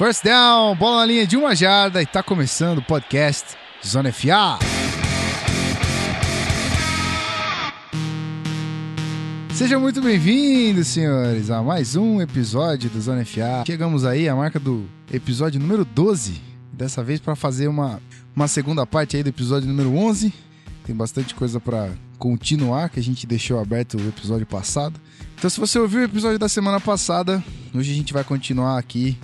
First down, bola na linha de uma jarda e tá começando o podcast Zona FA. Sejam muito bem-vindos, senhores, a mais um episódio do Zona FA. Chegamos aí à marca do episódio número 12. Dessa vez para fazer uma, uma segunda parte aí do episódio número 11. Tem bastante coisa para continuar que a gente deixou aberto o episódio passado. Então, se você ouviu o episódio da semana passada, hoje a gente vai continuar aqui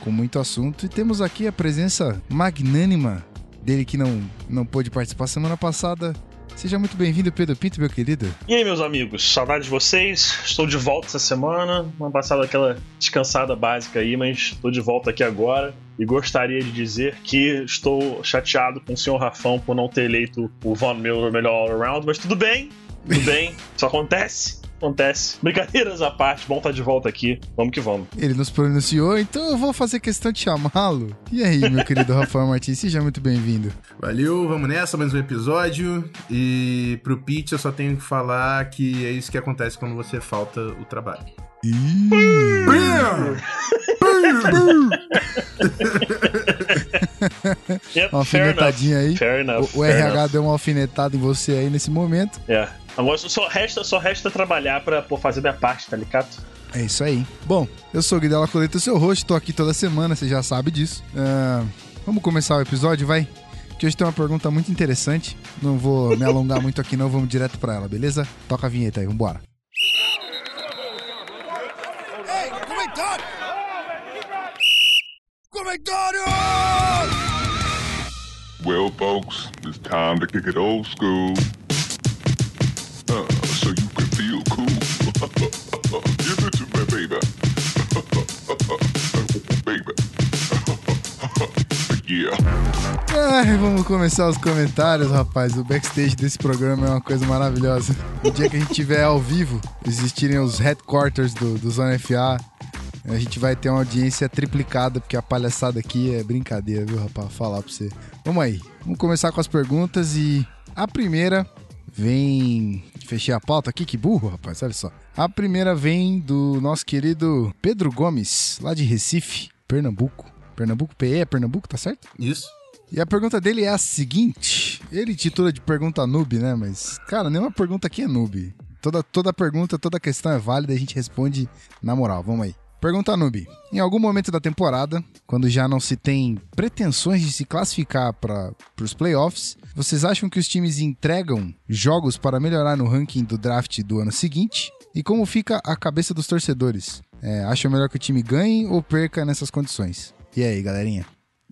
com muito assunto. E temos aqui a presença magnânima dele que não, não pôde participar semana passada. Seja muito bem-vindo, Pedro Pinto, meu querido. E aí, meus amigos, saudades de vocês. Estou de volta essa semana. Uma passada aquela descansada básica aí, mas estou de volta aqui agora. E gostaria de dizer que estou chateado com o senhor Rafão por não ter eleito o Von Miller melhor all-around, mas tudo bem, tudo bem, isso acontece acontece. Brincadeiras à parte, bom estar tá de volta aqui. Vamos que vamos. Ele nos pronunciou, então eu vou fazer questão de chamá-lo. E aí, meu querido Rafael Martins, seja muito bem-vindo. Valeu, vamos nessa, mais um episódio. E pro Pete eu só tenho que falar que é isso que acontece quando você falta o trabalho. yep, uma alfinetadinha aí. Fair enough, o, o RH deu uma alfinetada em você aí nesse momento. É. Yeah. Agora só resta, só resta trabalhar pra pô, fazer minha parte, tá ligado? É isso aí. Bom, eu sou o Guidela Coleta, seu host, tô aqui toda semana, você já sabe disso. Uh, vamos começar o episódio, vai? Que hoje tem uma pergunta muito interessante. Não vou me alongar muito aqui, não, vamos direto pra ela, beleza? Toca a vinheta aí, vambora. Ei, comentário! Comentário! Well, folks, it's time to kick it old school. Ai, vamos começar os comentários, rapaz. O backstage desse programa é uma coisa maravilhosa. No dia que a gente tiver ao vivo, existirem os headquarters do, do Zona FA, a gente vai ter uma audiência triplicada, porque a palhaçada aqui é brincadeira, viu, rapaz? Falar pra você. Vamos aí, vamos começar com as perguntas e a primeira vem. Fechei a pauta aqui, que burro, rapaz, olha só. A primeira vem do nosso querido Pedro Gomes, lá de Recife, Pernambuco. Pernambuco PE, é Pernambuco, tá certo? Isso. E a pergunta dele é a seguinte: ele titula de pergunta noob, né? Mas, cara, nenhuma pergunta aqui é noob. Toda, toda pergunta, toda questão é válida a gente responde na moral. Vamos aí. Pergunta noob. Em algum momento da temporada, quando já não se tem pretensões de se classificar para os playoffs, vocês acham que os times entregam jogos para melhorar no ranking do draft do ano seguinte? E como fica a cabeça dos torcedores? É, acham melhor que o time ganhe ou perca nessas condições? E aí, galerinha?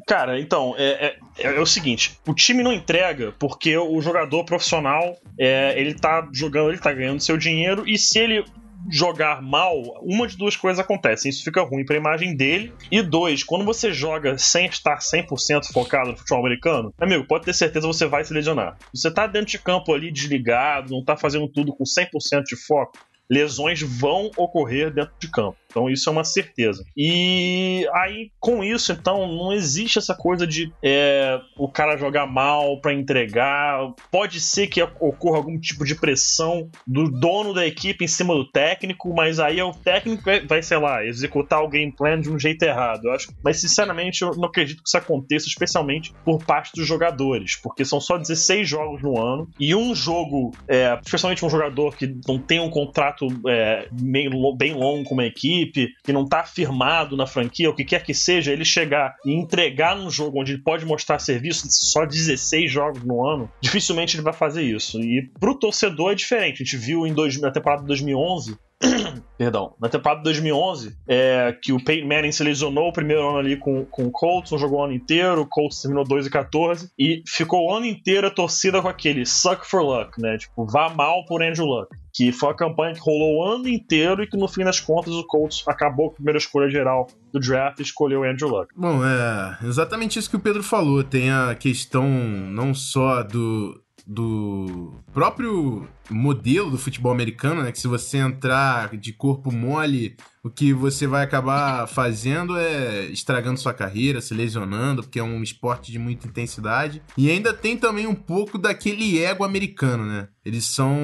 Cara, então, é, é, é, o seguinte: o time não entrega porque o jogador profissional é, ele tá jogando, ele tá ganhando seu dinheiro, e se ele jogar mal, uma de duas coisas acontece. Isso fica ruim para a imagem dele. E dois, quando você joga sem estar 100% focado no futebol americano, amigo, pode ter certeza você vai se lesionar. Você tá dentro de campo ali desligado, não tá fazendo tudo com 100% de foco, lesões vão ocorrer dentro de campo. Então isso é uma certeza. E aí, com isso, então, não existe essa coisa de é, o cara jogar mal para entregar. Pode ser que ocorra algum tipo de pressão do dono da equipe em cima do técnico, mas aí é o técnico vai, vai sei lá, executar o game plan de um jeito errado. Eu acho, mas sinceramente, eu não acredito que isso aconteça, especialmente por parte dos jogadores, porque são só 16 jogos no ano e um jogo, é, especialmente um jogador que não tem um contrato é, bem, bem longo com uma equipe equipe que não está firmado na franquia, o que quer que seja, ele chegar e entregar num jogo onde ele pode mostrar serviço só 16 jogos no ano, dificilmente ele vai fazer isso. E pro torcedor é diferente. A gente viu em dois, na temporada de 2011 Perdão. Na temporada de 2011, é, que o Peyton Manning se lesionou o primeiro ano ali com, com o Colts, não jogou o ano inteiro, o Colts terminou 2 e 14, e ficou o ano inteiro a torcida com aquele suck for luck, né? Tipo, vá mal por Andrew Luck. Que foi a campanha que rolou o ano inteiro e que no fim das contas o Colts acabou com a primeira escolha geral do draft e escolheu Andrew Luck. Bom, é exatamente isso que o Pedro falou. Tem a questão não só do do próprio modelo do futebol americano, né? Que se você entrar de corpo mole, o que você vai acabar fazendo é estragando sua carreira, se lesionando, porque é um esporte de muita intensidade. E ainda tem também um pouco daquele ego americano, né? Eles são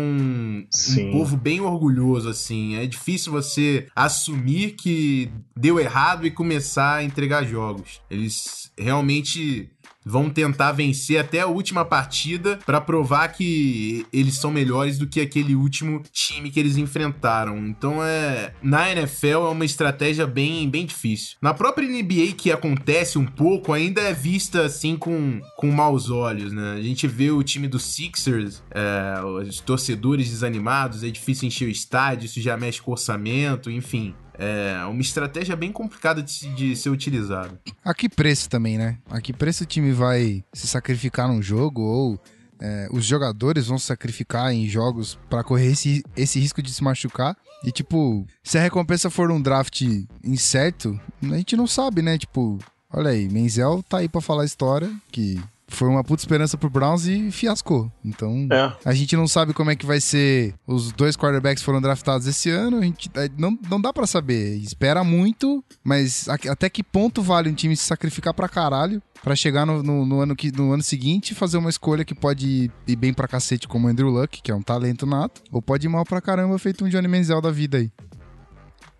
Sim. um povo bem orgulhoso, assim. É difícil você assumir que deu errado e começar a entregar jogos. Eles realmente vão tentar vencer até a última partida para provar que eles são melhores do que aquele último time que eles enfrentaram. Então é na NFL é uma estratégia bem bem difícil. Na própria NBA que acontece um pouco ainda é vista assim com com maus olhos, né? A gente vê o time dos Sixers, é, os torcedores desanimados, é difícil encher o estádio, isso já mexe com o orçamento, enfim. É uma estratégia bem complicada de, de ser utilizada. A que preço também, né? A que preço o time vai se sacrificar num jogo ou é, os jogadores vão se sacrificar em jogos para correr esse, esse risco de se machucar. E, tipo, se a recompensa for um draft incerto, a gente não sabe, né? Tipo, olha aí, Menzel tá aí pra falar a história que foi uma puta esperança pro Browns e fiascou. Então, é. a gente não sabe como é que vai ser. Os dois quarterbacks foram draftados esse ano, a gente é, não, não dá para saber. Espera muito, mas até que ponto vale um time se sacrificar pra caralho para chegar no, no, no, ano que, no ano seguinte e fazer uma escolha que pode ir bem pra cacete como o Andrew Luck, que é um talento nato, ou pode ir mal pra caramba feito um Johnny Menzel da vida aí.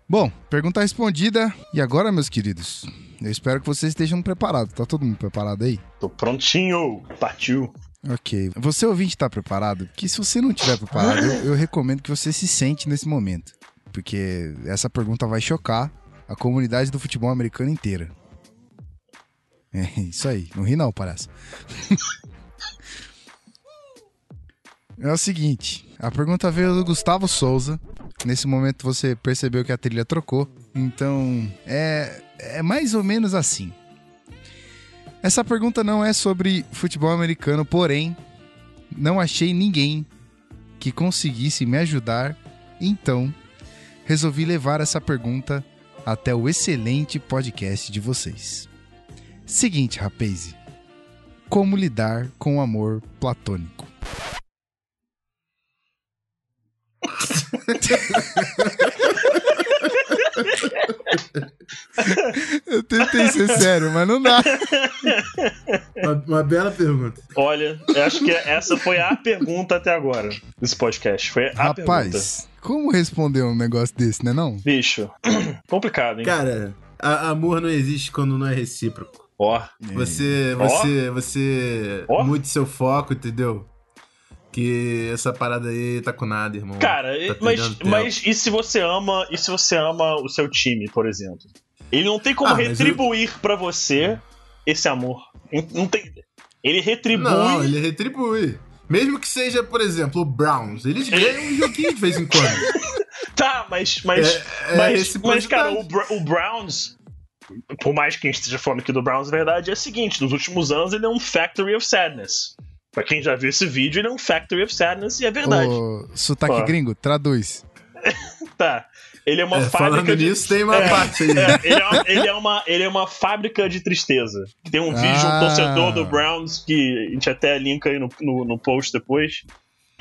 Bom, pergunta respondida. E agora, meus queridos? Eu espero que vocês estejam preparados. Tá todo mundo preparado aí? Tô prontinho. Partiu. Ok. Você ouvinte tá preparado? Que se você não tiver preparado, eu, eu recomendo que você se sente nesse momento. Porque essa pergunta vai chocar a comunidade do futebol americano inteira. É isso aí. Não ri não, parece. é o seguinte. A pergunta veio do Gustavo Souza. Nesse momento você percebeu que a trilha trocou. Então, é é mais ou menos assim. Essa pergunta não é sobre futebol americano, porém, não achei ninguém que conseguisse me ajudar, então resolvi levar essa pergunta até o excelente podcast de vocês. Seguinte, rapaz, como lidar com o amor platônico? Eu tentei ser sério, mas não dá. Uma, uma, bela pergunta. Olha, eu acho que essa foi a pergunta até agora desse podcast. Foi a Rapaz, pergunta. como responder um negócio desse, né não? Bicho, complicado, hein? Cara, a, amor não existe quando não é recíproco. Ó. Oh. Você, você, oh. você oh. mude seu foco, entendeu? Que essa parada aí tá com nada, irmão. Cara, tá mas, mas e se você ama, e se você ama o seu time, por exemplo? Ele não tem como ah, retribuir eu... para você esse amor. Não tem. Ele retribui. Não, ele retribui. Mesmo que seja, por exemplo, o Browns, eles ganham um joguinho de vez em quando. tá, mas. Mas, é, é mas, mas, cara, o, o Browns por mais que a gente esteja falando aqui do Browns, a verdade é a seguinte: nos últimos anos ele é um Factory of Sadness. Pra quem já viu esse vídeo, ele é um Factory of Sadness e é verdade. O sotaque Pô. gringo, traduz. tá. Ele é uma é, fábrica. Falando de... nisso, tem uma é, parte aí. É, ele, é uma, ele, é uma, ele é uma fábrica de tristeza. Tem um ah. vídeo, um torcedor do Browns, que a gente até linka aí no, no, no post depois.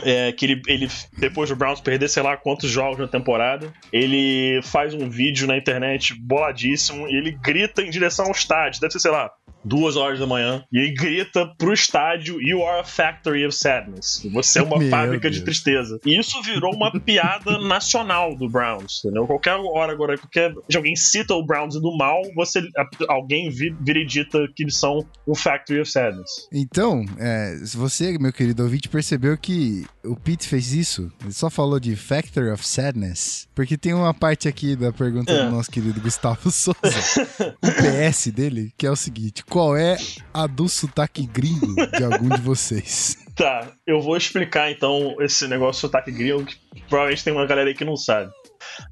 É, que ele, ele, depois do Browns perder sei lá quantos jogos na temporada, ele faz um vídeo na internet boladíssimo e ele grita em direção ao estádio. Deve ser, sei lá, duas horas da manhã, e ele grita pro estádio: You are a factory of sadness. Você é uma Meu fábrica Deus. de tristeza. E isso virou uma piada nacional do Browns, entendeu? Qualquer hora agora, qualquer alguém cita o Browns do mal, você alguém vira e dita que eles são o factory of sadness. Então, é, você, meu querido ouvinte, percebeu que o Pete fez isso? Ele só falou de factory of sadness, porque tem uma parte aqui da pergunta é. do nosso querido Gustavo Souza, o PS dele, que é o seguinte: qual é a do sotaque gringo de algum de vocês? Tá, eu vou explicar então esse negócio do sotaque gringo, que provavelmente tem uma galera aí que não sabe.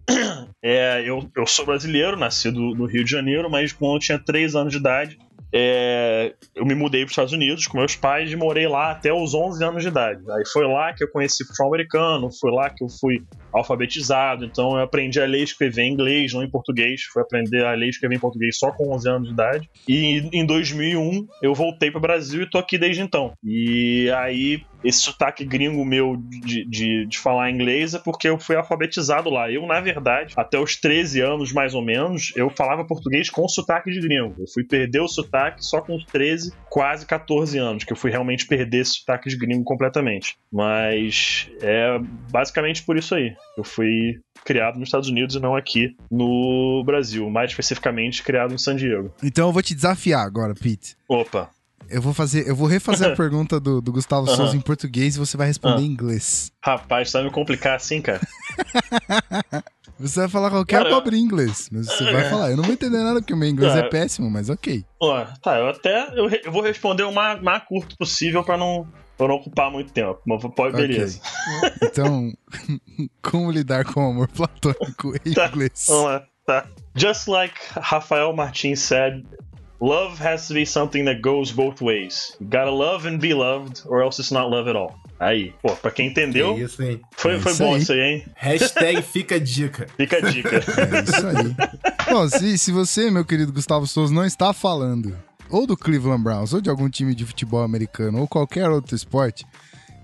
É, eu, eu sou brasileiro, nascido no Rio de Janeiro, mas quando eu tinha 3 anos de idade, é, eu me mudei para os Estados Unidos com meus pais e morei lá até os 11 anos de idade. Aí foi lá que eu conheci futebol americano, foi lá que eu fui alfabetizado, então eu aprendi a ler e escrever em inglês, não em português. Fui aprender a ler e escrever em português só com 11 anos de idade. E em 2001 eu voltei para o Brasil e tô aqui desde então. E aí esse sotaque gringo meu de, de, de, falar inglês é porque eu fui alfabetizado lá. Eu, na verdade, até os 13 anos mais ou menos, eu falava português com sotaque de gringo. Eu fui perder o sotaque só com os 13, quase 14 anos, que eu fui realmente perder esse sotaque de gringo completamente. Mas é basicamente por isso aí. Eu fui criado nos Estados Unidos e não aqui no Brasil, mais especificamente criado em San Diego. Então eu vou te desafiar agora, Pete. Opa. Eu vou fazer, eu vou refazer a pergunta do, do Gustavo uhum. Souza em português e você vai responder uhum. em inglês. Rapaz, você vai me complicar assim, cara. Você vai falar qualquer pobre em inglês, mas você vai falar. Eu não vou entender nada porque o meu inglês é, é péssimo, mas ok. Ó, tá, eu até eu, eu vou responder o mais, mais curto possível para não pra não ocupar muito tempo. Mas pode, okay. beleza. Então, como lidar com o amor platônico em tá, inglês? Vamos lá, tá. Just like Rafael Martins said, love has to be something that goes both ways. You gotta love and be loved, or else it's not love at all. Aí, pô, pra quem entendeu, é isso, hein? foi, é foi bom aí. isso aí, hein? Hashtag fica a dica. Fica a dica. É isso aí. bom, se, se você, meu querido Gustavo Souza, não está falando ou do Cleveland Browns, ou de algum time de futebol americano, ou qualquer outro esporte,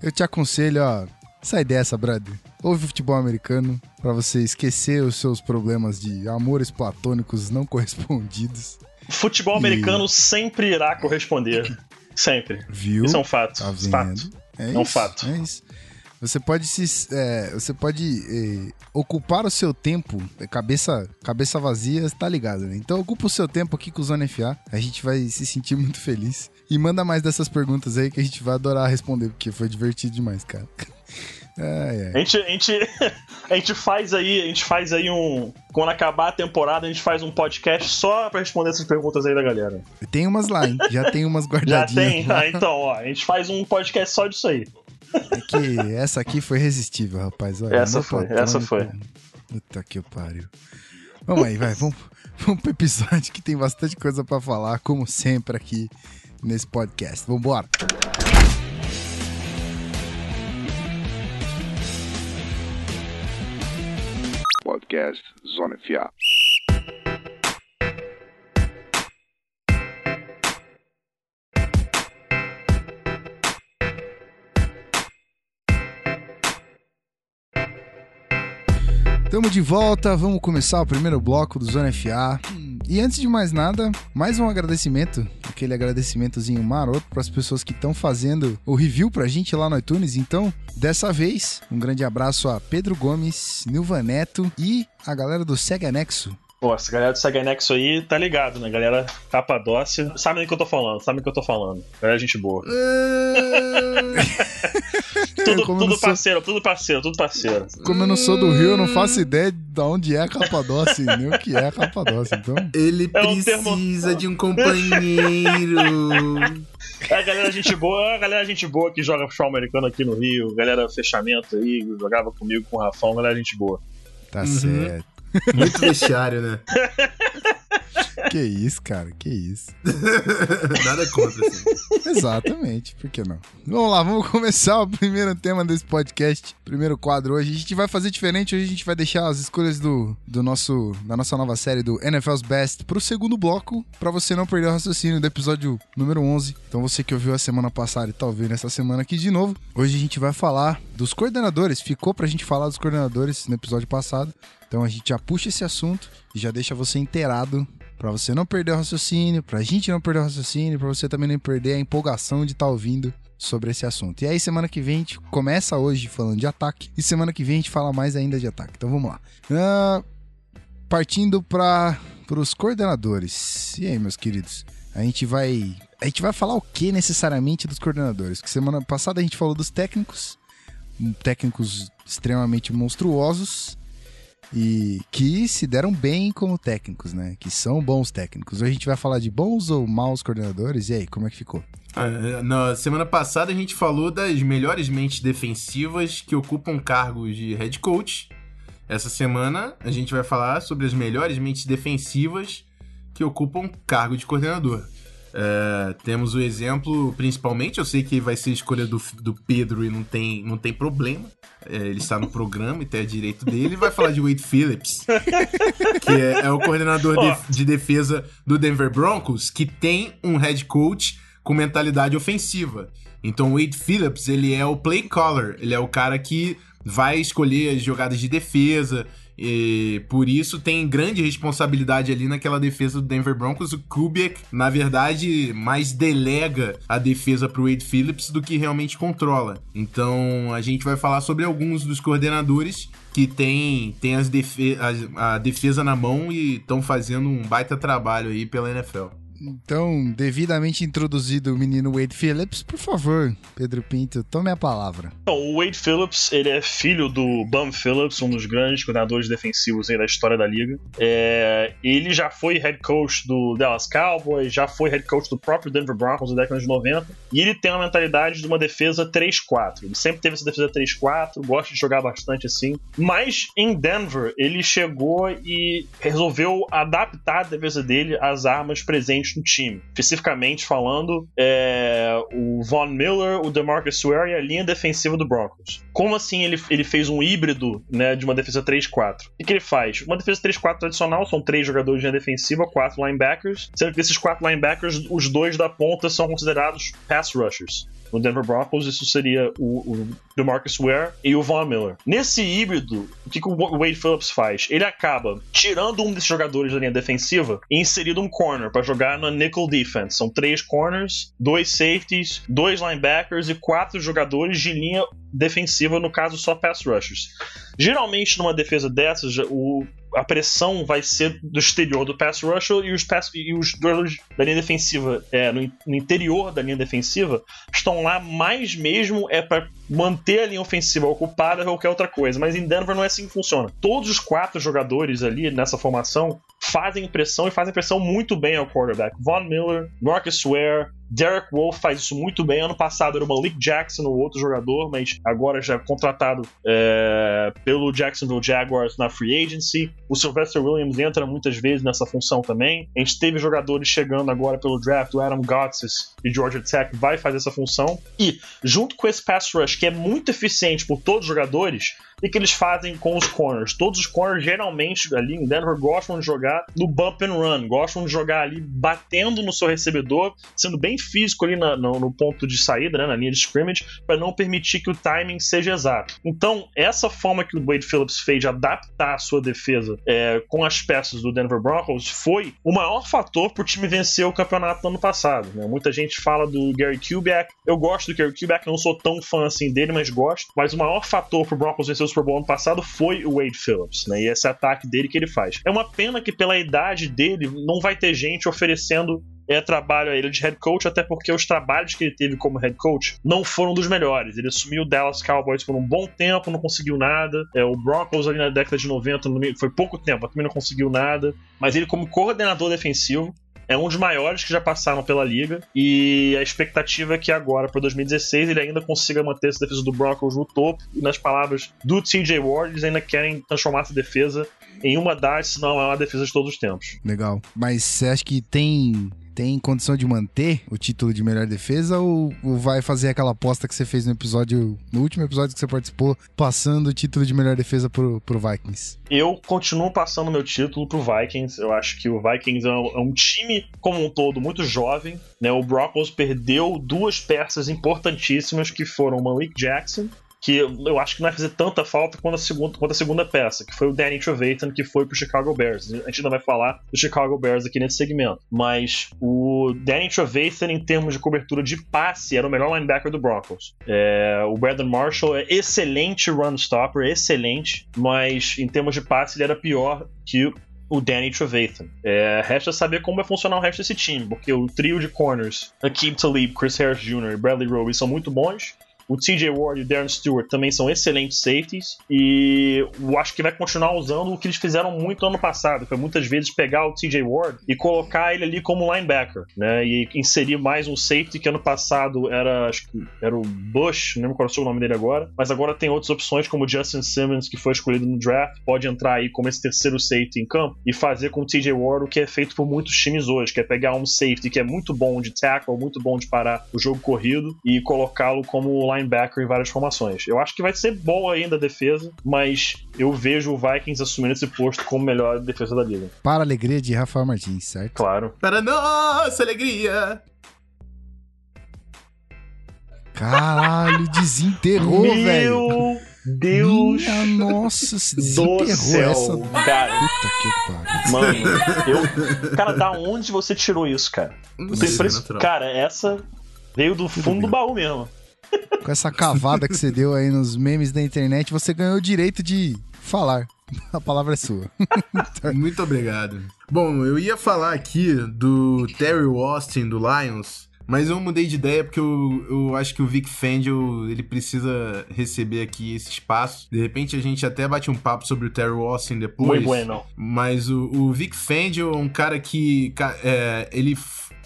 eu te aconselho, ó, sai dessa, brother. Ouve futebol americano para você esquecer os seus problemas de amores platônicos não correspondidos. Futebol e... americano sempre irá corresponder. Sempre. Viu? Isso é um fato. Tá fato. É, é, um isso, fato. É isso. Você pode se, é, você pode é, ocupar o seu tempo, é, cabeça, cabeça vazia, tá ligado, né? Então ocupa o seu tempo aqui com o Zona FA, a gente vai se sentir muito feliz. E manda mais dessas perguntas aí que a gente vai adorar responder, porque foi divertido demais, cara. A, gente, a, gente, a gente faz aí, a gente faz aí um. Quando acabar a temporada, a gente faz um podcast só pra responder essas perguntas aí da galera. Tem umas lá, hein? Já tem umas guardadinhas. Já tem? Ah, então, ó, a gente faz um podcast só disso aí. É que essa aqui foi resistível, rapaz. Olha, essa foi, essa foi. Puta que pariu. Vamos aí, vai, vamos, vamos pro episódio que tem bastante coisa para falar, como sempre aqui nesse podcast. Vambora! Podcast Zona FA. Estamos de volta, vamos começar o primeiro bloco do Zona FA. E antes de mais nada, mais um agradecimento, aquele agradecimentozinho maroto para as pessoas que estão fazendo o review pra gente lá no iTunes. Então, dessa vez, um grande abraço a Pedro Gomes, Nilva Neto e a galera do Sega Nexo. Pô, essa galera do Sega Nexo aí tá ligado, né? Galera Capadócia. Sabe do que eu tô falando, sabe do que eu tô falando. Galera, gente boa. tudo, tudo parceiro, sou... tudo parceiro, tudo parceiro. Como eu não sou do Rio, eu não faço ideia de onde é Capadócia, nem o que é Capadócia, então. Ele é um precisa termo... de um companheiro. É a galera gente boa, a galera gente boa que joga futebol americano aqui no Rio, galera fechamento aí, jogava comigo com o Rafão, galera gente boa. Tá uhum. certo. Muito vestiário, né? Que isso, cara, que isso. Nada contra, assim. Exatamente, por que não? Vamos lá, vamos começar o primeiro tema desse podcast, primeiro quadro hoje. A gente vai fazer diferente, hoje a gente vai deixar as escolhas do, do nosso, da nossa nova série do NFL's Best pro segundo bloco, para você não perder o raciocínio do episódio número 11. Então você que ouviu a semana passada e tá ouvindo essa semana aqui de novo, hoje a gente vai falar dos coordenadores. Ficou pra gente falar dos coordenadores no episódio passado. Então a gente já puxa esse assunto e já deixa você inteirado para você não perder o raciocínio, pra gente não perder o raciocínio, para você também não perder a empolgação de estar tá ouvindo sobre esse assunto. E aí semana que vem a gente começa hoje falando de ataque e semana que vem a gente fala mais ainda de ataque. Então vamos lá. Uh, partindo para os coordenadores. E aí, meus queridos? A gente vai a gente vai falar o que necessariamente dos coordenadores? Porque semana passada a gente falou dos técnicos, técnicos extremamente monstruosos e que se deram bem como técnicos, né? Que são bons técnicos. Hoje a gente vai falar de bons ou maus coordenadores. E aí, como é que ficou? Ah, na semana passada a gente falou das melhores mentes defensivas que ocupam cargos de head coach. Essa semana a gente vai falar sobre as melhores mentes defensivas que ocupam cargo de coordenador. É, temos o exemplo, principalmente, eu sei que vai ser escolha do, do Pedro e não tem, não tem problema. É, ele está no programa e tem a direito dele. vai falar de Wade Phillips, que é, é o coordenador de, de defesa do Denver Broncos, que tem um head coach com mentalidade ofensiva. Então, o Wade Phillips, ele é o play caller, ele é o cara que vai escolher as jogadas de defesa, e por isso tem grande responsabilidade ali naquela defesa do Denver Broncos. O Kubiak, na verdade, mais delega a defesa para o Wade Phillips do que realmente controla. Então a gente vai falar sobre alguns dos coordenadores que tem, tem as defe a, a defesa na mão e estão fazendo um baita trabalho aí pela NFL. Então, devidamente introduzido o menino Wade Phillips, por favor, Pedro Pinto, tome a palavra. Então, o Wade Phillips, ele é filho do Bum Phillips, um dos grandes coordenadores defensivos da história da liga. É, ele já foi head coach do Dallas Cowboys, já foi head coach do próprio Denver Broncos na década de 90, e ele tem uma mentalidade de uma defesa 3-4. Ele sempre teve essa defesa 3-4, gosta de jogar bastante assim, mas em Denver ele chegou e resolveu adaptar a defesa dele às armas presentes no time. Especificamente falando, é, o Von Miller, o DeMarcus Ware e a linha defensiva do Broncos. Como assim ele, ele fez um híbrido né, de uma defesa 3-4? O que ele faz? Uma defesa 3-4 tradicional são três jogadores de linha defensiva, quatro linebackers, sendo que desses quatro linebackers, os dois da ponta são considerados pass rushers no Denver Broncos, isso seria o, o DeMarcus Ware e o Von Miller. Nesse híbrido, o que, que o Wade Phillips faz? Ele acaba tirando um desses jogadores da linha defensiva e inserindo um corner para jogar na nickel defense. São três corners, dois safeties, dois linebackers e quatro jogadores de linha defensiva, no caso só pass rushers. Geralmente, numa defesa dessas, o, a pressão vai ser do exterior do pass rusher e os, pass, e os da linha defensiva, é, no, no, interior da linha defensiva, estão lá mais mesmo é para manter a linha ofensiva ocupada ou qualquer outra coisa. Mas em Denver não é assim que funciona. Todos os quatro jogadores ali nessa formação fazem pressão e fazem pressão muito bem ao quarterback. Von Miller, Marcus Ware, Derek Wolf faz isso muito bem. Ano passado era o Malik Jackson, o outro jogador, mas agora já é contratado é, pelo Jacksonville Jaguars na free agency. O Sylvester Williams entra muitas vezes nessa função também. A gente teve jogadores chegando agora pelo draft, o Adam Gotsis de Georgia Tech vai fazer essa função. E, junto com esse pass rush, que é muito eficiente por todos os jogadores, e que eles fazem com os corners. Todos os corners, geralmente, ali em Denver, gostam de jogar no bump and run, gostam de jogar ali batendo no seu recebedor, sendo bem físico ali na, no, no, ponto de saída, né, na linha de scrimmage, para não permitir que o timing seja exato. Então, essa forma que o Wade Phillips fez de adaptar a sua defesa é, com as peças do Denver Broncos foi o maior fator para o time vencer o campeonato no ano passado. Né? Muita gente fala do Gary Kubiak. Eu gosto do Gary Kubiak, não sou tão fã assim dele, mas gosto. Mas o maior fator para o Broncos vencer o Super Bowl ano passado foi o Wade Phillips, né? E esse ataque dele que ele faz. É uma pena que pela idade dele não vai ter gente oferecendo é, trabalho a ele de head coach, até porque os trabalhos que ele teve como head coach não foram dos melhores. Ele assumiu o Dallas Cowboys por um bom tempo, não conseguiu nada. É, o Broncos ali na década de 90 foi pouco tempo, também não conseguiu nada. Mas ele, como coordenador defensivo, é um dos maiores que já passaram pela liga e a expectativa é que agora, para 2016, ele ainda consiga manter essa defesa do Broncos no topo. E nas palavras do TJ Ward, eles ainda querem transformar essa defesa em uma das, se não é uma defesa de todos os tempos. Legal. Mas você acha que tem tem condição de manter o título de melhor defesa ou, ou, vai fazer aquela aposta que você fez no episódio, no último episódio que você participou, passando o título de melhor defesa pro, pro Vikings? Eu continuo passando meu título pro Vikings. Eu acho que o Vikings é um, é um time como um todo muito jovem. Né? O Broncos perdeu duas peças importantíssimas que foram o Malik Jackson que eu acho que não vai fazer tanta falta quanto a segunda, quanto a segunda peça, que foi o Danny Trevathan, que foi pro Chicago Bears. A gente ainda vai falar do Chicago Bears aqui nesse segmento. Mas o Danny Trevathan, em termos de cobertura de passe, era o melhor linebacker do Broncos. É, o Brandon Marshall é excelente run stopper, excelente, mas em termos de passe ele era pior que o Danny Trevathan. É, resta saber como vai funcionar o resto desse time, porque o trio de corners, Akeem Talib, Chris Harris Jr. e Bradley Roby são muito bons, O TJ Ward e o Darren Stewart também são excelentes safeties. E eu acho que vai continuar usando o que eles fizeram muito ano passado, que foi muitas vezes pegar o TJ Ward e colocar ele ali como linebacker, né? E inserir mais um safety que ano passado era, acho que era o Bush, não lembro qual é o nome dele agora, mas agora tem outras opções como o Justin Simmons, que foi escolhido no draft, pode entrar aí como esse terceiro safety em campo e fazer com o TJ Ward o que é feito por muitos times hoje, que é pegar um safety que é muito bom de tackle, muito bom de parar o jogo corrido e colocá-lo como linebacker em várias formações. Eu acho que vai ser boa ainda a defesa, mas eu vejo o Vikings assumindo esse posto como melhor defesa da liga. Para a alegria de Rafael Martins, certo? Claro. Para nossa alegria! Caralho, desenterrou, velho. Meu Deus Minha nossa, se do desenterrou céu, essa. cara. Puta que pariu. Mano, eu. Cara, da onde você tirou isso, cara? Impress- natural. Cara, essa veio do fundo do baú mesmo. Com essa cavada que você deu aí nos memes da internet, você ganhou o direito de falar. A palavra é sua. Muito obrigado. Bom, eu ia falar aqui do Terry Austin do Lions, mas eu mudei de ideia porque eu, eu acho que o Vic Fangio ele precisa receber aqui esse espaço. De repente a gente até bate um papo sobre o Terry Austin depois. Muito bueno. Mas o, o Vic Fangio é um cara que é, ele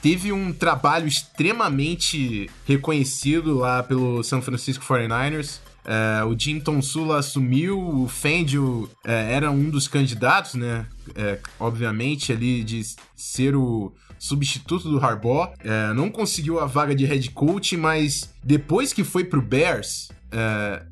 teve um trabalho extremamente reconhecido lá pelo San Francisco 49ers. É, o Jim Tonsula assumiu, o Fangio é, era um dos candidatos, né? É, obviamente, ali de ser o substituto do Harbaugh. Não conseguiu a vaga de head coach, mas depois que foi pro Bears,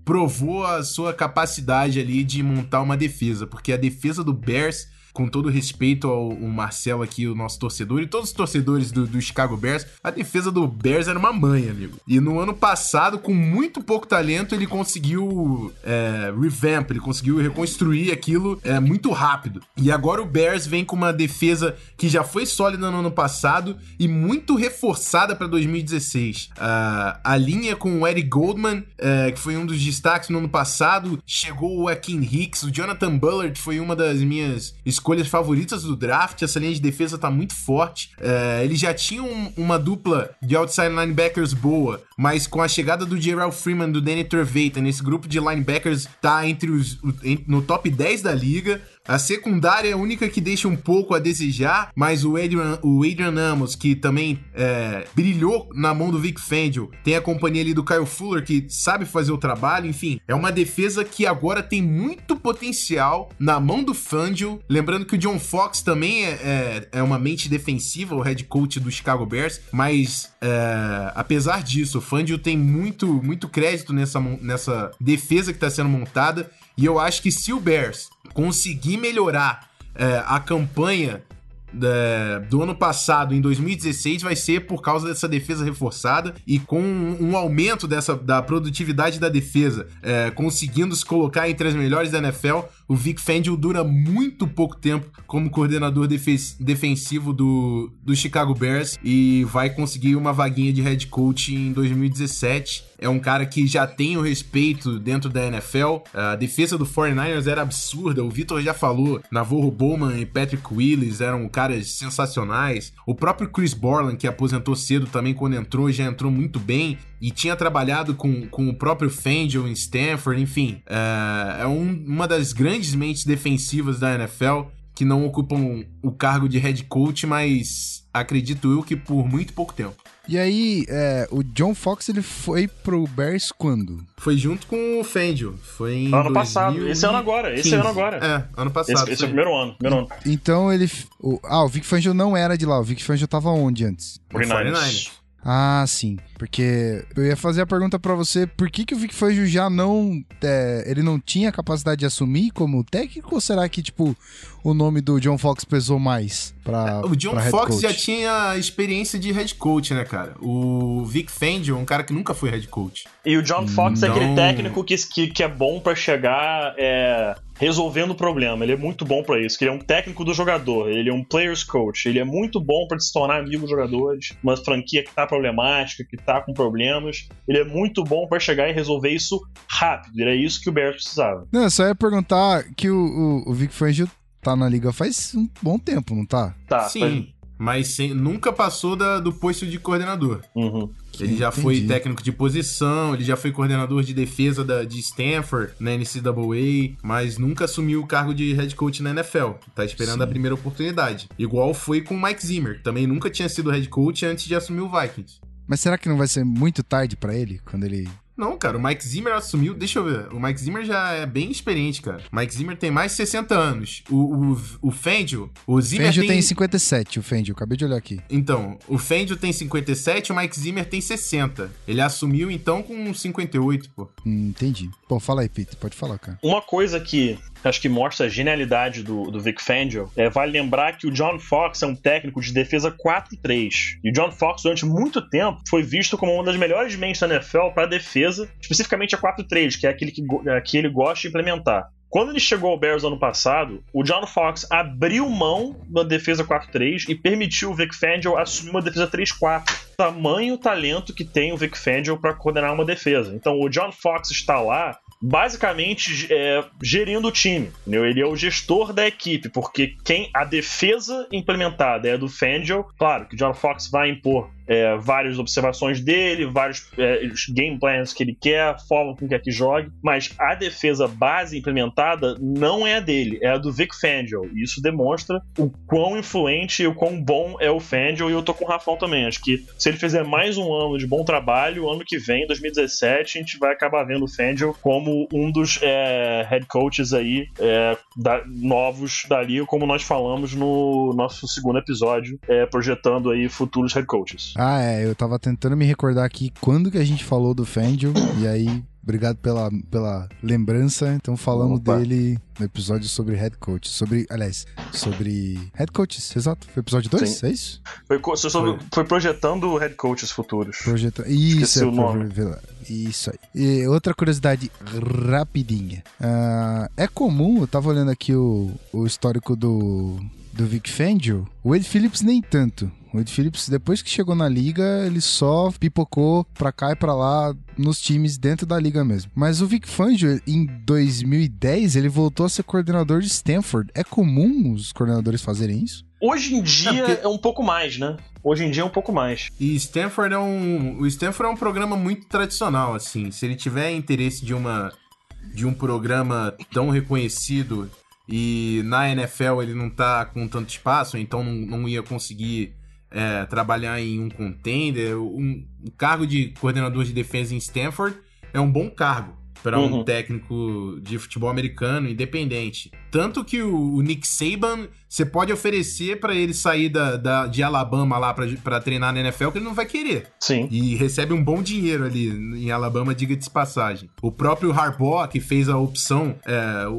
provou a sua capacidade ali de montar uma defesa, porque a defesa do Bears, com todo respeito ao, ao Marcelo aqui, o nosso torcedor, e todos os torcedores do, do Chicago Bears, a defesa do Bears era uma mãe, amigo. E no ano passado, com muito pouco talento, ele conseguiu é, revamp, ele conseguiu reconstruir aquilo é, muito rápido. E agora o Bears vem com uma defesa que já foi sólida no ano passado e muito reforçada para 2016. Ah, a linha com o Eric Goldman, é, que foi um dos destaques no ano passado, chegou o Akin Hicks, o Jonathan Bullard foi uma das minhas escolhas favoritas do draft. Essa linha de defesa tá muito forte. É, já tinham um- uma dupla de outside linebackers boa, mas com a chegada do Gerald Freeman, do Danny Trevathan, nesse grupo de linebackers tá entre os no top 10 da liga. A secundária é a única que deixa um pouco a desejar, mas o Adrian, o Adrian Amos, que também é, brilhou na mão do Vic Fangio, tem a companhia ali do Kyle Fuller, que sabe fazer o trabalho, enfim, é uma defesa que agora tem muito potencial na mão do Fangio. Lembrando que o John Fox também é, é, é uma mente defensiva, o head coach do Chicago Bears, mas é, apesar disso, o Fangio tem muito, muito crédito nessa, nessa defesa que está sendo montada. E eu acho que se o Bears conseguir melhorar é, a campanha é, do ano passado, em 2016, vai ser por causa dessa defesa reforçada e com um, um aumento dessa, da produtividade da defesa, é, conseguindo se colocar entre as melhores da NFL, o Vic Fangio dura muito pouco tempo como coordenador defe- defensivo do, do Chicago Bears e vai conseguir uma vaguinha de head coach em 2017. É um cara que já tem o respeito dentro da NFL. A defesa do 49ers era absurda. O Vitor já falou. Navarro Bowman e Patrick Willis eram caras sensacionais. O próprio Chris Borland, que aposentou cedo também quando entrou, já entrou muito bem. E tinha trabalhado com, com o próprio Fangio em Stanford. Enfim, é, é um- uma das grandes mentes defensivas da NFL que não ocupam o cargo de head coach, mas acredito eu que por muito pouco tempo. E aí, é, o John Fox ele foi pro Bears quando? Foi junto com o Fangio. Foi em Ano passado. 2015. Esse ano agora. Esse ano agora. É, ano passado. Esse, esse é o primeiro ano. Primeiro ano. Então ele. O, ah, o Vic Fangio não era de lá. O Vic Fangio tava onde antes? No 49ers. 49ers. Ah, sim. Porque eu ia fazer a pergunta pra você, por que, que o Vic Fangio já não... é, ele não tinha capacidade de assumir como técnico? Ou será que, tipo, o nome do John Fox pesou mais pra O John pra head Fox coach? já tinha experiência de head coach, né, cara? O Vic Fangio é um cara que nunca foi head coach. E o John Fox é aquele Não. técnico que, que, que é bom pra chegar é, resolvendo o problema. Ele é muito bom pra isso. que Ele é um técnico do jogador. Ele é um players coach. Ele é muito bom pra se tornar amigo dos jogadores. Uma franquia que tá problemática, que tá com problemas. Ele é muito bom pra chegar e resolver isso rápido. E era isso que o Bears precisava. Não, eu só ia perguntar que o, o, o Vic Fangio tá na liga faz um bom tempo, não tá? Tá, Sim. mas sem- nunca passou da- do posto de coordenador. Uhum. Ele já foi Entendi. técnico de posição, ele já foi coordenador de defesa da- de Stanford na NCAA, mas nunca assumiu o cargo de head coach na NFL. Tá esperando Sim. a primeira oportunidade. Igual foi com o Mike Zimmer, também nunca tinha sido head coach antes de assumir o Vikings. Mas será que não vai ser muito tarde pra ele quando ele. Não, cara, o Mike Zimmer assumiu. Deixa eu ver. O Mike Zimmer já é bem experiente, cara. O Mike Zimmer tem mais de 60 anos. O, o, o Fangio. O Zimmer Fangio tem. tem 57, o Fangio, acabei de olhar aqui. Então, o Fangio tem 57, o Mike Zimmer tem 60. Ele assumiu então com 58, pô. Hum, entendi. Pô, fala aí, Peter, pode falar, cara. Uma coisa que acho que mostra a genialidade do, do Vic Fangio é vale lembrar que o John Fox é um técnico de defesa 4-3. E o John Fox, durante muito tempo, foi visto como uma das melhores mentes da NFL para defesa, especificamente a 4-3, que é aquele que, é que ele gosta de implementar. Quando ele chegou ao Bears ano passado, o John Fox abriu mão da defesa 4-3 e permitiu o Vic Fangio assumir uma defesa 3-4. Tamanho talento que tem o Vic Fangio para coordenar uma defesa. Então o John Fox está lá basicamente é, gerindo o time. entendeu? Ele é o gestor da equipe, porque quem a defesa implementada é do Fangio. Claro que o John Fox vai impor é, várias observações dele, vários é, game plans que ele quer, forma com que quer que jogue, mas a defesa base implementada não é a dele, é a do Vic Fangio. E isso demonstra o quão influente e o quão bom é o Fangio. E eu tô com o Rafão também. Acho que se ele fizer mais um ano de bom trabalho, ano que vem, 2017, a gente vai acabar vendo o Fangio como um dos é, head coaches aí é, da- novos da liga, como nós falamos no nosso segundo episódio, é, projetando aí futuros head coaches. Ah, é, eu tava tentando me recordar aqui quando que a gente falou do Fangio, e aí, obrigado pela, pela lembrança. Então falamos Opa. dele no episódio sobre head coach, sobre, aliás, sobre head coaches, exato. Foi episódio 2, Sim. é isso? Foi, sobre- foi projetando head coaches futuros. Projeta... Isso, Esqueci é, o nome. Isso aí. E outra curiosidade rapidinha. Ah, é comum, eu tava olhando aqui o, o histórico do, do Vic Fangio, o Ed Phillips nem tanto. O Ed Phillips, depois que chegou na liga, ele só pipocou pra cá e pra lá nos times dentro da liga mesmo. Mas o Vic Fangio, em 2010, ele voltou a ser coordenador de Stanford. É comum os coordenadores fazerem isso? Hoje em dia É, é, porque- um pouco mais, né? Hoje em dia é um pouco mais. E Stanford é um. O Stanford é um programa muito tradicional, assim. Se ele tiver interesse de uma. de um programa tão reconhecido e na NFL ele não tá com tanto espaço, então não, não ia conseguir é, trabalhar em um contender. Um, o cargo de coordenador de defesa em Stanford é um bom cargo para um Uhum. técnico de futebol americano independente. Tanto que o, o Nick Saban, você pode oferecer para ele sair da, da- de Alabama lá para treinar na NFL, que ele não vai querer. Sim. E recebe um bom dinheiro ali em Alabama, diga-se de passagem. O próprio Harbaugh, que fez a opção, é, o-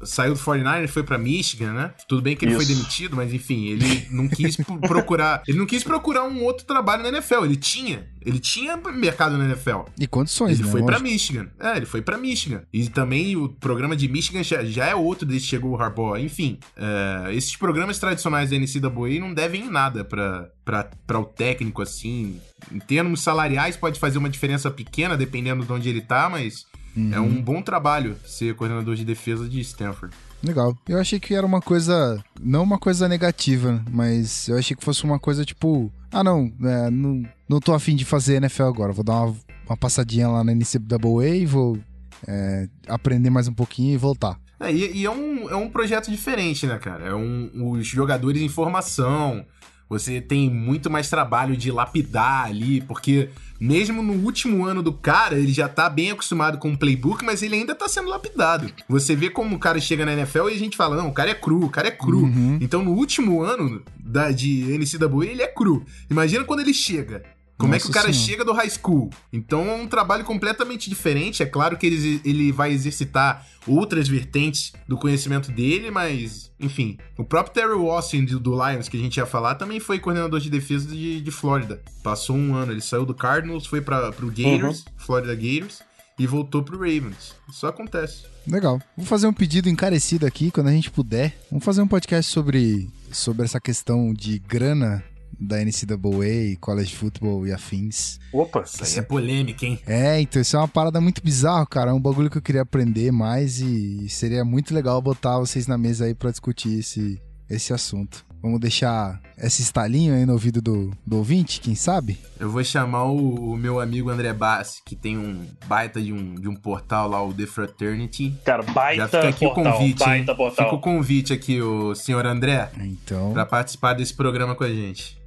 o- saiu do 49 e foi pra Michigan, né? Tudo bem que ele foi Isso. demitido, mas enfim, ele não quis pro- procurar. Ele não quis procurar um outro trabalho na NFL. Ele tinha. Ele tinha mercado na NFL. E condições, Ele né? foi pra Lógico. Michigan. É, ele foi pra Michigan. E também o programa de Michigan já, já é outro desde que chegou o Harbaugh. Enfim, é, esses programas tradicionais da NCAA não devem em nada pra o técnico, assim. Em termos salariais pode fazer uma diferença pequena, dependendo de onde ele tá, mas Uhum. é um bom trabalho ser coordenador de defesa de Stanford. Legal. Eu achei que era uma coisa. Não uma coisa negativa, mas eu achei que fosse uma coisa tipo. Ah, não, é, não, não tô afim de fazer NFL agora. Vou dar uma, uma passadinha lá na NCAA, vou é, aprender mais um pouquinho e voltar. É, e, e é, um, é um projeto diferente, né, cara? É um, os jogadores em formação. Você tem muito mais trabalho de lapidar ali, porque mesmo no último ano do cara, ele já tá bem acostumado com o playbook, mas ele ainda tá sendo lapidado. Você vê como o cara chega na NFL e a gente fala, não, o cara é cru, o cara é cru. Uhum. Então no último ano da, de NCAA, ele é cru. Imagina quando ele chega. Como é que Nossa o cara Senhora. chega do high school? Então é um trabalho completamente diferente. É claro que ele, ele vai exercitar outras vertentes do conhecimento dele, mas, enfim. O próprio Terry Austin do, do Lions, que a gente ia falar, também foi coordenador de defesa de, de Flórida. Passou um ano, ele saiu do Cardinals, foi para pro Gators, Florida Gators, e voltou pro Ravens. Isso acontece. Legal. Vou fazer um pedido encarecido aqui, quando a gente puder. Vamos fazer um podcast sobre, sobre essa questão de grana da NCAA, college football e afins. Opa, Isso é polêmica, hein? É, então isso é uma parada muito bizarra, cara. É um bagulho que eu queria aprender mais e seria muito legal botar vocês na mesa aí pra discutir esse, esse assunto. Vamos deixar esse estalinho aí no ouvido do, do ouvinte, quem sabe? Eu vou chamar o, o meu amigo André Bassi, que tem um baita de um, de um portal lá, o The Fraternity. Cara, Já baita fica aqui portal, o convite, hein? baita portal. Fica o convite aqui, o senhor André, Então, pra participar desse programa com a gente.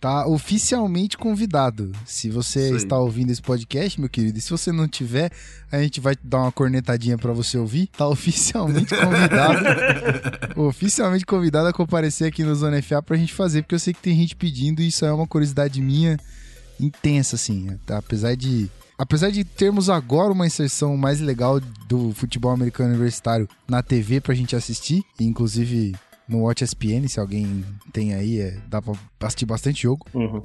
Tá oficialmente convidado. Se você aí. está ouvindo esse podcast, meu querido, e se você não tiver, a gente vai dar uma cornetadinha pra você ouvir. Tá oficialmente convidado. oficialmente convidado a comparecer aqui no Zona FA pra gente fazer, porque eu sei que tem gente pedindo e isso é uma curiosidade minha intensa, assim. tá? Apesar de. Apesar de termos agora uma inserção mais legal do futebol americano universitário na TV pra gente assistir, inclusive no Watch ESPN, se alguém tem aí, é, dá pra assistir bastante jogo. Uhum.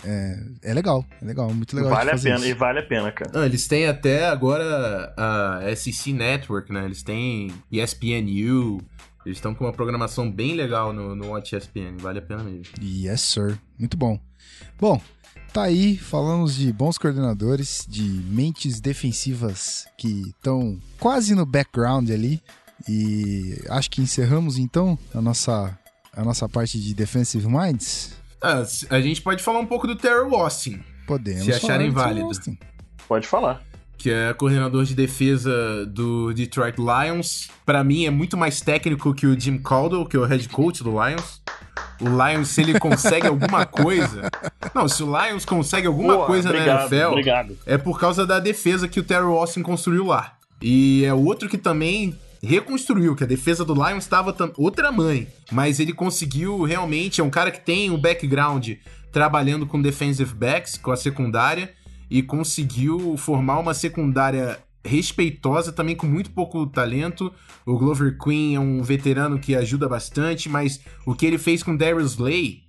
É legal, é legal, muito legal. Vale a pena, e isso. vale a pena, cara. Não, eles têm até agora a SEC Network, né? Eles têm ESPNU. Eles estão com uma programação bem legal no, no Watch ESPN, vale a pena mesmo. Yes, sir. Muito bom. Bom, tá aí, falamos de bons coordenadores, de mentes defensivas que estão quase no background ali. E acho que encerramos então a nossa, a nossa parte de Defensive Minds. Ah, a gente pode falar um pouco do Terrell Austin, Podemos. Se acharem válido. Austin. Pode falar. que é coordenador de defesa do Detroit Lions. Pra mim é muito mais técnico que o Jim Caldwell, que é o head coach do Lions. O Lions, se ele consegue alguma coisa. Não, se o Lions consegue alguma Boa, coisa obrigado, na NFL, Obrigado. é por causa da defesa que o Terrell Austin construiu lá. E é outro que também reconstruiu, que a defesa do Lions estava outra mãe. Mas ele conseguiu realmente, é um cara que tem um background trabalhando com defensive backs, com a secundária, e conseguiu formar uma secundária respeitosa, também com muito pouco talento. O Glover Queen é um veterano que ajuda bastante, mas o que ele fez com Darius Slay,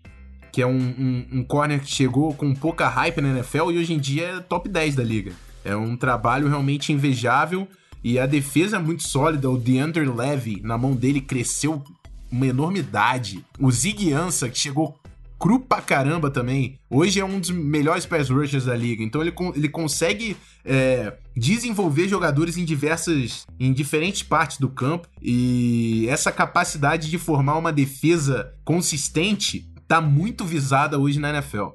que é um, um, um corner que chegou com pouca hype na NFL e hoje em dia é top 10 da liga. É um trabalho realmente invejável e a defesa é muito sólida. O DeAndre Levy, na mão dele, cresceu uma enormidade. O Zig Ansah, que chegou cru pra caramba também, hoje é um dos melhores pass rushers da liga. Então ele, ele consegue é, desenvolver jogadores em diversas, em diferentes partes do campo e essa capacidade de formar uma defesa consistente tá muito visada hoje na NFL.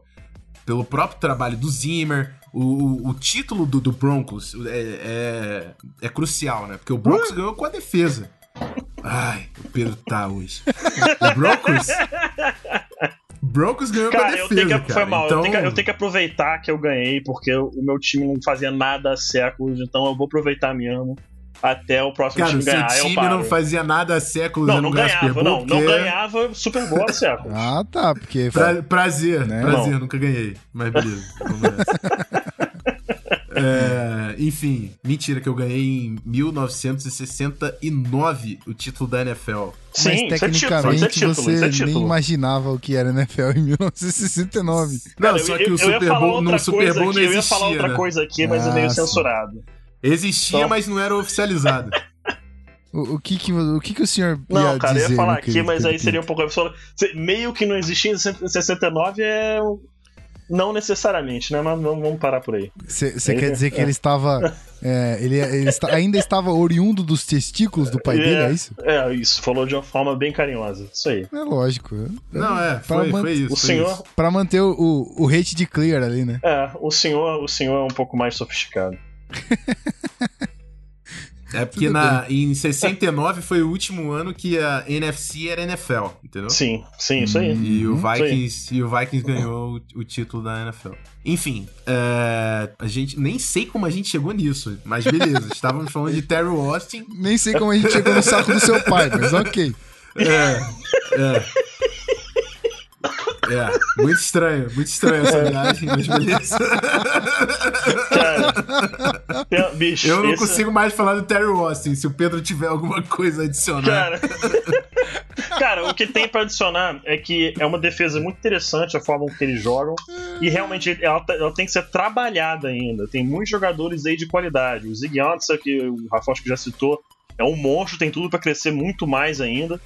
Pelo próprio trabalho do Zimmer, o, o- título do, do Broncos é, é, é crucial, né? Porque o Broncos ganhou com a defesa. Ai, o Pedro tá hoje. O Broncos. Broncos ganhou com a Cara, defesa. eu tenho que, cara. foi mal. Então, Eu, tenho que, eu tenho que aproveitar que eu ganhei, porque o meu time não fazia nada há séculos, então eu vou aproveitar mesmo até o próximo Cara, o time seu ganhar. eu time paro. não fazia nada há séculos Não, não ganhava Super ganhava, Bowl, não. Não porque- ganhava Super Bowl há séculos. Ah, tá, porque. Pra- prazer, Né? prazer, Não. nunca ganhei. Mas beleza, vamos nessa. É, enfim, mentira que eu ganhei em 1969 o título da NFL. Sim, mas é título, isso é tecnicamente título, você é nem título. imaginava o que era NFL em 1969. Não, Cara, só que o eu ia Super Bowl, outra no Super coisa Bowl aqui, não Eu ia falar existia, outra né? coisa aqui, mas é Ah, meio sim. Existia, Então- mas não era oficializado. O, o que, que, o que, que o senhor Não, cara, eu dizer, ia falar aqui, mas aí seria um pouco absurdo. Meio que não existia em 69 é. Não necessariamente, né? Mas vamos parar por aí. Você quer dizer que ele estava. é, ele ele está- ainda estava oriundo dos testículos do pai dele, é isso? É, isso, falou de uma forma bem carinhosa. Isso aí. É lógico. Não, é, Pra foi, foi isso. O foi senhor, isso. Pra manter o, o, o rate de clear ali, né? é, o senhor, o senhor é um pouco mais sofisticado. É porque Tudo na, em 69 foi o último ano que a NFC era NFL, entendeu? Sim, sim, isso aí. E o. Vikings, e o Vikings ganhou o, o título da NFL. Enfim, é, a gente nem sei como a gente chegou nisso, mas beleza. estávamos falando de Terry Austin. Nem sei como a gente chegou no saco do seu pai, mas ok. É, é. É, muito estranho, muito estranho essa viagem, mas beleza. Cara, bicho, Eu não esse- consigo mais falar do Terry Austin. Se o Pedro tiver alguma coisa a adicionar. Cara, cara, o que tem pra adicionar é que é uma defesa muito interessante a forma que eles jogam e realmente ela, tá- ela tem que ser trabalhada ainda. Tem muitos jogadores aí de qualidade. O Zig Ansah, que o Rafa acho que já citou, é um monstro, tem tudo pra crescer muito mais ainda.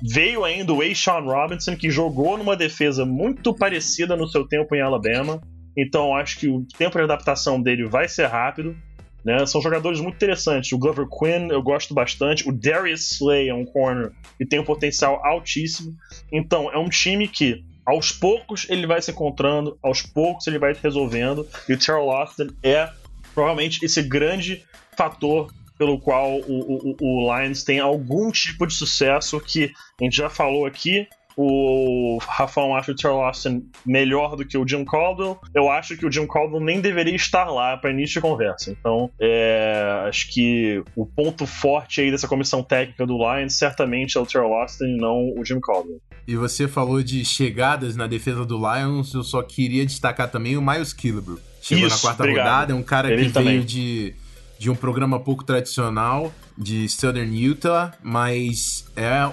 Veio ainda o Sean Robinson, que jogou numa defesa muito parecida no seu tempo em Alabama. Então acho que o tempo de adaptação dele vai ser rápido. Né? São jogadores muito interessantes. O Glover Quinn eu gosto bastante. O Darius Slay é um corner que tem um potencial altíssimo. Então, é um time que aos poucos ele vai se encontrando, aos poucos ele vai resolvendo. E o Terrell Austin é provavelmente esse grande fator pelo qual o, o, o Lions tem algum tipo de sucesso que a gente já falou aqui o Rafão acha o Terrell Austin melhor do que o Jim Caldwell. Eu acho que o Jim Caldwell nem deveria estar lá para início de conversa. Então, é, acho que o ponto forte aí dessa comissão técnica do Lions certamente é o Terrell Austin e não o Jim Caldwell. E você falou de chegadas na defesa do Lions, eu só queria destacar também o Miles Killebrew. Chegou Isso, na quarta obrigado. rodada, é um cara Ele que também. veio de, de um programa pouco tradicional de Southern Utah, mas é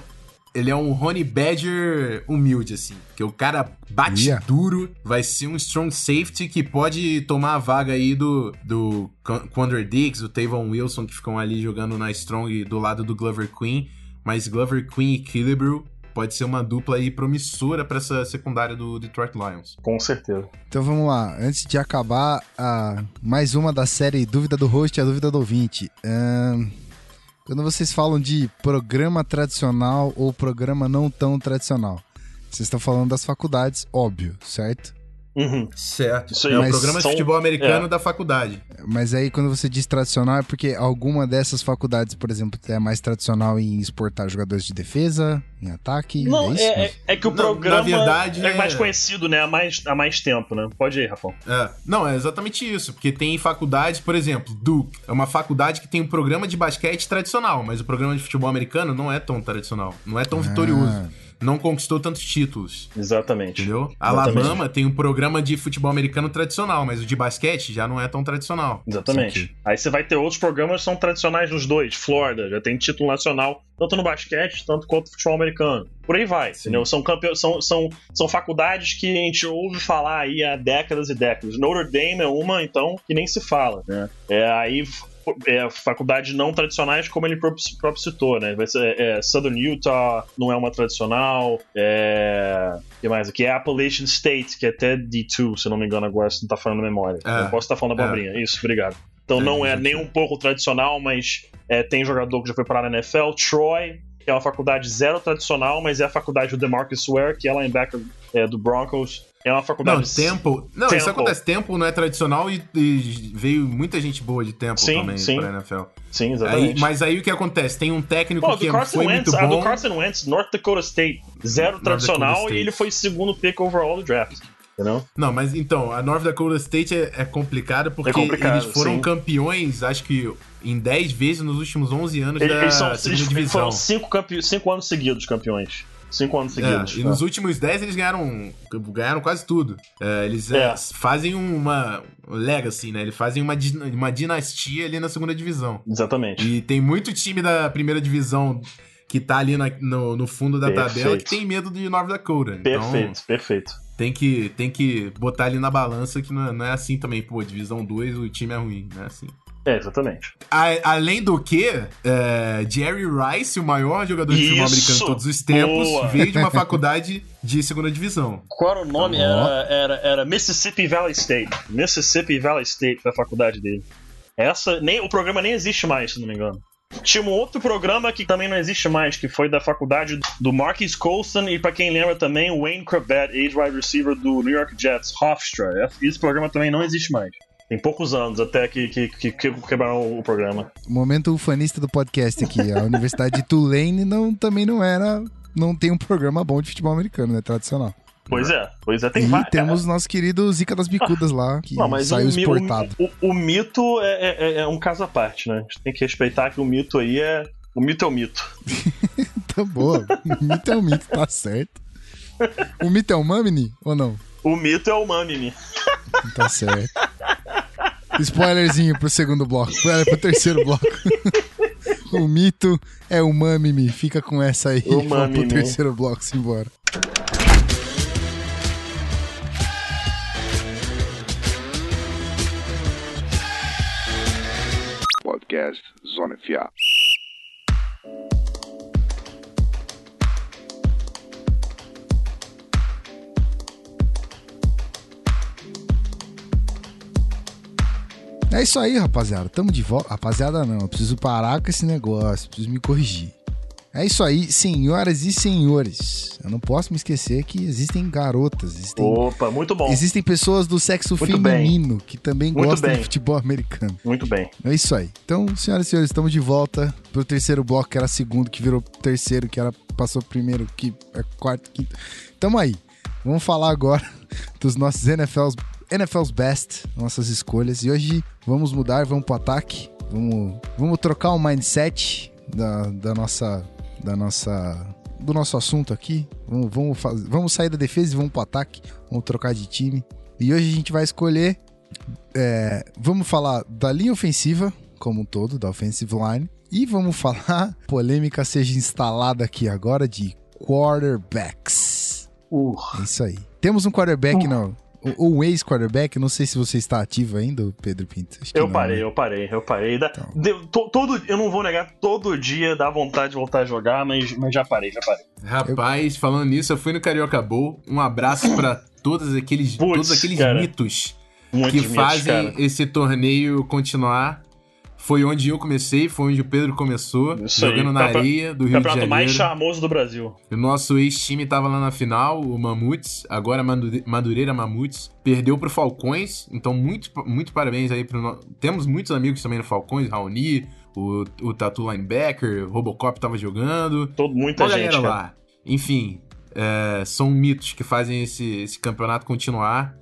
ele é um Honey Badger humilde, assim. Que o cara bate Ia. duro, vai ser um strong safety que pode tomar a vaga aí do, do Quandre Diggs, o Tavon Wilson, que ficam ali jogando na strong do lado do Glover Queen. Mas Glover Queen e Killebrew pode ser uma dupla aí promissora para essa secundária do Detroit Lions. Com certeza. Então vamos lá, antes de acabar a mais uma da série Dúvida do Host e a Dúvida do Ouvinte. Ahn, quando vocês falam de programa tradicional ou programa não tão tradicional, vocês estão falando das faculdades, óbvio, certo? Uhum. Certo. Isso aí, é o programa de são- futebol americano é. da faculdade. Mas aí quando você diz tradicional é porque alguma dessas faculdades, por exemplo, é mais tradicional em exportar jogadores de defesa, em ataque, Não, é isso? é, é- é que o Não, programa verdade, é é- mais conhecido, né? Há mais, há mais tempo, né? Pode ir, Rafão. É. Não, é exatamente isso. Porque tem faculdades, por exemplo, Duke. É uma faculdade que tem um programa de basquete tradicional, mas o programa de futebol americano não é tão tradicional. Não é tão vitorioso. Não conquistou tantos títulos. Exatamente. Entendeu? Exatamente. Alabama tem um programa de futebol americano tradicional, mas o de basquete já não é tão tradicional. Exatamente. Aí você vai ter outros programas que são tradicionais nos dois. Florida já tem título nacional, tanto no basquete, tanto quanto no futebol americano. Por aí vai, Sim. entendeu? São, campe... são, são, são faculdades que a gente ouve falar aí há décadas e décadas. Notre Dame é uma, então, que nem se fala, né? É, aí é, faculdades não tradicionais, como ele próprio, próprio citou, né? Vai ser é, Southern Utah, não é uma tradicional. É. O que mais aqui? É Appalachian State, que é até D2, se eu não me engano, agora, se não tá falando na memória. É. Eu posso estar falando abobrinha. Isso, obrigado. Então É, não é nem um pouco tradicional, mas é, tem jogador que já foi parar na NFL. Troy, que é uma faculdade zero tradicional, mas é a faculdade do DeMarcus Ware, que é linebacker é, do Broncos. É uma Não, faculdade... Temple. Não, isso Temple. acontece. Temple não é tradicional e, e veio muita gente boa de Temple Sim, também sim. pra NFL. Sim, Aí, exatamente. mas aí o que acontece? Tem um técnico Pô, que Carson foi Wentz, muito a do bom. Carson Wentz, North Dakota State, zero tradicional, e ele foi segundo pick overall do draft. Entendeu? Não, mas então, a North Dakota State é, é complicada porque É complicado, eles foram sim. campeões, acho que em 10 vezes nos últimos 11 anos Eles, da eles são, eles divisão. foram cinco, campe... cinco anos seguidos campeões. Cinco anos seguidos. É, e nos últimos 10 eles ganharam, ganharam quase tudo. É, eles é, É. fazem uma legacy, né? Eles fazem uma, uma dinastia ali na segunda divisão. Exatamente. E tem muito time da primeira divisão que tá ali na- no, no fundo da tabela Perfeito. que tem medo de North Dakota. Então, Perfeito, perfeito. tem que, tem que botar ali na balança que não é, não é assim também. Pô, divisão 2 o time é ruim, não é assim. É, exatamente. A- além do que, é, Jerry Rice, o maior jogador de futebol americano de todos os tempos, Boa! veio de uma faculdade de segunda divisão. Qual era o nome? Ó. Era, era, era Mississippi Valley State. Mississippi Valley State foi a faculdade dele. Essa, nem, o programa nem existe mais, se não me engano. Tinha um outro programa que também não existe mais, que foi da faculdade do Marquis Colston e, pra quem lembra também, o Wayne Cravett, ex-wide receiver do New York Jets, Hofstra. Esse programa também não existe mais. Tem poucos anos até que, que, que, que quebraram o programa. Momento ufanista do podcast aqui. A Universidade de Tulane não, também não era. Não tem um programa bom de futebol americano, né? Tradicional. Pois é, pois é, tem e vários. temos nosso querido Zica das Bicudas lá, que Não, saiu o, exportado. O, o- o mito é, é- é um caso à parte, né? A gente tem que respeitar que o mito aí é. O mito é o mito. Tá boa. O mito é um mito, tá certo. O mito é o Mamini ou não? O mito é o Mamimi. Tá certo. Spoilerzinho pro segundo bloco. Spoiler pro terceiro bloco. o mito é o Mamimi. Fica com essa aí. O Vamos pro terceiro bloco, simbora. Podcast Zona FA. É isso aí, rapaziada. Tamo de volta. Rapaziada, não. Eu preciso parar com esse negócio. Preciso me corrigir. É isso aí, senhoras e senhores. Eu não posso me esquecer que existem garotas, existem, Opa, muito bom. existem pessoas do sexo Muito feminino que também Muito gostam bem. de futebol americano. Muito bem. É isso aí. Então, senhoras e senhores, estamos de volta pro terceiro bloco, que era segundo, que virou terceiro, que era passou primeiro, que é quarto, quinto. Tamo aí. Vamos falar agora dos nossos NFL's, NFL's Best, nossas escolhas. E hoje vamos mudar, vamos pro ataque. Vamos, vamos trocar o mindset da, da nossa. Da nossa. Do nosso assunto aqui. Vamos, vamos, vamos sair da defesa e vamos pro ataque. Vamos trocar de time. E hoje a gente vai escolher é, vamos falar da linha ofensiva como um todo, da offensive line. E vamos falar, polêmica seja instalada aqui agora, de quarterbacks. Uh, É isso aí. Temos um quarterback, não. Ou um ex-quarterback, não sei se você está ativo ainda, Pedro Pinto. Acho que eu não, parei, né? eu parei, eu parei. Da- Então. de- to- todo, eu não vou negar, todo dia dá vontade de voltar a jogar, mas, mas já parei, já parei. Rapaz, falando nisso, eu fui no Carioca Bowl. Um abraço pra todos aqueles, Putz, todos aqueles cara. mitos que mitos, fazem cara. esse torneio continuar. Foi onde eu comecei, foi onde o Pedro começou, Isso aí. jogando na Campe- areia do Rio de Campeonato Janeiro. mais charmoso do Brasil. O nosso ex-time tava lá na final, o Mamutes, agora Madu- Madureira Mamutes, perdeu pro Falcões, então muito, muito parabéns aí pro. Temos muitos amigos também no Falcões, Raoni, o, o Tatu Linebacker, o Robocop tava jogando, Todo, muita gente, galera cara. lá. Enfim, é, são mitos que fazem esse, esse campeonato continuar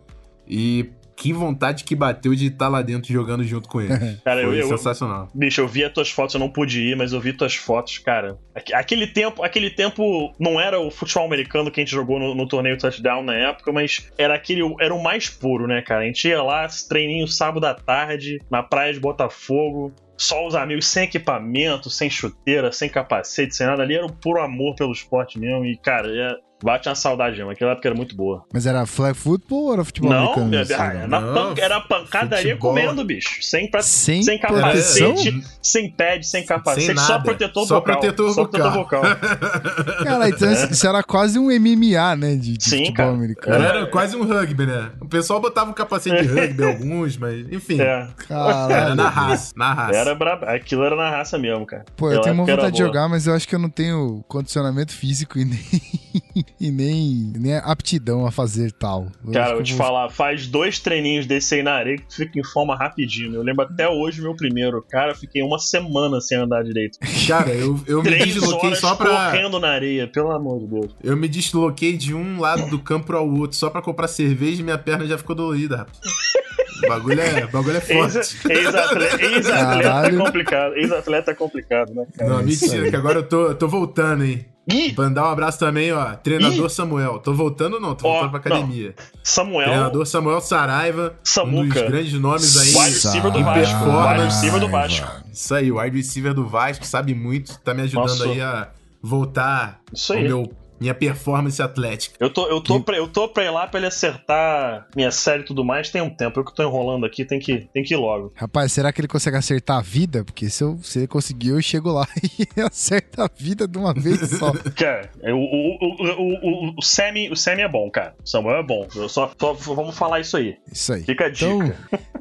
e que vontade que bateu de estar lá dentro jogando junto com eles. Cara, eu, Foi eu, sensacional. Bicho, eu vi as tuas fotos, eu não pude ir, mas eu vi tuas fotos, cara. Aque- Aquele tempo, aquele tempo não era o futebol americano que a gente jogou no, no torneio touchdown na época, mas era aquele, era o mais puro, né, cara? A gente ia lá, treininho sábado à tarde, na praia de Botafogo. Só os amigos sem equipamento, sem chuteira, sem capacete, sem nada ali. Era o puro amor pelo esporte mesmo. E, cara, é- bate uma saudade mesmo. Aquela época era muito boa. Mas era flag football ou era futebol não, americano? é- né? era, Não, pan- era pancadaria futebol. comendo, bicho. Sem, pra, Sem, sem capacete, sem pad, sem capacete, Sem só protetor Só vocal. protetor só vocal. protetor vocal. Cara, então isso era quase um MMA, né? De, de Sim, futebol cara. americano. Era quase um rugby, né? O pessoal botava um capacete de rugby, alguns, mas enfim. É. Era Caralho. na raça, na raça. Era brabo. Aquilo era na raça mesmo, cara. Pô, eu Aquela tenho uma era vontade de jogar, mas eu acho que eu não tenho condicionamento físico e nem, e nem, nem aptidão a fazer tal. Eu Cara, vou te vou- falar, faz dois treininhos desse aí na areia que tu fica em forma rapidinho. Eu lembro até hoje o meu primeiro. Cara, eu fiquei uma semana sem andar direito. Cara, eu, eu me desloquei horas só pra. correndo na areia, pelo amor de Deus. Eu me desloquei de um lado do campo ao outro só pra comprar cerveja e minha perna já ficou dolorida, rapaz. O bagulho é, bagulho é forte. Ex- Ex-atleta ex é complicado. Ex-atleta é complicado, né, cara? Não, É mentira, aí. que agora eu tô, eu tô voltando, hein? Ih, Mandar um abraço também, ó. Treinador Samuel. Tô voltando não, tô voltando pra academia. Samuel, Treinador Samuel Saraiva. Um dos Samuca. grandes nomes aí. Wide receiver do Vasco. Wide receiver do Vasco. Isso aí, o wide receiver do Vasco, sabe muito, tá me ajudando Nossa. aí a voltar Isso ao aí. meu, minha performance atlética. Eu tô, eu, tô pra, eu tô pra ir lá pra ele acertar minha série e tudo mais tem um tempo. Eu que tô enrolando aqui, tem que, tem que ir logo. Rapaz, será que ele consegue acertar a vida? Porque se, eu, se ele conseguir, eu chego lá e acerta a vida de uma vez só. Cara, o, o, o, o, o, o, Sammy, o Sammy é bom, cara. O Samuel é bom. Eu só, só- vamos falar isso aí. Isso aí. Fica a dica. Então,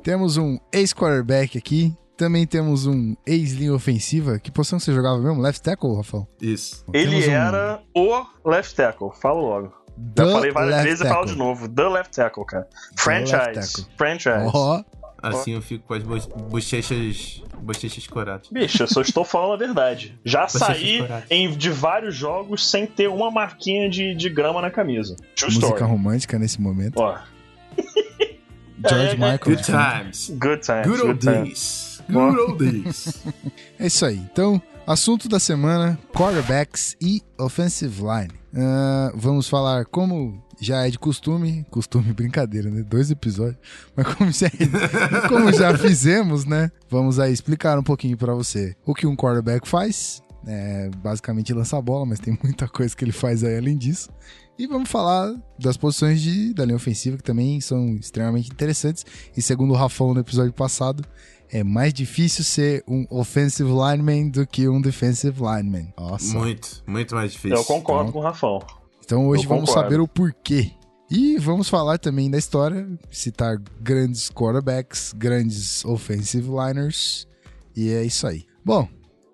temos um ex-quarterback aqui. Também temos um ex-linha ofensiva. Que posição que você jogava mesmo? Left tackle, Rafael? Isso. ele um era o left tackle. Falo logo. The Já falei várias vezes e falo de novo. The left tackle, cara. left Franchise. tackle. Franchise. Ó, Assim eu fico com as bo- bochechas, bochechas coradas. Bicho, eu só estou falando a verdade. Já saí em, de vários jogos sem ter uma marquinha de, de grama na camisa. True música story. romântica nesse momento. Ó, George é, é, Michael. Good times. good times. Good old days. Good old days. É isso aí. Então, assunto da semana: quarterbacks e offensive line. Ah, vamos falar como já é de costume, costume brincadeira, né? Dois episódios, mas como já, como já fizemos, né? Vamos aí explicar um pouquinho pra você o que um quarterback faz. É, basicamente lança a bola, mas tem muita coisa que ele faz aí além disso. E vamos falar das posições de, da linha ofensiva que também são extremamente interessantes. E segundo o Rafão no episódio passado, é mais difícil ser um offensive lineman do que um defensive lineman. Nossa. muito, muito mais difícil. Eu concordo Então- com o Rafão. Então hoje eu vamos concordo. saber o porquê. E vamos falar também da história, citar grandes quarterbacks, grandes offensive liners. E é isso aí. Bom,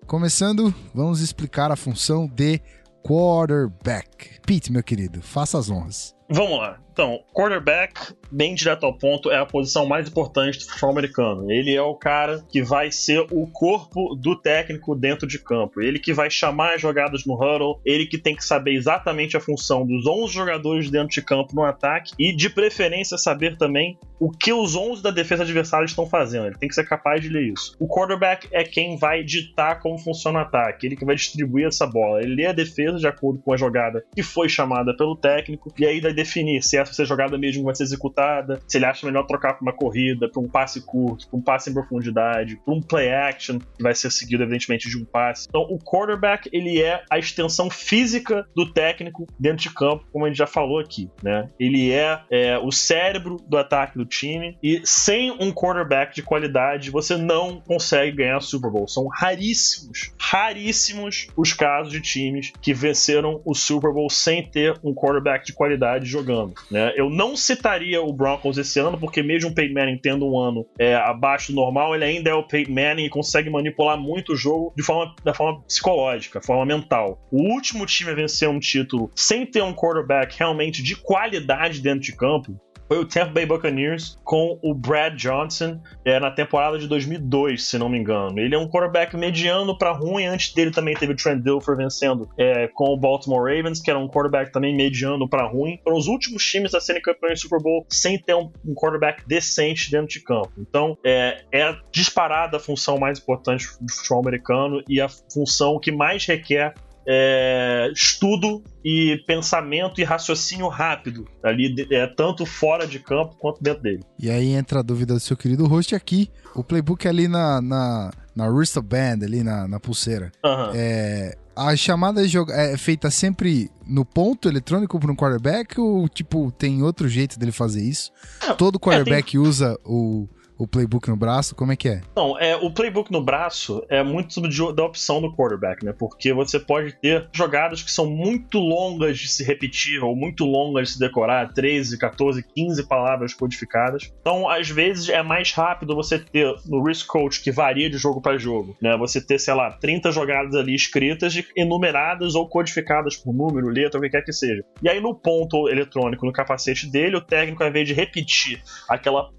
começando, vamos explicar a função de quarterback. Pete, meu querido, faça as honras. Vamos lá. Então, quarterback, bem direto ao ponto, é a posição mais importante do futebol americano. Ele é o cara que vai ser o corpo do técnico dentro de campo. Ele que vai chamar as jogadas no huddle, ele que tem que saber exatamente a função dos 11 jogadores dentro de campo no ataque e, de preferência, saber também o que os 11 da defesa adversária estão fazendo. Ele tem que ser capaz de ler isso. O quarterback é quem vai ditar como funciona o ataque, ele que vai distribuir essa bola. Ele lê a defesa de acordo com a jogada que foi chamada pelo técnico e aí vai definir se essa jogada mesmo vai ser executada, se ele acha melhor trocar para uma corrida, para um passe curto, para um passe em profundidade, para um play action que vai ser seguido evidentemente de um passe. Então o quarterback ele é a extensão física do técnico dentro de campo, como a gente já falou aqui, né? Ele é, é o cérebro do ataque do time e sem um quarterback de qualidade você não consegue ganhar Super Bowl. São raríssimos, raríssimos os casos de times que venceram o Super Bowl sem ter um quarterback de qualidade jogando. Né? Eu não citaria o Broncos esse ano, porque mesmo o Peyton Manning tendo um ano é, abaixo do normal, ele ainda é o Peyton Manning e consegue manipular muito o jogo de forma, da forma psicológica, forma mental. O último time a vencer um título sem ter um quarterback realmente de qualidade dentro de campo foi o Tampa Bay Buccaneers com o Brad Johnson é, na temporada de 2002, se não me engano. Ele é um quarterback mediano para ruim. Antes dele também teve o Trent Dilfer vencendo é, com o Baltimore Ravens, que era um quarterback também mediano para ruim. Foram os últimos times a serem campeões do Super Bowl sem ter um, um quarterback decente dentro de campo. Então, é, é disparada a função mais importante do futebol americano e a função que mais requer é, estudo e pensamento e raciocínio rápido ali, é, tanto fora de campo quanto dentro dele. E aí entra a dúvida do seu querido host aqui. O playbook ali na, na, na wristband, ali na, na pulseira. Uhum. É, a chamada é feita sempre no ponto eletrônico para um quarterback ou, tipo, tem outro jeito dele fazer isso? Todo quarterback é, tem... usa o o playbook no braço? Como é que é? Não, é, o playbook no braço é muito de, da opção do quarterback, né? Porque você pode ter jogadas que são muito longas de se repetir ou muito longas de se decorar, 13, 14, 15 palavras codificadas. Então, às vezes é mais rápido você ter no Risk Coach, que varia de jogo para jogo, né? Você ter, sei lá, 30 jogadas ali escritas, enumeradas ou codificadas por número, letra, o que quer que seja. E aí no ponto eletrônico, no capacete dele, o técnico, ao invés de repetir aquela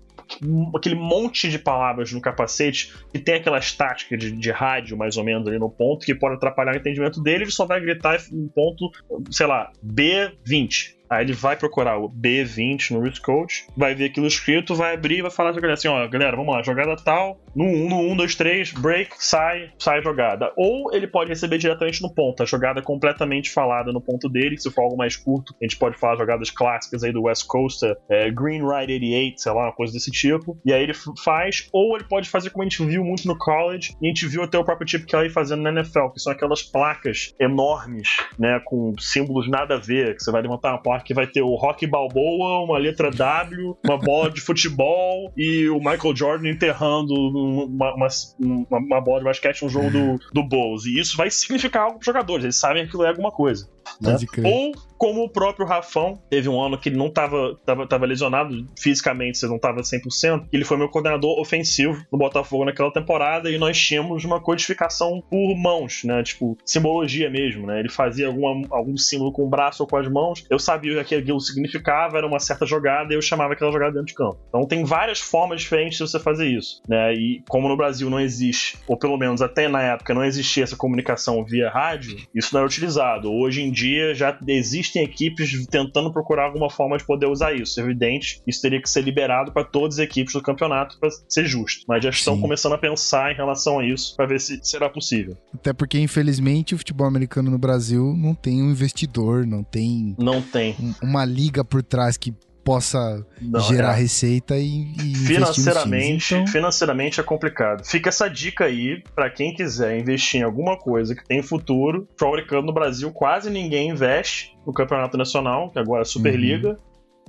aquele monte de palavras no capacete que tem aquela estática de, de rádio, mais ou menos, ali no ponto, que pode atrapalhar o entendimento dele, ele só vai gritar um ponto, sei lá, B20. Aí ele vai procurar o B20 no Risk Coach, vai ver aquilo escrito, vai abrir e vai falar pra galera assim: ó, galera, vamos lá, jogada tal, no 1, no 1, 2, 3, break, sai, sai jogada. Ou ele pode receber diretamente no ponto, a jogada completamente falada no ponto dele, se for algo mais curto, a gente pode falar jogadas clássicas aí do West Coast, é, Green Ride 88, sei lá, uma coisa desse tipo. E aí ele faz, ou ele pode fazer como a gente viu muito no college, e a gente viu até o próprio Chip Kelly fazendo na NFL, que são aquelas placas enormes, né, com símbolos nada a ver, que você vai levantar uma placa que vai ter o Rock Balboa, uma letra W, uma bola de futebol e o Michael Jordan enterrando uma, uma, uma, uma bola de basquete no jogo do, do Bulls. E isso vai significar algo para os jogadores, eles sabem que aquilo é alguma coisa. Né? Ou como o próprio Rafão, teve um ano que ele não estava tava, tava lesionado fisicamente, você não estava 100%, ele foi meu coordenador ofensivo no Botafogo naquela temporada e nós tínhamos uma codificação por mãos, né? Tipo, simbologia mesmo, né? Ele fazia alguma, algum símbolo com o braço ou com as mãos, eu sabia o que aquilo significava, era uma certa jogada e eu chamava aquela jogada dentro de campo. Então tem várias formas diferentes de você fazer isso, né? E como no Brasil não existe, ou pelo menos até na época não existia essa comunicação via rádio, isso não era utilizado. Hoje em dia já existe existem equipes tentando procurar alguma forma de poder usar isso. É evidente, isso teria que ser liberado para todas as equipes do campeonato para ser justo. Mas já estão Sim. começando a pensar em relação a isso para ver se será possível. Até porque, infelizmente, o futebol americano no Brasil não tem um investidor, não tem. Não tem. uma liga por trás que possa não, gerar é. receita e, e financeiramente, então... financeiramente é complicado. Fica essa dica aí para quem quiser investir em alguma coisa que tem futuro. Futebol no Brasil quase ninguém investe no Campeonato Nacional, que agora é Superliga. Uhum.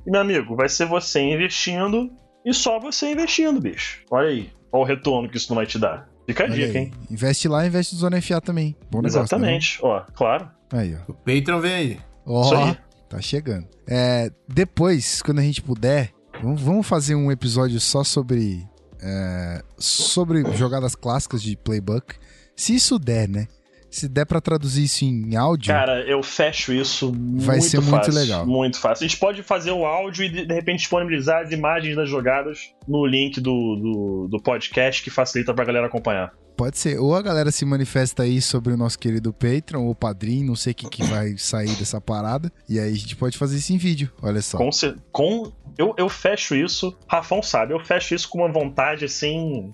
E meu amigo, vai ser você investindo e só você investindo, bicho. Olha aí, olha o retorno que isso não vai te dar. Fica a Olha dica, aí. hein? Investe lá, investe no Zona FA também. Bom negócio, Exatamente, né? ó, claro. Aí, ó. O Patreon vem aí. Ó. Isso aí. Tá chegando. É, depois, quando a gente puder, vamos, fazer um episódio só sobre. é, sobre jogadas clássicas de playbook. Se isso der, né? Se der pra traduzir isso em áudio. Cara, eu fecho isso Vai muito ser muito fácil, legal. Muito fácil. A gente pode fazer o áudio e de de repente disponibilizar as imagens das jogadas no link do, do, do podcast que facilita pra galera acompanhar. Pode ser. Ou a galera se manifesta aí sobre o nosso querido Patreon ou Padrim, não sei o que, que vai sair dessa parada. E aí a gente pode fazer isso em vídeo. Olha só. Com, cer- com eu, eu fecho isso, Rafão sabe, eu fecho isso com uma vontade assim.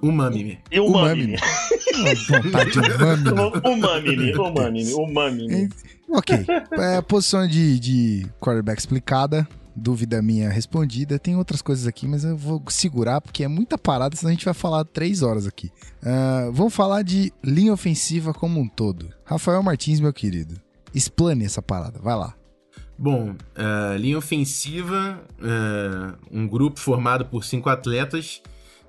Umami. E umami. Uma vontade umami. Umami, umami, umami. Ok. É, posição de, de quarterback explicada. Dúvida minha respondida. Tem outras coisas aqui, mas eu vou segurar porque é muita parada, senão a gente vai falar três horas aqui. Ah, vamos falar de linha ofensiva como um todo. Rafael Martins, meu querido. Explane essa parada, vai lá. Bom, eh, linha ofensiva, eh, um grupo formado por cinco atletas,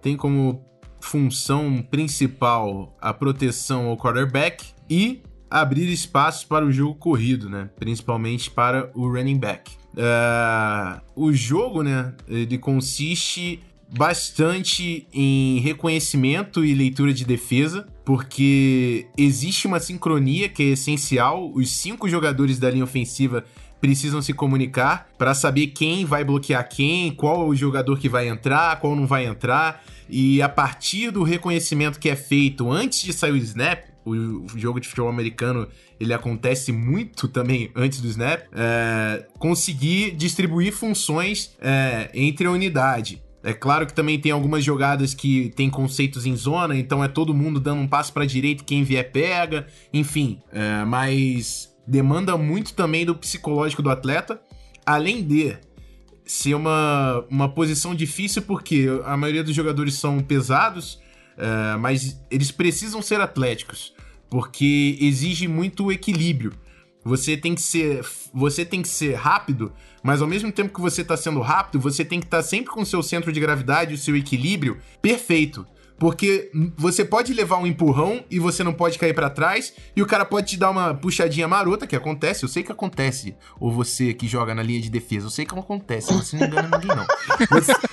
tem como função principal a proteção ao quarterback e abrir espaços para o jogo corrido, né? Principalmente para o running back. Eh, o jogo, né? Ele consiste bastante em reconhecimento e leitura de defesa, porque existe uma sincronia que é essencial. Os cinco jogadores da linha ofensiva precisam se comunicar para saber quem vai bloquear quem, qual é o jogador que vai entrar, qual não vai entrar. E a partir do reconhecimento que é feito antes de sair o snap, o jogo de futebol americano ele acontece muito também antes do snap, é, conseguir distribuir funções é, entre a unidade. É claro que também tem algumas jogadas que tem conceitos em zona, então é todo mundo dando um passo para direita, quem vier pega, enfim. É, mas demanda muito também do psicológico do atleta, além de ser uma, uma posição difícil porque a maioria dos jogadores são pesados, é, mas eles precisam ser atléticos, porque exige muito equilíbrio. Você tem que ser, você tem que ser rápido, mas ao mesmo tempo que você está sendo rápido, você tem que estar sempre com o seu centro de gravidade, o seu equilíbrio perfeito. Porque você pode levar um empurrão e você não pode cair para trás, e o cara pode te dar uma puxadinha marota, que acontece, eu sei que acontece. Ou você que joga na linha de defesa, eu sei que acontece, você não engana ninguém, não. Você-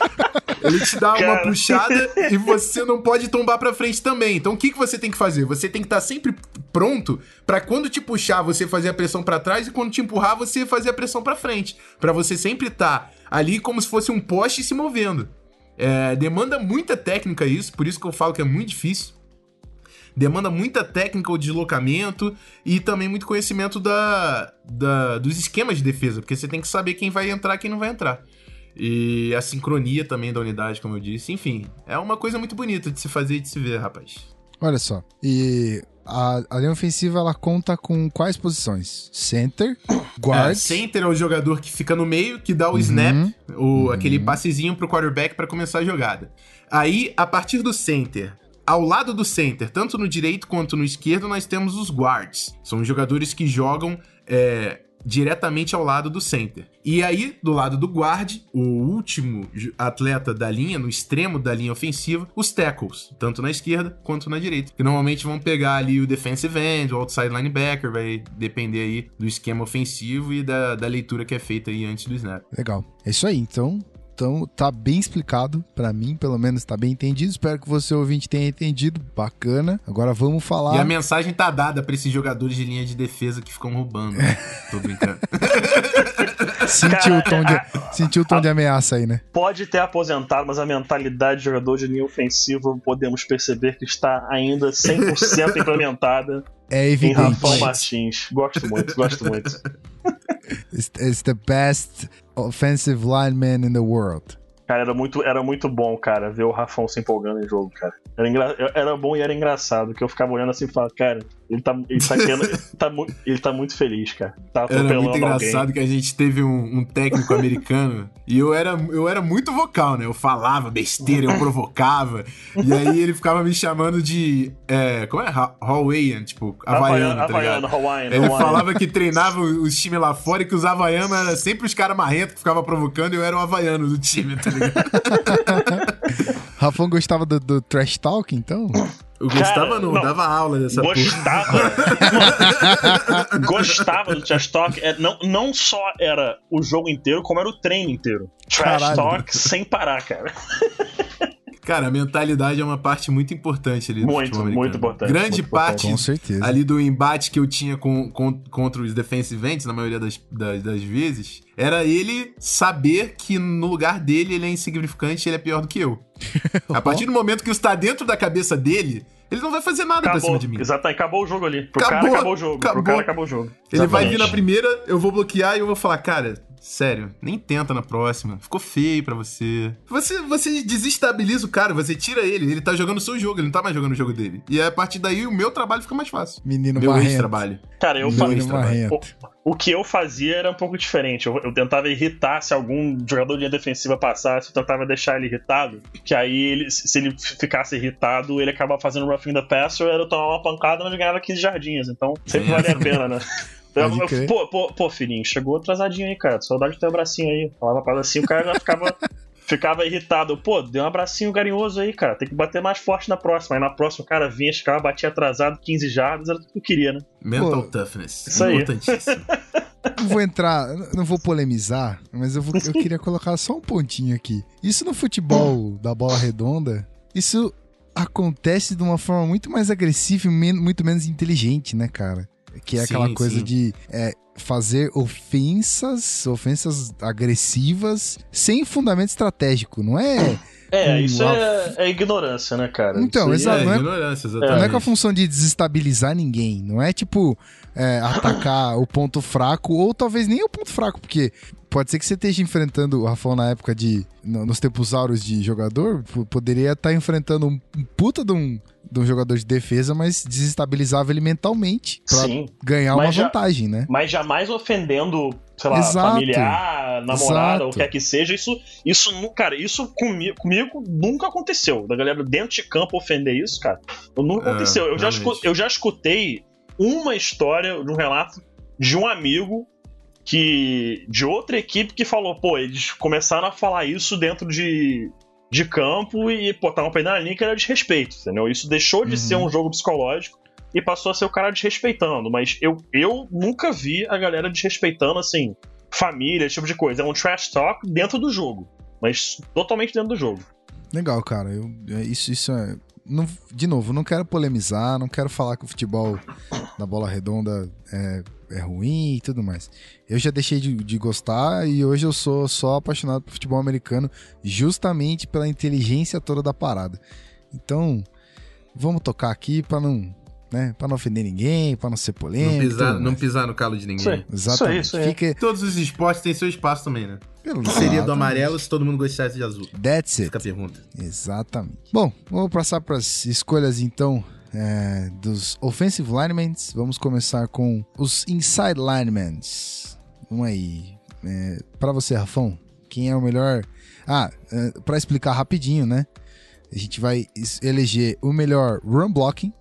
Ele te dá uma Cara. puxada e você não pode tombar pra frente também. Então o que, que você tem que fazer? Você tem que estar sempre pronto pra quando te puxar, você fazer a pressão pra trás e quando te empurrar, você fazer a pressão pra frente. Pra você sempre estar ali como se fosse um poste se movendo. É, demanda muita técnica isso, por isso que eu falo que é muito difícil. Demanda muita técnica o deslocamento e também muito conhecimento da, da- dos esquemas de defesa, porque você tem que saber quem vai entrar e quem não vai entrar. E a sincronia também da unidade, como eu disse. Enfim, é uma coisa muito bonita de se fazer e de se ver, rapaz. Olha só. E a, a linha ofensiva ela conta com quais posições? Center, É, guard. center é o jogador que fica no meio, que dá o Uhum. snap, o, Uhum. aquele passezinho pro quarterback pra começar a jogada. Aí, a partir do center, ao lado do center, tanto no direito quanto no esquerdo, nós temos os guards. São os jogadores que jogam é, diretamente ao lado do center. E aí, do lado do guard, o último atleta da linha, no extremo da linha ofensiva, os tackles, tanto na esquerda quanto na direita. Que normalmente vão pegar ali o defensive end, o outside linebacker, vai depender aí do esquema ofensivo e da, da leitura que é feita aí antes do snap. Legal. É isso aí. Então, então tá bem explicado pra mim, pelo menos tá bem entendido. Espero que você ouvinte tenha entendido. Bacana. Agora vamos falar. E a mensagem tá dada pra esses jogadores de linha de defesa que ficam roubando. Tô brincando. Sentiu o tom de, sentiu o tom de ameaça aí, né? Pode ter aposentado, mas a mentalidade de jogador de linha ofensiva podemos perceber que está ainda 100% implementada É em evidente. Rafael Martins. Gosto muito, gosto muito. It's, it's the best offensive lineman in the world. Cara, era muito, era muito bom, cara, ver o Rafão se empolgando em jogo, cara. Era, engra- era bom e era engraçado, que eu ficava olhando assim e falava, cara, ele tá, ele tá, querendo- ele tá, mu- ele tá muito feliz, cara. Tá Era muito engraçado alguém. que a gente teve um, um técnico americano e eu era, eu era muito vocal, né? Eu falava besteira, eu provocava. E aí ele ficava me chamando de. É, como é? Ha- Hawaiian, tipo, havaiano, tá Havaiano? Hawaiian, Ele Hawaiian. falava que treinava os times lá fora e que os havaianos eram sempre os caras marrentos que ficavam provocando e eu era o havaiano do time, tá ligado? Rafão gostava do, do trash talk, então? O Gustavo não, não. dava aula dessa. Gostava. Mano, gostava do Trash Talk. É, não, não só era o jogo inteiro, como era o treino inteiro. Trash Caralho. Talk sem parar, cara. Cara, a mentalidade é uma parte muito importante ali do Muito, futebol americano. muito importante, Grande muito parte certeza. ali do embate que eu tinha com, com- contra os defensive ends, na maioria das, das, das vezes, era ele saber que no lugar dele ele é insignificante e ele é pior do que eu. A partir do momento que isso tá dentro da cabeça dele, ele não vai fazer nada pra Acabou. cima de mim. Exatamente, acabou o jogo ali. Pro Acabou, cara acabou o jogo. acabou. Pro cara acabou o jogo. Ele vai vir Exatamente. na primeira, eu vou bloquear e eu vou falar, cara, sério, nem tenta na próxima. Ficou feio pra você. Você, você desestabiliza o cara, você tira ele, ele tá jogando o seu jogo, ele não tá mais jogando o jogo dele. E a partir daí o meu trabalho fica mais fácil. Menino meu marrento. ex-trabalho. Cara, eu Meu fa... Menino ex-trabalho. marrento. O que eu fazia era um pouco diferente. Eu, eu tentava irritar se algum jogador de linha defensiva passasse, eu tentava deixar ele irritado. Que aí, ele, se ele ficasse irritado, ele acabava fazendo roughing the passer, era eu tomar uma pancada, mas ganhava 15 jardinhas. Então, sempre valia a pena, né? Eu- Pode eu- pô, pô, pô, filhinho, chegou atrasadinho aí, cara. Saudade do teu abracinho aí. Falava pra ela assim, o cara já ficava, ficava irritado. Pô, deu um abracinho carinhoso aí, cara. Tem que bater mais forte na próxima. Aí na próxima o cara vinha, ficava, batia atrasado, 15 jardas, era tudo que eu queria, né? Mental Pô, toughness. isso aí. Importantíssimo. Não vou entrar, não vou polemizar, mas eu, vou- eu queria colocar só um pontinho aqui. Isso no futebol da bola redonda, isso acontece de uma forma muito mais agressiva e men- muito menos inteligente, né, cara? Que é Sim, aquela coisa sim. de é, fazer ofensas, ofensas agressivas, sem fundamento estratégico, não é? É, isso a- é, é ignorância, né, cara? Então, exato, aí é, não é- ignorância, Não é exatamente. com a função de desestabilizar ninguém. Não é tipo é, atacar o ponto fraco, ou talvez nem o ponto fraco, porque pode ser que você esteja enfrentando o Rafão na época de. no- nos tempos áureos de jogador, poderia estar enfrentando um, puta de um, de um jogador de defesa, mas desestabilizava ele mentalmente pra Sim. ganhar Mas uma já- vantagem, né? Mas jamais ofendendo, sei lá, Exato. familiar, namorada, Exato. ou o que quer que seja. Isso, isso cara, isso comigo, comigo nunca aconteceu. Da galera dentro de campo ofender isso, cara. Nunca É, aconteceu. Eu realmente. eu já escutei uma história de um relato de um amigo que de outra equipe que falou, pô, eles começaram a falar isso dentro de, de campo e, pô, estavam perdendo a linha que era desrespeito, entendeu? Isso deixou de Uhum. ser um jogo psicológico e passou a ser o cara desrespeitando. Mas eu, eu nunca vi a galera desrespeitando, assim, família, esse tipo de coisa. É um trash talk dentro do jogo. Mas totalmente dentro do jogo. Legal, cara. Eu, é, isso, isso é. Não- de novo, não quero polemizar, não quero falar que o futebol da bola redonda é, é ruim e tudo mais. Eu já deixei de, de gostar e hoje eu sou só apaixonado por futebol americano justamente pela inteligência toda da parada. Então, vamos tocar aqui pra não, né, para não ofender ninguém, pra não ser Não polêmico. pisar, tudo não pisar no calo de Isso aí. ninguém. Exatamente. Isso aí, isso aí. Fica Todos os esportes têm seu espaço também, né? pelo Seria do Exatamente. amarelo se todo mundo gostasse de azul. That's it. Fica a pergunta. Exatamente. Bom, vamos passar para as escolhas então é, dos offensive linemen. Vamos começar com os inside linemen. Vamos aí. É, para você, Rafão, quem é o melhor? Ah, é, para explicar rapidinho, né? A gente vai eleger o melhor run blocking,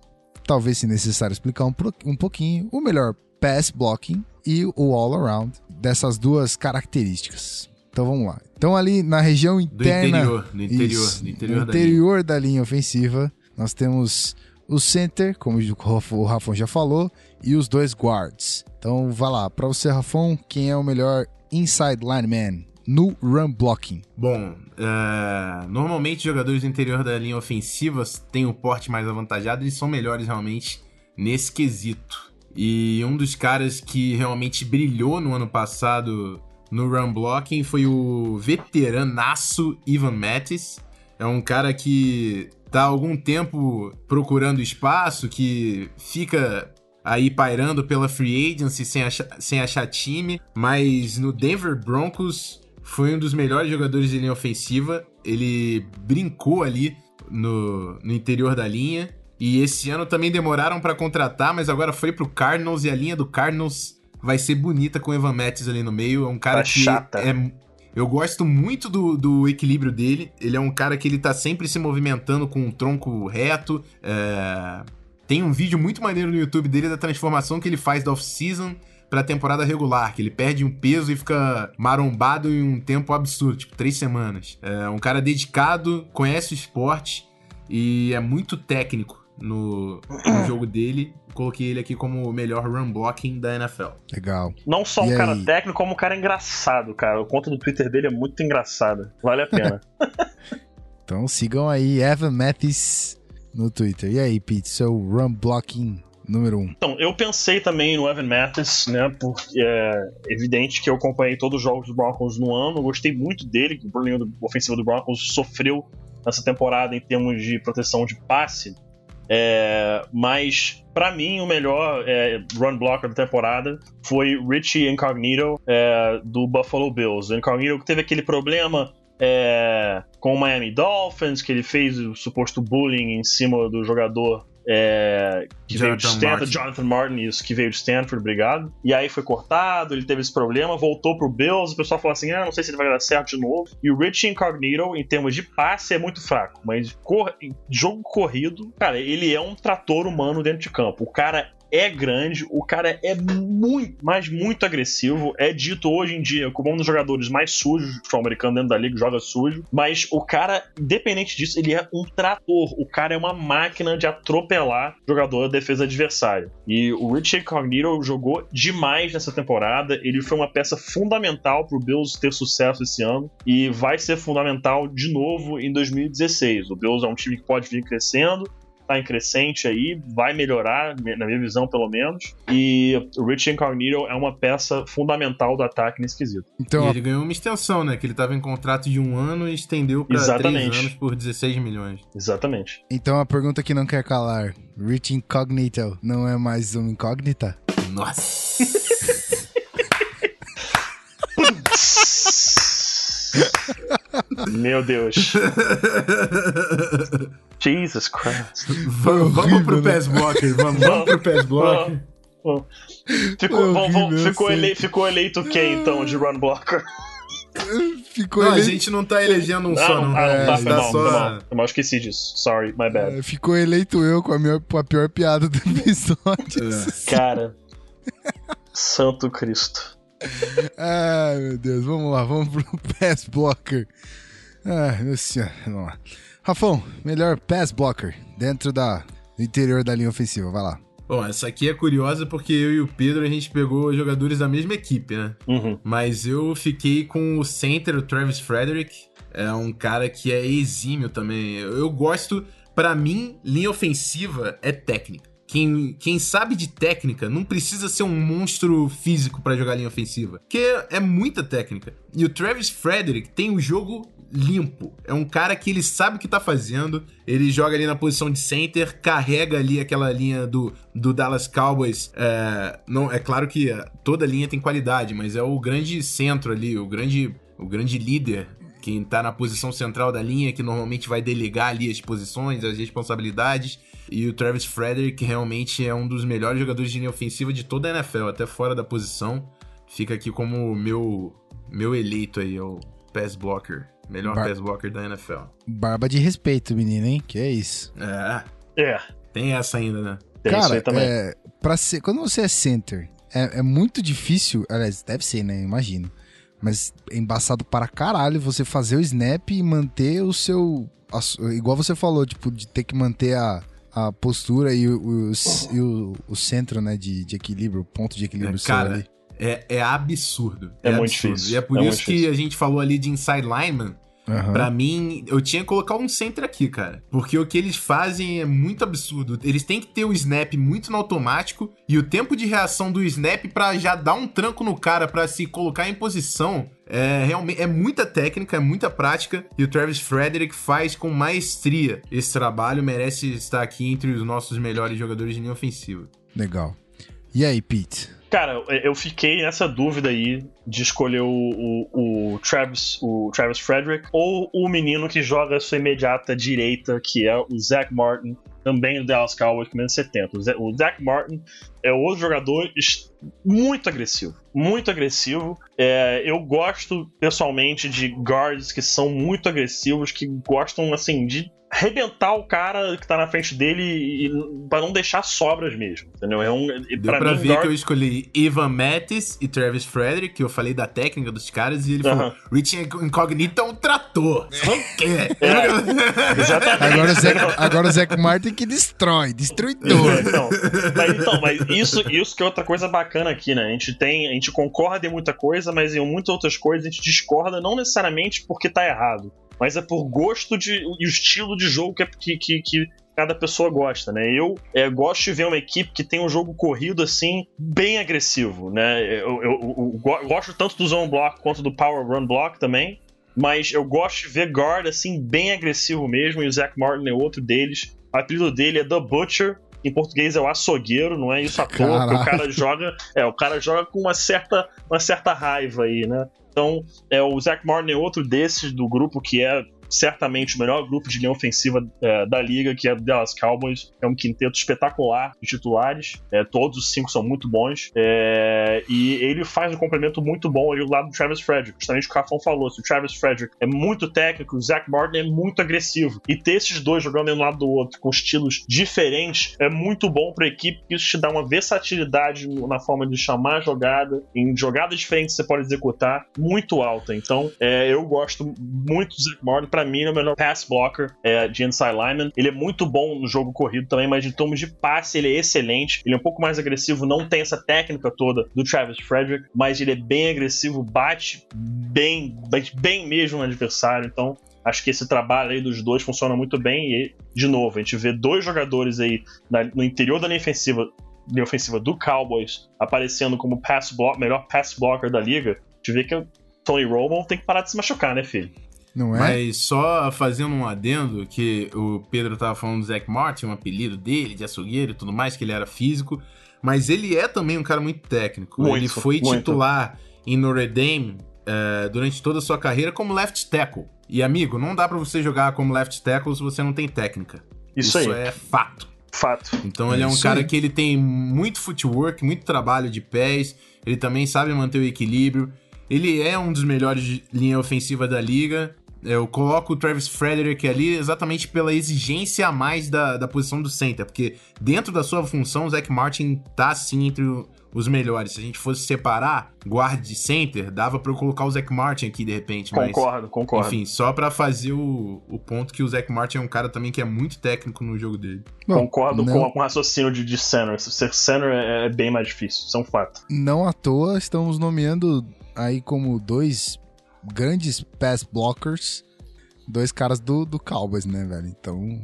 talvez se necessário explicar um, um pouquinho, o melhor pass blocking e o all around dessas duas características. Então vamos lá. Então ali na região Do interna interior, do interior, isso. do interior no da linha. interior da linha ofensiva, nós temos o center, como o Raf- o Rafão já falou, e os dois guards. Então, vai lá. Para você, Rafão, quem é o melhor inside lineman no run blocking? Bom, é, normalmente jogadores do interior da linha ofensiva têm o porte mais avantajado e são melhores realmente nesse quesito. E um dos caras que realmente brilhou no ano passado no run blocking foi o veteranaço Ivan Mattis. É um cara que tá há algum tempo procurando espaço, que fica aí pairando pela free agency sem achar, sem achar time, mas no Denver Broncos foi um dos melhores jogadores de linha ofensiva. Ele brincou ali no, no interior da linha. E esse ano também demoraram pra contratar, mas agora foi pro Cardinals e a linha do Cardinals vai ser bonita com o Evan Mattis ali no meio. É um cara Tá que chata. é eu gosto muito do, do equilíbrio dele. Ele é um cara que ele tá sempre se movimentando com um tronco reto. É, Tem um vídeo muito maneiro no YouTube dele da transformação que ele faz da off-season pra temporada regular, que ele perde um peso e fica marombado em um tempo absurdo, tipo três semanas. É um cara dedicado, conhece o esporte e é muito técnico. no, no jogo dele. Coloquei ele aqui como o melhor run blocking da NFL. Legal. Não só um E cara aí? técnico, como um cara engraçado, cara. O conta do Twitter dele é muito engraçada. Vale a pena. Então sigam aí Evan Mathis no Twitter. E aí, Pete, seu run blocking número 1. Um. Então, eu pensei também no Evan Mathis, né? Porque é evidente que eu acompanhei todos os jogos do Broncos no ano. Gostei muito dele, que o linha ofensivo do Broncos sofreu nessa temporada em termos de proteção de passe. É, mas, para mim, o melhor é, run blocker da temporada foi Richie Incognito é, do Buffalo Bills. O Incognito que teve aquele problema é, com o Miami Dolphins, que ele fez o suposto bullying em cima do jogador é, que veio de Jonathan Stanford, Martin. Jonathan Martin, isso, que veio de Stanford, obrigado. E aí foi cortado, ele teve esse problema, voltou pro Bills, o pessoal falou assim: ah, não sei se ele vai dar certo de novo. E o Rich Incognito, em termos de passe, é muito fraco, mas cor- jogo corrido, cara, ele é um trator humano dentro de campo. O cara é grande, o cara é muito, mas muito agressivo. É dito hoje em dia como um dos jogadores mais sujos do americano dentro da liga, joga sujo. Mas o cara, independente disso, ele é um trator. O cara é uma máquina de atropelar jogador da defesa adversária. E o Richie Incognito jogou demais nessa temporada. Ele foi uma peça fundamental pro Bills ter sucesso esse ano e vai ser fundamental de novo em 2016. O Bills é um time que pode vir crescendo tá em crescente aí, vai melhorar, na minha visão pelo menos. E o Rich Incognito é uma peça fundamental do ataque nesse quesito. Então, e ele ganhou uma extensão, né? Que ele tava em contrato de um ano e estendeu pra Exatamente. três anos por 16 milhões. Exatamente. então a pergunta que não quer calar: Rich Incognito não é mais um incógnita? Nossa! Meu Deus. Jesus Christ. vamos, vamos pro pass blocker, vamos, vamos pro pass blocker. Bom, Ficou, Foi bom, eu ficou, ele, ficou eleito quem então de run blocker? Ficou, Não, a gente não tá elegendo um Ah, só, não, não. ah, não tá, foi tá mal, foi só. mal. Foi mal, esqueci disso. Sorry, my bad. é, ficou eleito eu com a, minha, com a pior piada do episódio. É. Cara, Santo Cristo. Ai, meu Deus. Vamos lá, vamos pro pass blocker. Ai, meu senhor. Vamos lá. Rafão, melhor pass blocker dentro da, do interior da linha ofensiva. Vai lá. Bom, essa aqui é curiosa porque eu e o Pedro a gente pegou jogadores da mesma equipe, né? Uhum. Mas eu fiquei com o center, o Travis Frederick. É um cara que é exímio também. Eu, eu gosto, pra mim, linha ofensiva é técnica. Quem, quem sabe de técnica não precisa ser um monstro físico pra jogar linha ofensiva, porque é muita técnica. E o Travis Frederick tem o jogo limpo. É um cara que ele sabe o que tá fazendo. Ele joga ali na posição de center, carrega ali aquela linha do, do Dallas Cowboys. É, não, é claro que é, toda linha tem qualidade, mas é o grande centro ali, o grande, o grande líder. Quem tá na posição central da linha, que normalmente vai delegar ali as posições, as responsabilidades. E o Travis Frederick realmente é um dos melhores jogadores de linha ofensiva de toda a NFL, até fora da posição. Fica aqui como meu, meu eleito aí, é o pass blocker. Melhor Bar- pass blocker da NFL. Barba de respeito, menino, hein? Que é isso. É, É, tem essa ainda, né? tem isso Cara, aí também. é, pra ser, quando você é center, é, é muito difícil. Aliás, deve ser, né? Imagino. Mas é embaçado para caralho você fazer o snap e manter o seu. a igual você falou, tipo, de ter que manter a, a postura e, o, o, e o, o centro, né? De, de equilíbrio, o ponto de equilíbrio É, seu cara, ali. É, é absurdo. É muito absurdo. difícil, E é por é isso muito que difícil. a gente falou ali de inside lineman. Aham. Pra mim, eu tinha que colocar um center aqui, cara. Porque o que eles fazem é muito absurdo. Eles têm que ter o snap muito no automático e o tempo de reação do snap pra já dar um tranco no cara pra se colocar em posição é realmente é muita técnica, é muita prática e o Travis Frederick faz com maestria. Esse trabalho merece estar aqui entre os nossos melhores jogadores de linha ofensiva. Legal. E aí, Pete? Cara, eu fiquei nessa dúvida aí de escolher o, o, o Travis, o Travis Frederick ou o menino que joga a sua imediata direita, que é o Zach Martin, também do Dallas Cowboys, com menos 70. O Za- O Zach Martin é outro jogador muito agressivo. Muito agressivo. É, eu gosto, pessoalmente, de guards que são muito agressivos, que gostam, assim, de arrebentar o cara que tá na frente dele e, pra não deixar sobras mesmo, entendeu? É um, Deu pra, pra mim, ver guard... que eu escolhi Ivan Mattis e Travis Frederick, que eu falei da técnica dos caras, e ele uh -huh. falou, Rich Incognito é um trator, não quer. É, exatamente. Agora o, Zach, agora o Zach Martin que destrói, destruidor. então, mas, então, mas isso, isso que é outra coisa bacana aqui, né? A gente tem, a gente concorda em muita coisa, mas em muitas outras coisas a gente discorda não necessariamente porque tá errado mas é por gosto de, e o estilo de jogo que, que, que, que cada pessoa gosta, né? Eu é, gosto de ver uma equipe que tem um jogo corrido assim bem agressivo, né? Eu, eu, eu, eu gosto tanto do zone block quanto do power run block também, mas eu gosto de ver guard assim bem agressivo mesmo e o Zach Martin é outro deles. O apelido dele é The Butcher. Em português é o açougueiro, não é isso à toa, o cara joga, é, o cara joga com uma certa, uma certa raiva aí, né? Então, é, o Zach Martin é outro desses do grupo que é certamente o melhor grupo de linha ofensiva é, da liga, que é o Dallas Cowboys. É um quinteto espetacular de titulares. É, todos os cinco são muito bons. É, e ele faz um complemento muito bom ali do lado do Travis Frederick. Justamente o que o Rafão falou. Se o Travis Frederick é muito técnico, o Zach Martin é muito agressivo. E ter esses dois jogando um lado do outro, com estilos diferentes, é muito bom para a equipe. Isso te dá uma versatilidade na forma de chamar a jogada, em jogadas diferentes você pode executar, muito alta. Então, é, eu gosto muito do Zach Martin. Pra para mim, é o melhor pass blocker é, de inside lineman. Ele é muito bom no jogo corrido também, mas em termos de passe, ele é excelente. Ele é um pouco mais agressivo, não tem essa técnica toda do Travis Frederick, mas ele é bem agressivo, bate bem, bate bem mesmo no adversário. Então, acho que esse trabalho aí dos dois funciona muito bem. E, de novo, a gente vê dois jogadores aí na, no interior da linha ofensiva, linha ofensiva do Cowboys aparecendo como pass block, melhor pass blocker da liga. A gente vê que o Tony Romo tem que parar de se machucar, né, filho? Não é? Mas só fazendo um adendo, que o Pedro tava falando do Zac Martin, um apelido dele, de açougueiro e tudo mais, que ele era físico. Mas ele é também um cara muito técnico. Muito, ele foi muito. titular em Notre Dame uh, durante toda a sua carreira como left tackle. E, amigo, não dá para você jogar como left tackle se você não tem técnica. Isso, Isso é fato. Fato. Então ele é, é um cara aí. que ele tem muito footwork, muito trabalho de pés, ele também sabe manter o equilíbrio. Ele é um dos melhores de linha ofensiva da liga eu coloco o Travis Frederick ali exatamente pela exigência a mais da, da posição do center, porque dentro da sua função, o Zach Martin tá sim entre os melhores. Se a gente fosse separar guard de center, dava para eu colocar o Zach Martin aqui de repente. Concordo, mas, concordo. Enfim, só para fazer o, o ponto que o Zach Martin é um cara também que é muito técnico no jogo dele. Bom, concordo não... com o raciocínio de, de center. Ser center é, é bem mais difícil, isso é um fato. Não à toa estamos nomeando aí como dois grandes pass blockers, dois caras do, do Cowboys, né, velho? Então,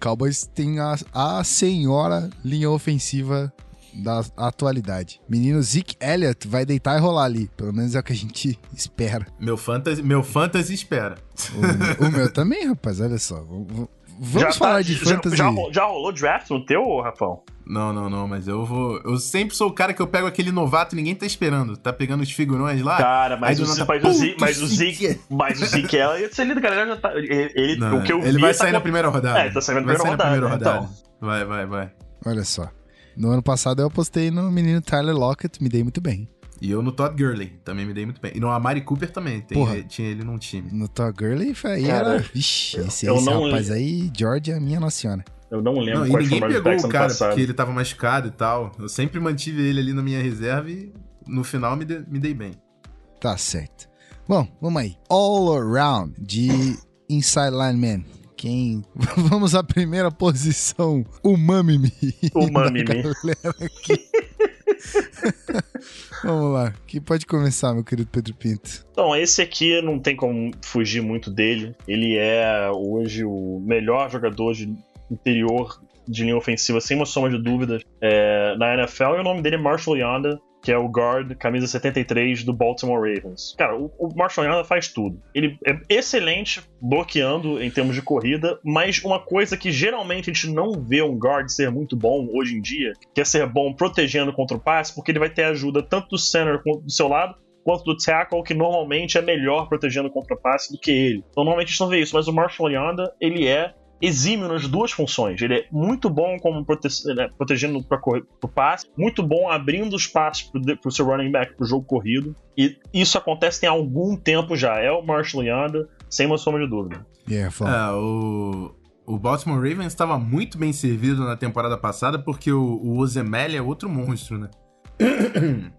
Cowboys tem a, a senhora linha ofensiva da atualidade. Menino Zeke Elliott vai deitar e rolar ali. Pelo menos é o que a gente espera. Meu fantasy, meu fantasy espera. O, o meu também, rapaz. Olha só. Vamos já falar tá, de fantasy. Já, já, rolou draft no teu, Rafão? Não, não, não, mas eu vou. Eu sempre sou o cara que eu pego aquele novato e ninguém tá esperando. Tá pegando os figurões lá. Cara, mas, o, mas, o, Zeke, mas o Zeke. Mas o Zeke ela ia ser lindo, cara. Já tá, ele, não, o que eu ele vi, vai sair tá na primeira rodada. É, tá saindo na primeira, rodada, primeira rodada. Então. Vai, vai, vai. Olha só. No ano passado eu apostei no menino Tyler Lockett, me dei muito bem. E eu no Todd Gurley, também me dei muito bem. E no Amari Cooper também, tem, Porra, tinha ele num time. No Todd Gurley aí Cara, era... Vixe, esse, esse rapaz aí, Georgia, minha nossa senhora. Eu não lembro não, e ninguém pegou o cara porque ele tava machucado e tal. Eu sempre mantive ele ali na minha reserva e no final me, de, me dei bem. Tá certo. Bom, vamos aí. All Around de Inside Lineman. Quem. Vamos à primeira posição. O Mamimi. O Mamimi. Vamos lá, que pode começar, meu querido Pedro Pinto. Então, esse aqui não tem como fugir muito dele. Ele é hoje o melhor jogador de interior de linha ofensiva, sem uma soma de dúvidas, é, na NFL. E o nome dele é Marshall Yonda que é o guard, camisa 73 do Baltimore Ravens. Cara, o, o Marshall Yanda faz tudo. Ele é excelente bloqueando em termos de corrida, mas uma coisa que geralmente a gente não vê um guard ser muito bom hoje em dia, que é ser bom protegendo contra o passe, porque ele vai ter ajuda tanto do center do seu lado, quanto do tackle, que normalmente é melhor protegendo contra o passe do que ele. Então, normalmente a gente não vê isso, mas o Marshall Yanda, ele é exímio nas duas funções. Ele é muito bom como prote né, protegendo para o passe, muito bom abrindo espaço para o seu running back para o jogo corrido. E isso acontece tem algum tempo já. É o Marshall Yanda, sem uma sombra de dúvida. Yeah, é, o, o Baltimore Ravens estava muito bem servido na temporada passada porque o, o Ozemelli é outro monstro, né?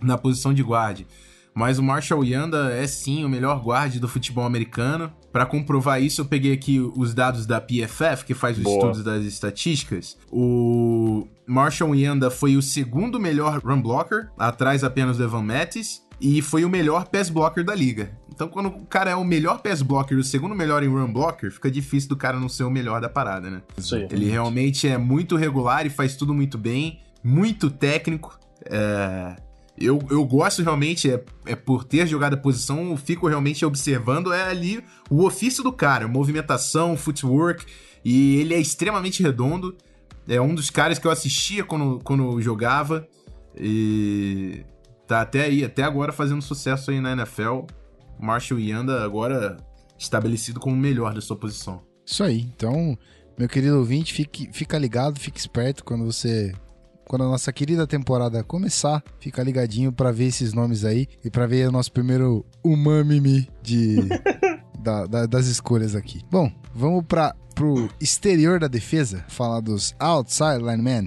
na posição de guarde. Mas o Marshall Yanda é sim o melhor guarde do futebol americano. Para comprovar isso, eu peguei aqui os dados da PFF, que faz os Boa. estudos das estatísticas. O Marshall Yanda foi o segundo melhor run blocker, atrás apenas do Evan Mattis, e foi o melhor pass blocker da liga. Então, quando o cara é o melhor pass blocker e o segundo melhor em run blocker, fica difícil do cara não ser o melhor da parada, né? Sim. Ele realmente é muito regular e faz tudo muito bem, muito técnico. É eu, eu gosto realmente, é, é por ter jogado a posição, eu fico realmente observando é ali o ofício do cara, movimentação, footwork, e ele é extremamente redondo. É um dos caras que eu assistia quando, quando jogava, e tá até aí, até agora fazendo sucesso aí na NFL. Marshall Yanda agora estabelecido como o melhor da sua posição. Isso aí, então, meu querido ouvinte, fique, fica ligado, fique esperto quando você quando a nossa querida temporada começar, fica ligadinho para ver esses nomes aí e para ver o nosso primeiro umami de da, da, das escolhas aqui. Bom, vamos para pro exterior da defesa, falar dos outside linemen.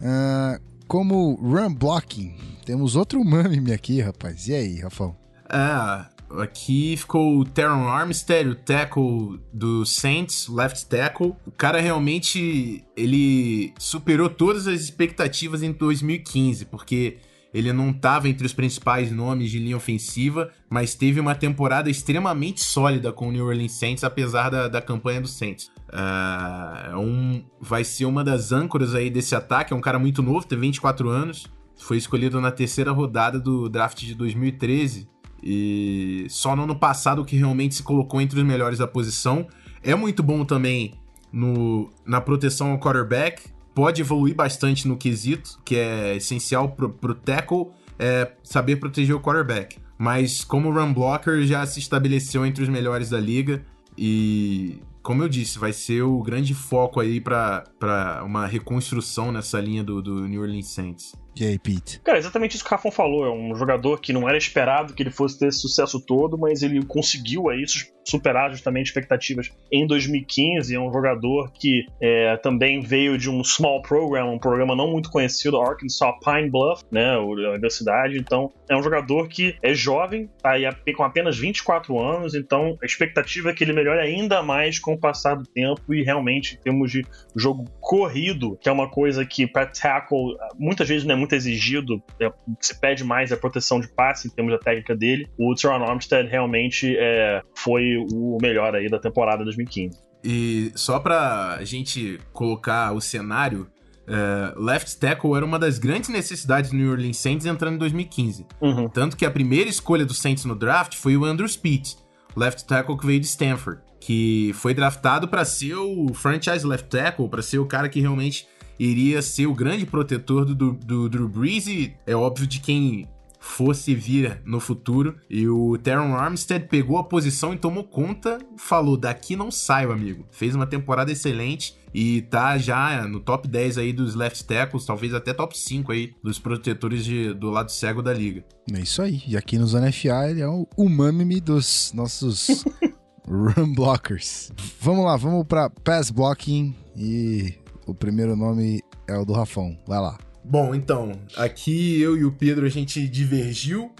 Uh, como run blocking, temos outro umami aqui, rapaz. E aí, Rafão? É, Aqui ficou o Teron Armstead, o tackle do Saints, left tackle. O cara realmente ele superou todas as expectativas em 2015, porque ele não estava entre os principais nomes de linha ofensiva, mas teve uma temporada extremamente sólida com o New Orleans Saints, apesar da, da campanha do Saints. Uh, um, vai ser uma das âncoras aí desse ataque. É um cara muito novo, tem 24 anos. Foi escolhido na terceira rodada do draft de 2013. E só no ano passado que realmente se colocou entre os melhores da posição. É muito bom também no, na proteção ao quarterback. Pode evoluir bastante no quesito, que é essencial pro, pro tackle, é saber proteger o quarterback. Mas como run blocker já se estabeleceu entre os melhores da liga. E como eu disse, vai ser o grande foco aí para uma reconstrução nessa linha do, do New Orleans Saints. E Pete? Cara, exatamente isso que o Rafon falou. É um jogador que não era esperado que ele fosse ter esse sucesso todo, mas ele conseguiu aí superar justamente expectativas em 2015. É um jogador que é, também veio de um small program, um programa não muito conhecido, Arkansas Pine Bluff, né, a universidade. Então, é um jogador que é jovem, tá aí com apenas 24 anos. Então, a expectativa é que ele melhore ainda mais com o passar do tempo e realmente, em termos de jogo corrido, que é uma coisa que para tackle muitas vezes não é muito exigido, é, se pede mais a proteção de passe em termos da técnica dele. O Teron Armstead realmente é, foi o melhor aí da temporada 2015. E só pra gente colocar o cenário, é, left tackle era uma das grandes necessidades do New Orleans Saints entrando em 2015. Uhum. Tanto que a primeira escolha do Saints no draft foi o Andrew Speed, left tackle que veio de Stanford, que foi draftado para ser o franchise left tackle, para ser o cara que realmente iria ser o grande protetor do, do, do Drew Brees e é óbvio de quem fosse vir no futuro. E o Teron Armstead pegou a posição e tomou conta, falou: daqui não saio, amigo. Fez uma temporada excelente e tá já no top 10 aí dos left tackles, talvez até top 5 aí dos protetores de, do lado cego da liga. É isso aí. E aqui nos NFA ele é o umami dos nossos run blockers. Vamos lá, vamos para pass blocking e o primeiro nome é o do Rafão. Vai lá. Bom, então, aqui eu e o Pedro a gente divergiu,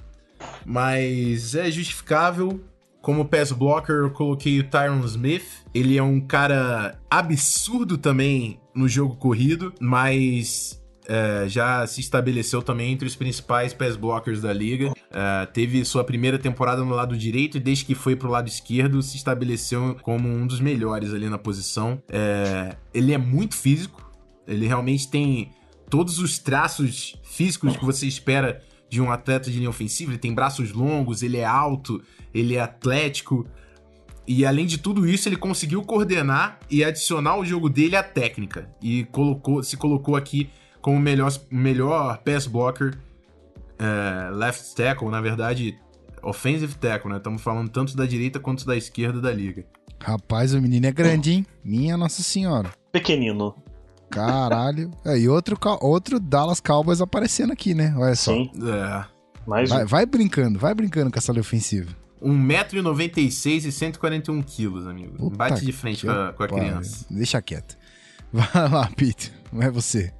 mas é justificável. Como pass blocker, eu coloquei o Tyron Smith. Ele é um cara absurdo também no jogo corrido, mas é, já se estabeleceu também entre os principais pass blockers da liga. É, teve sua primeira temporada no lado direito e desde que foi pro lado esquerdo se estabeleceu como um dos melhores ali na posição. É, ele é muito físico, ele realmente tem todos os traços físicos que você espera de um atleta de linha ofensiva. Ele tem braços longos, ele é alto, ele é atlético. E além de tudo isso, ele conseguiu coordenar e adicionar ao jogo dele a técnica. E colocou, se colocou aqui como melhor, melhor pass blocker, é, left tackle, na verdade, offensive tackle, né? Estamos falando tanto da direita quanto da esquerda da liga. Rapaz, o menino é grande, hein? Minha Nossa Senhora. Pequenino. Caralho. É, e outro, outro Dallas Cowboys aparecendo aqui, né? Olha só. Sim. É. Mas Vai, vai brincando, vai brincando com essa linha ofensiva. 1,96m e 141 quilos, amigo. Puta Bate de frente com a, com a criança. Deixa quieto. Vai lá, Pete. Não é você.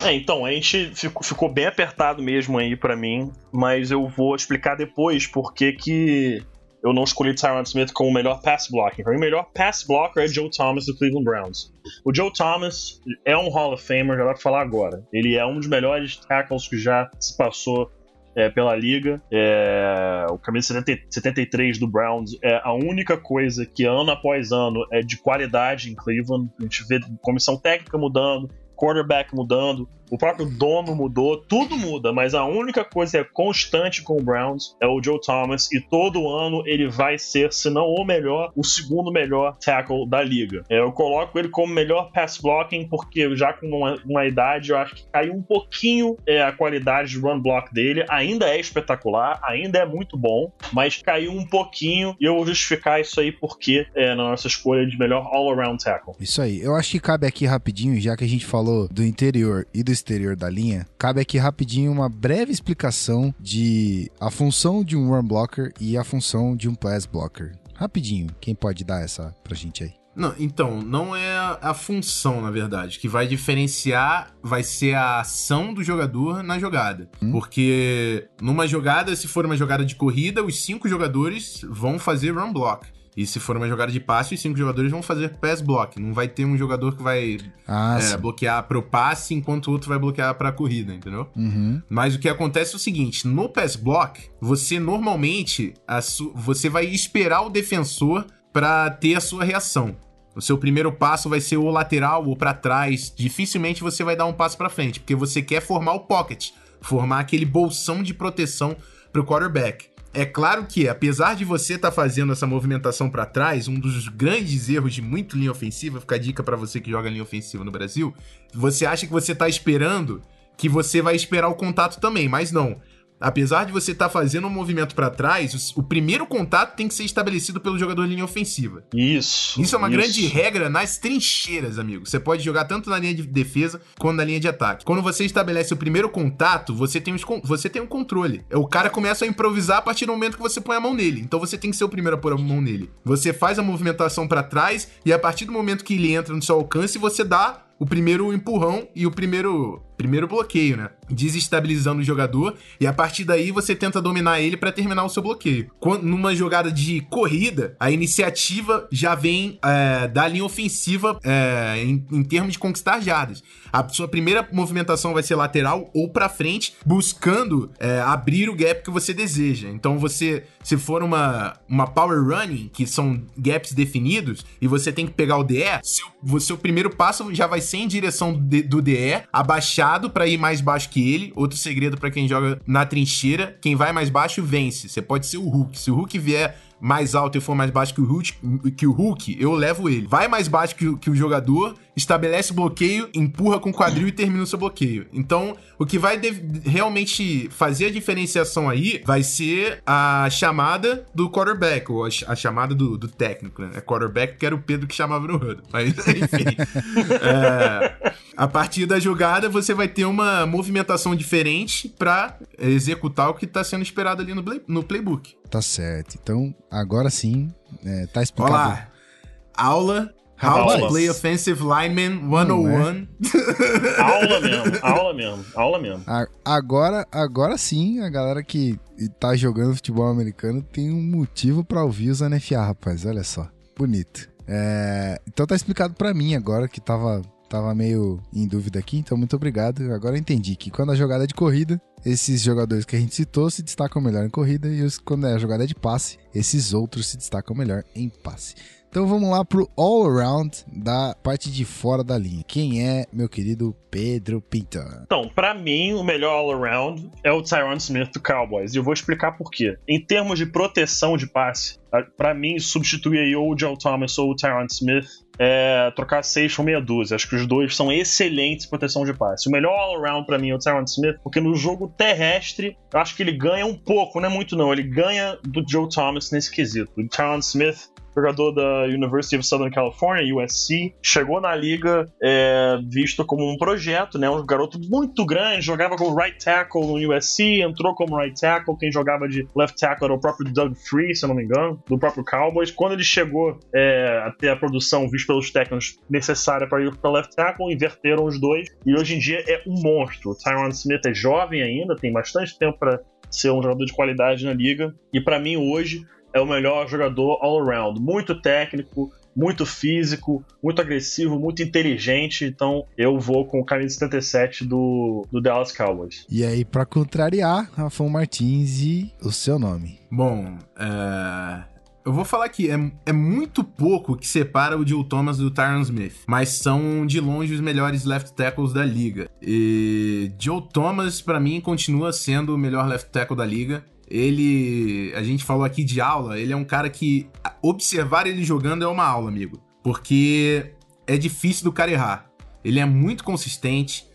É, então, a gente ficou, ficou bem apertado mesmo aí pra mim, mas eu vou explicar depois por que que eu não escolhi Tyron Smith como o melhor pass blocking. Pra mim, o melhor pass blocker é Joe Thomas do Cleveland Browns. O Joe Thomas é um Hall of Famer, já dá pra falar agora. Ele é um dos melhores tackles que já se passou é, pela liga. É, o camisa 70 73 do Browns é a única coisa que ano após ano é de qualidade em Cleveland. A gente vê comissão técnica mudando, quarterback mudando, o próprio dono mudou, tudo muda, mas a única coisa que é constante com o Browns é o Joe Thomas e todo ano ele vai ser, se não o melhor, o segundo melhor tackle da liga. É, Eu coloco ele como melhor pass blocking porque já com uma, uma idade eu acho que caiu um pouquinho é, a qualidade de run block dele, ainda é espetacular, ainda é muito bom, mas caiu um pouquinho e eu vou justificar isso aí porque é, na nossa escolha de melhor all-around tackle. Isso aí. Eu acho que cabe aqui rapidinho, já que a gente falou do interior e do exterior da linha, cabe aqui rapidinho uma breve explicação de a função de um run blocker e a função de um pass blocker. Rapidinho, quem pode dar essa pra gente aí? Não, então, não é a, função, na verdade. Que vai diferenciar vai ser a ação do jogador na jogada. Porque numa jogada, se for uma jogada de corrida, os cinco jogadores vão fazer run block. E se for uma jogada de passe, os cinco jogadores vão fazer pass block. Não vai ter um jogador que vai Ah, é, bloquear pro passe enquanto o outro vai bloquear pra corrida, entendeu? Uhum. Mas o que acontece é o seguinte: no pass block, você normalmente você vai esperar o defensor pra ter a sua reação. O seu primeiro passo vai ser ou lateral ou pra trás. Dificilmente você vai dar um passo pra frente, porque você quer formar o pocket, formar aquele bolsão de proteção pro quarterback. É claro que, apesar de você estar fazendo essa movimentação pra trás, um dos grandes erros de muito linha ofensiva, fica a dica pra você que joga linha ofensiva no Brasil, você acha que você tá esperando que você vai esperar o contato também, mas não. Apesar de você estar fazendo um movimento pra trás, o, o primeiro contato tem que ser estabelecido pelo jogador de linha ofensiva. Isso. Isso é uma grande regra nas trincheiras, amigo. Você pode jogar tanto na linha de defesa quanto na linha de ataque. Quando você estabelece o primeiro contato, você tem, os você tem um controle. O cara começa a improvisar a partir do momento que você põe a mão nele. Então você tem que ser o primeiro a pôr a mão nele. Você faz a movimentação pra trás e a partir do momento que ele entra no seu alcance, você dá o primeiro empurrão e o primeiro primeiro bloqueio, né? Desestabilizando o jogador e a partir daí você tenta dominar ele pra terminar o seu bloqueio. Quando, numa jogada de corrida, a iniciativa já vem é, da linha ofensiva é, em, em termos de conquistar jardas. A sua primeira movimentação vai ser lateral ou pra frente, buscando é, abrir o gap que você deseja. Então você, se for uma, uma power running, que são gaps definidos, e você tem que pegar o DE, seu, seu primeiro passo já vai ser em direção do DE, abaixado pra ir mais baixo que ele. Outro segredo pra quem joga na trincheira, quem vai mais baixo vence. Você pode ser o Hulk. Se o Hulk vier mais alto e for mais baixo que o Hulk, que o Hulk eu levo ele. Vai mais baixo que que o jogador, estabelece o bloqueio, empurra com o quadril e termina o seu bloqueio. Então, o que vai realmente fazer a diferenciação aí vai ser a chamada do quarterback, ou a, ch- a chamada do, do técnico, né? É quarterback que era o Pedro que chamava no Huddle. Mas, enfim. É, a partir da jogada, você vai ter uma movimentação diferente pra executar o que tá sendo esperado ali no, play- no playbook. Tá certo. Então, agora sim, é, tá explicado. Olá. Aula How Aula. to Play Offensive Lineman Não é? 101. Aula mesmo, aula mesmo, aula mesmo. Agora, agora sim, a galera que tá jogando futebol americano tem um motivo pra ouvir os NFA, rapaz. Olha só. Bonito. É, então tá explicado pra mim agora que tava, tava meio em dúvida aqui, então muito obrigado. Agora eu entendi que quando a jogada é de corrida, esses jogadores que a gente citou se destacam melhor em corrida e os, quando é a jogada é de passe, esses outros se destacam melhor em passe. Então vamos lá pro all-around da parte de fora da linha. Quem é meu querido Pedro Pinto? Então, pra mim, o melhor all-around é o Tyron Smith do Cowboys. E eu vou explicar por quê. Em termos de proteção de passe, a- pra mim, substituir aí ou o Joe Thomas ou o Tyron Smith é trocar 6 por meia dúzia. Acho que os dois são excelentes em proteção de passe. O melhor all-around pra mim é o Tyron Smith, porque no jogo terrestre, eu acho que ele ganha um pouco, não é muito não. Ele ganha do Joe Thomas nesse quesito. O Tyron Smith jogador da University of Southern California, USC, chegou na liga é, visto como um projeto, né? Um garoto muito grande, jogava como right tackle no USC, entrou como right tackle, quem jogava de left tackle era o próprio Doug Free, se eu não me engano, do próprio Cowboys. Quando ele chegou é, a ter a produção vista pelos técnicos necessária para ir para left tackle, inverteram os dois e hoje em dia é um monstro. O Tyron Smith é jovem ainda, tem bastante tempo para ser um jogador de qualidade na liga e para mim hoje é o melhor jogador all around, muito técnico, muito físico, muito agressivo, muito inteligente. Então eu vou com o camisa 77 do, do Dallas Cowboys. E aí, para contrariar, Rafão Martins e o seu nome. Bom, é... Eu vou falar que é, é muito pouco que separa o Joe Thomas do Tyron Smith, mas são de longe os melhores left tackles da liga. E Joe Thomas, para mim, continua sendo o melhor left tackle da liga. Ele, a gente falou aqui de aula, ele é um cara que observar ele jogando é uma aula, amigo, porque é difícil do cara errar. Ele é muito consistente,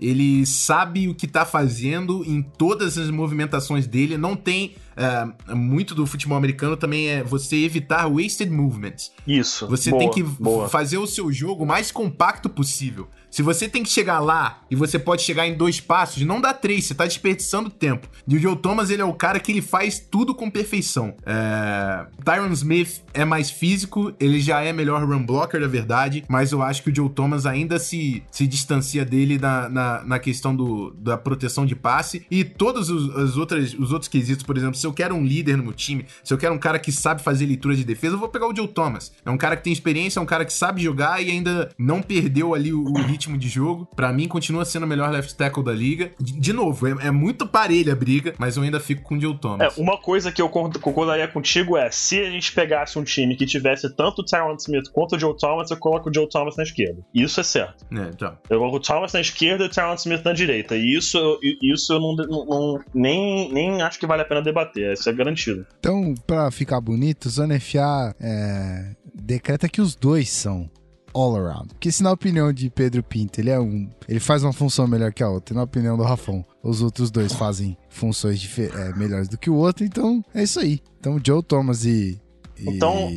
ele sabe o que tá fazendo em todas as movimentações dele. Não tem. Uh, muito do futebol americano também é você evitar wasted movements. Isso. Você boa, tem que boa. fazer o seu jogo mais compacto possível. Se você tem que chegar lá e você pode chegar em dois passos, não dá três, você tá desperdiçando tempo. E o Joe Thomas, ele é o cara que ele faz tudo com perfeição. É... Tyron Smith é mais físico, ele já é melhor run blocker, da verdade, mas eu acho que o Joe Thomas ainda se, se distancia dele na, na, na questão do, da proteção de passe e todos os, as outras, os outros quesitos, por exemplo, se eu quero um líder no meu time, se eu quero um cara que sabe fazer leitura de defesa, eu vou pegar o Joe Thomas. É um cara que tem experiência, é um cara que sabe jogar e ainda não perdeu ali o, o ritmo de jogo. Para mim, continua sendo o melhor left tackle da liga. De, de novo, é, é, muito parelha a briga, mas eu ainda fico com o Joe Thomas. É, uma coisa que eu concordaria contigo é: se a gente pegasse um time que tivesse tanto o Tyron Smith quanto o Joe Thomas, eu coloco o Joe Thomas na esquerda. Isso é certo. É, então. Eu coloco o Thomas na esquerda e o Tyron Smith na direita. E isso, isso eu não, não, nem, nem acho que vale a pena debater. Isso é garantido. Então, pra ficar bonito, Zona FA é, decreta que os dois são all around. Porque se na opinião de Pedro Pinto ele é um. Ele faz uma função melhor que a outra, e na opinião do Rafão, os outros dois fazem funções é, melhores do que o outro, então é isso aí. Então Joe Thomas e. e... Então,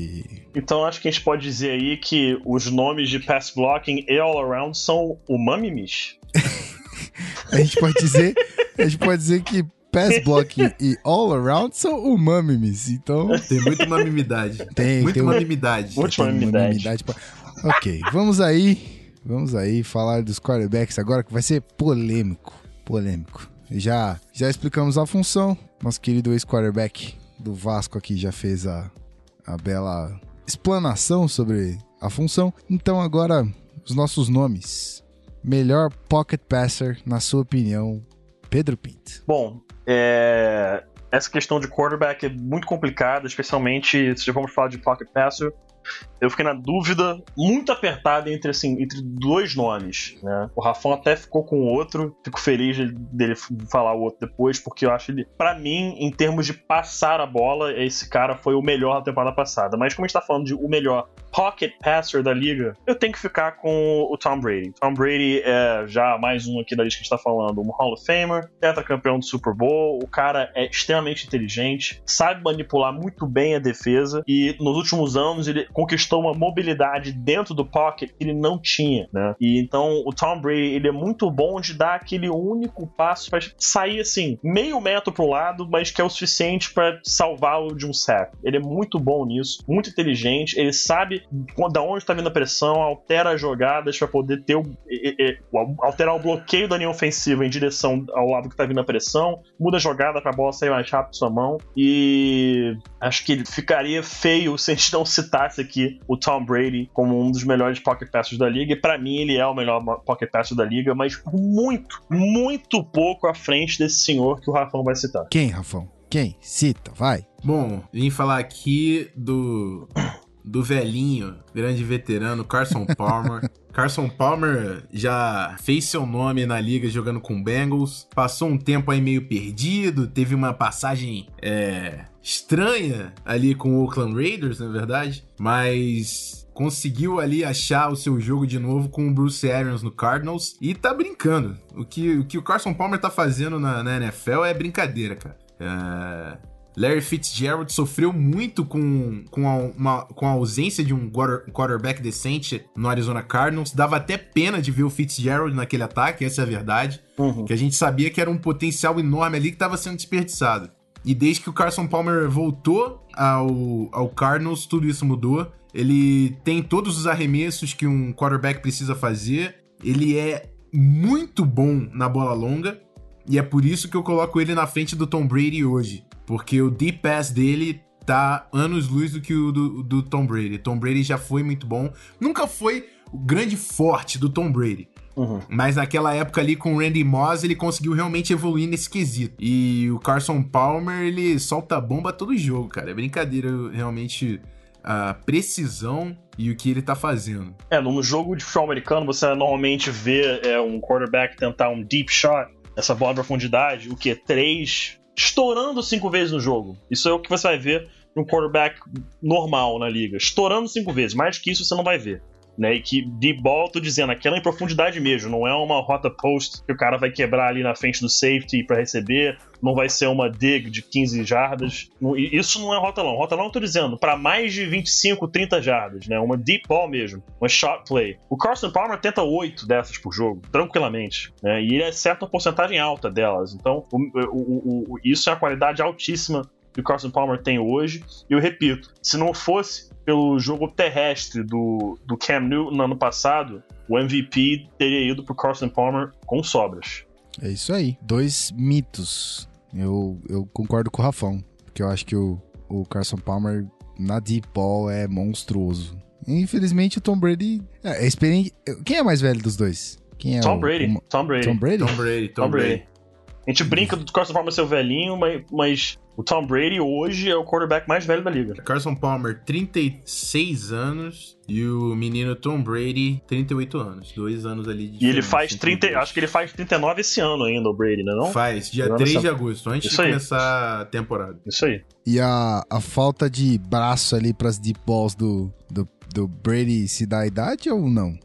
então acho que a gente pode dizer aí que os nomes de pass blocking e all around são o Mamimis. a gente pode dizer. A gente pode dizer que pass blocking e all around são o Mamimis. Então. Tem muita mamimidade. Tem, muita tem mamimidade. Muita mamimidade. Ok, vamos aí. Vamos aí falar dos quarterbacks agora, que vai ser polêmico. Polêmico. Já, já explicamos a função. Nosso querido ex-quarterback do Vasco aqui já fez a, a bela explanação sobre a função. Então agora, os nossos nomes. Melhor pocket passer, na sua opinião, Pedro Pinto. Bom, é... essa questão de quarterback é muito complicada, especialmente se vamos falar de pocket passer eu fiquei na dúvida muito apertada entre assim entre dois nomes, né? O Rafão até ficou com o outro, fico feliz dele falar o outro depois, porque eu acho ele, para mim, em termos de passar a bola, esse cara foi o melhor da temporada passada. Mas como a gente tá falando de o melhor pocket passer da liga, eu tenho que ficar com o Tom Brady. Tom Brady é já mais um aqui da lista que a gente tá falando, um Hall of Famer, tetracampeão do Super Bowl, o cara é extremamente inteligente, sabe manipular muito bem a defesa e nos últimos anos ele conquistou uma mobilidade dentro do pocket que ele não tinha, né? E então o Tom Brady, ele é muito bom de dar aquele único passo para sair assim, meio metro pro lado, mas que é o suficiente para salvá-lo de um sack. Ele é muito bom nisso, muito inteligente, ele sabe da onde está vindo a pressão, altera as jogadas para poder ter o, alterar o bloqueio da linha ofensiva em direção ao lado que está vindo a pressão, muda a jogada para a bola sair mais rápido da sua mão e acho que ele ficaria feio se a gente não citasse aqui o Tom Brady como um dos melhores pocket passers da liga. E para mim ele é o melhor pocket passer da liga, mas muito, muito pouco à frente desse senhor que o Rafão vai citar. Quem, Rafão? Quem? Cita, vai. Bom, vim falar aqui do do velhinho, grande veterano Carson Palmer. Carson Palmer já fez seu nome na liga jogando com Bengals, passou um tempo aí meio perdido, teve uma passagem é, estranha ali com o Oakland Raiders, na verdade, mas conseguiu ali achar o seu jogo de novo com o Bruce Arians no Cardinals e tá brincando. O que o, que o Carson Palmer tá fazendo na, na NFL é brincadeira, cara. É Larry Fitzgerald sofreu muito com, com, a, uma, com a ausência de um quarterback decente no Arizona Cardinals. Dava até pena de ver o Fitzgerald naquele ataque, essa é a verdade. Uhum. Que a gente sabia que era um potencial enorme ali que estava sendo desperdiçado. E desde que o Carson Palmer voltou ao, ao Cardinals, tudo isso mudou. Ele tem todos os arremessos que um quarterback precisa fazer. Ele é muito bom na bola longa. E é por isso que eu coloco ele na frente do Tom Brady hoje. Porque o deep pass dele tá anos luz do que o do, do Tom Brady. Tom Brady já foi muito bom. Nunca foi o grande forte do Tom Brady. Uhum. Mas naquela época ali com o Randy Moss, ele conseguiu realmente evoluir nesse quesito. E o Carson Palmer, ele solta bomba todo jogo, cara. É brincadeira realmente a precisão e o que ele tá fazendo. É, no jogo de futebol americano, você normalmente vê é, um quarterback tentar um deep shot, essa bola de profundidade, o que? Três, estourando cinco vezes no jogo. Isso é o que você vai ver num quarterback normal na liga. Estourando cinco vezes. Mais que isso você não vai ver. Né, e que de tô dizendo, aquela em profundidade mesmo, não é uma rota post que o cara vai quebrar ali na frente do safety para receber, não vai ser uma dig de 15 jardas. Isso não é rota long. Rota long, eu tô dizendo, para mais de 25, 30 jardas, né? Uma deep ball mesmo, uma shot play. O Carson Palmer tenta 8 dessas por jogo, tranquilamente, né? E ele acerta uma porcentagem alta delas. Então, o, o, o, isso é a qualidade altíssima que o Carson Palmer tem hoje. E eu repito, se não fosse pelo jogo terrestre do, do Cam Newton no ano passado, o MVP teria ido pro Carson Palmer com sobras. É isso aí. Dois mitos. Eu, eu concordo com o Rafão. Porque eu acho que o, o Carson Palmer na deep ball é monstruoso. Infelizmente o Tom Brady é, é experiente. Quem é mais velho dos dois? Quem é Tom o, Brady. O... Tom Brady. Tom Brady. Tom Brady. Tom, Tom Brady. A gente brinca do Carson Palmer ser o velhinho, mas, mas o Tom Brady hoje é o quarterback mais velho da liga. Carson Palmer, 36 anos. E o menino Tom Brady, 38 anos. Dois anos ali de E ele faz 30. Acho que ele faz 39 esse ano ainda, o Brady, né? Não? Faz, dia 3 de agosto, antes Isso de aí. começar a temporada. Isso aí. E a, a falta de braço ali pras deep balls do, do do Brady se dá a idade ou não?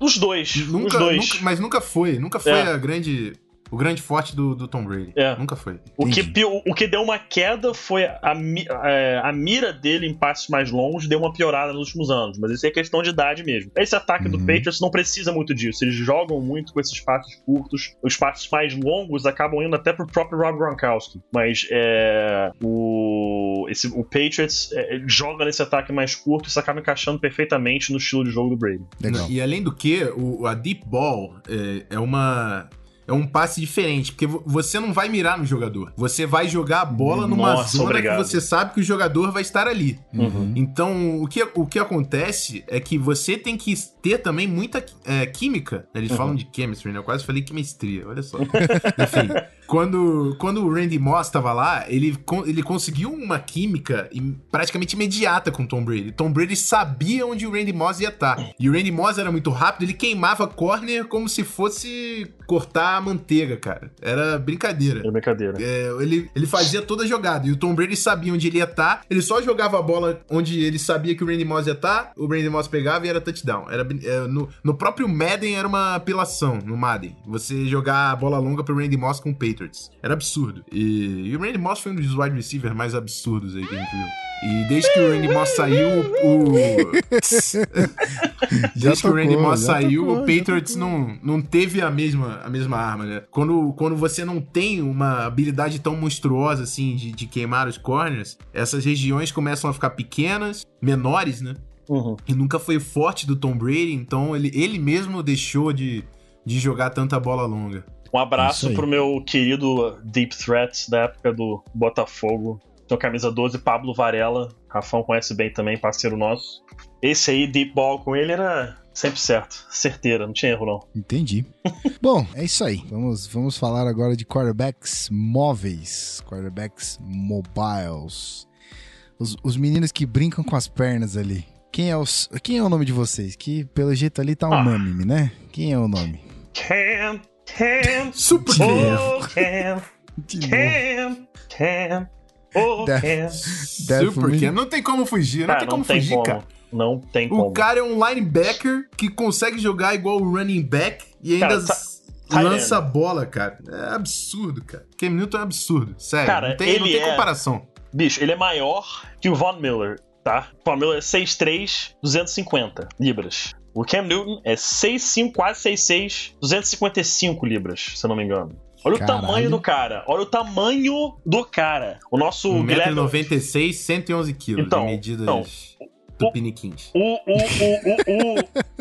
Os dois. Nunca, os dois. Nunca, mas nunca foi. Nunca foi é. a grande o grande forte do, do Tom Brady. É. Nunca foi. O que, o que deu uma queda foi a, a, é, a, mira dele em passos mais longos deu uma piorada nos últimos anos. Mas isso é questão de idade mesmo. Esse ataque uhum. do Patriots não precisa muito disso. Eles jogam muito com esses passos curtos. Os passos mais longos acabam indo até pro próprio Rob Gronkowski. Mas é, o, esse, o Patriots é, joga nesse ataque mais curto e isso acaba encaixando perfeitamente no estilo de jogo do Brady. Legal. E além do que, o, a deep ball é, é uma é um passe diferente, porque você não vai mirar no jogador. Você vai jogar a bola numa Nossa, zona obrigado. que você sabe que o jogador vai estar ali. Uhum. Então, o que, o que acontece é que você tem que ter também muita é, química. Eles uhum. falam de chemistry, né? Eu quase falei chemistria, olha só. Enfim, quando, quando o Randy Moss estava lá, ele, ele conseguiu uma química praticamente imediata com Tom Brady. Tom Brady sabia onde o Randy Moss ia estar. Tá. E o Randy Moss era muito rápido, ele queimava corner como se fosse cortar manteiga, cara. Era brincadeira. Era brincadeira. É, ele, ele fazia toda a jogada. E o Tom Brady sabia onde ele ia estar. Tá. Ele só jogava a bola onde ele sabia que o Randy Moss ia estar. Tá, o Randy Moss pegava e era touchdown. Era, é, no, no próprio Madden era uma apelação, no Madden. Você jogar a bola longa pro Randy Moss com o. Patriots. Era absurdo. E, e o Randy Moss foi um dos wide receivers mais absurdos aí que a gente viu. E desde que o Randy Moss saiu, o. desde tocou, que o Randy Moss saiu, tocou, o Patriots não, não teve a mesma, a mesma arma, né? Quando, quando você não tem uma habilidade tão monstruosa assim de, de queimar os corners, essas regiões começam a ficar pequenas, menores, né? Uhum. E nunca foi forte do Tom Brady, então ele, ele mesmo deixou de, de jogar tanta bola longa. Um abraço pro meu querido Deep Threats da época do Botafogo. Tem camisa 12, Pablo Varela. Rafão conhece bem também, parceiro nosso. Esse aí, Deep Ball com ele era sempre certo. Certeira, não tinha erro não. Entendi. Bom, é isso aí. Vamos, vamos falar agora de quarterbacks móveis, quarterbacks mobiles. Os, os meninos que brincam com as pernas ali. Quem é, os, quem é o nome de vocês? Que pelo jeito ali tá unânime, ah. né? Quem é o nome? Cam Cam. Super oh, Cam. Cam. Cam. Oh, Cam. Super Cam. Não tem como fugir. Não ah, tem como não fugir, tem como. cara. Não tem como. O cara é um linebacker que consegue jogar igual o running back e ainda cara, tá, lança a bola, cara. É absurdo, cara. Cam Newton é absurdo. Sério. Cara, não tem, não tem é... comparação Bicho, ele é maior que o Von Miller, tá? O Von Miller é 6'3", 250 libras. O Cam Newton é 6'5", quase 6'6", 255 libras, se eu não me engano. Olha Caralho. o tamanho do cara. Olha o tamanho do cara. O nosso Guilherme... 1,96m, 111 kg Então, de medidas então, tupiniquins. O, o, o,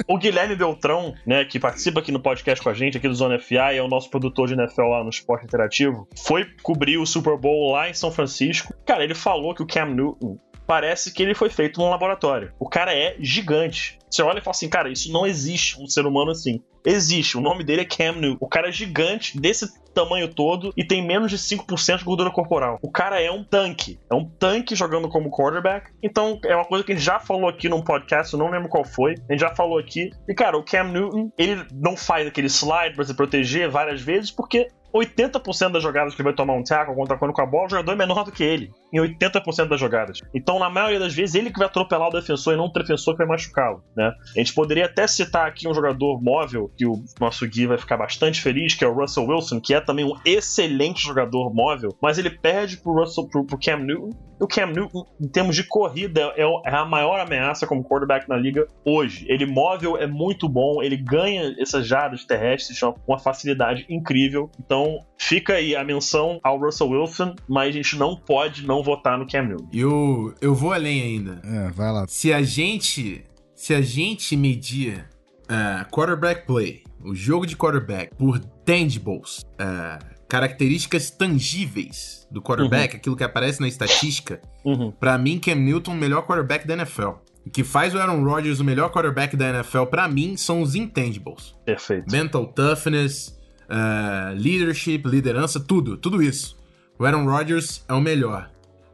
o, o, Guilherme Beltrão, né, que participa aqui no podcast com a gente, aqui do Zona FA, e é o nosso produtor de NFL lá no Esporte Interativo, foi cobrir o Super Bowl lá em São Francisco. Cara, ele falou que o Cam Newton parece que ele foi feito num laboratório. O cara é gigante. Você olha e fala assim, cara, isso não existe um ser humano assim. Existe, o nome dele é Cam Newton. O cara é gigante, desse tamanho todo, e tem menos de 5% de gordura corporal. O cara é um tanque. É um tanque jogando como quarterback. Então, é uma coisa que a gente já falou aqui num podcast, eu não lembro qual foi. A gente já falou aqui. E, cara, o Cam Newton, ele não faz aquele slide pra se proteger várias vezes, porque 80% das jogadas que ele vai tomar um tackle contra quando com a bola, o jogador é menor do que ele. Em 80% das jogadas. Então, na maioria das vezes, ele que vai atropelar o defensor e não o defensor que vai machucá-lo, né? A gente poderia até citar aqui um jogador móvel, que o nosso Gui vai ficar bastante feliz, que é o Russell Wilson, que é também um excelente jogador móvel, mas ele perde pro, Russell, pro, pro Cam Newton. E o Cam Newton, em termos de corrida, é, é a maior ameaça como quarterback na liga hoje. Ele móvel é muito bom, ele ganha essas jardas terrestres com uma facilidade incrível. Então, fica aí a menção ao Russell Wilson, mas a gente não pode não votar no Cam Newton. E eu, eu vou além ainda. É, vai lá. Se a gente. Se a gente medir ah, quarterback play, o jogo de quarterback, por tangibles, ah, características tangíveis do quarterback, aquilo que aparece na estatística, Uhum. pra mim, Cam Newton, o melhor quarterback da NFL. O que faz o Aaron Rodgers o melhor quarterback da NFL, pra mim, são os intangibles. Perfeito. Mental toughness, ah, leadership, liderança, tudo, tudo isso. O Aaron Rodgers é o melhor.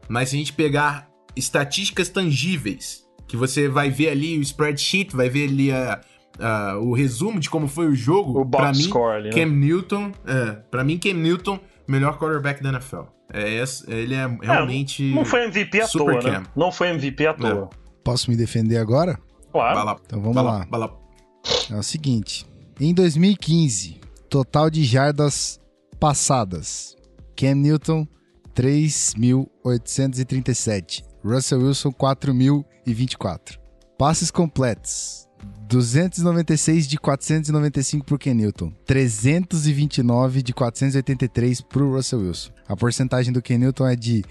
Mas se a gente pegar estatísticas tangíveis, que você vai ver ali o spreadsheet, vai ver ali a, a- o resumo de como foi o jogo, O pra mim, score ali, né? Cam Newton, é, pra mim, Cam Newton, melhor quarterback da NFL. É, esse- ele é realmente. Não foi MVP à toa, né? Não foi MVP à toa. Posso me defender agora? Claro. Lá, Então vamos vai lá. lá. É o seguinte: em 2015, total de jardas passadas: Cam Newton, 3.837. Russell Wilson, 4.024. Passes completos: 296 de 495 pro Ken Newton, 329 de 483 pro Russell Wilson. A porcentagem do Ken Newton é de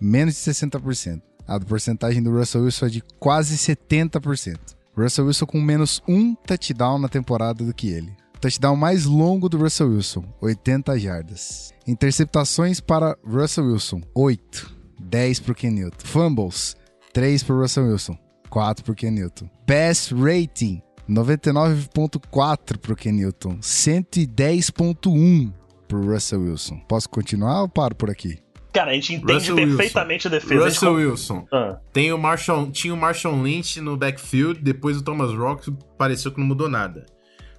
menos de 60%. A porcentagem do Russell Wilson é de quase 70%. Russell Wilson com menos um touchdown na temporada do que ele. O touchdown mais longo do Russell Wilson, 80 jardas. Interceptações para Russell Wilson, 8. 10 pro Ken Newton. Fumbles, 3 pro Russell Wilson, 4 pro Ken Newton. Pass rating, 99.4 pro Ken Newton, 110.1 pro Russell Wilson. Posso continuar ou paro por aqui? Cara, a gente entende Russell perfeitamente a defesa. A gente Russell com- Wilson. Ah, Tem o Marshall, tinha o Marshall Lynch no backfield, depois o Thomas Rock pareceu que não mudou nada.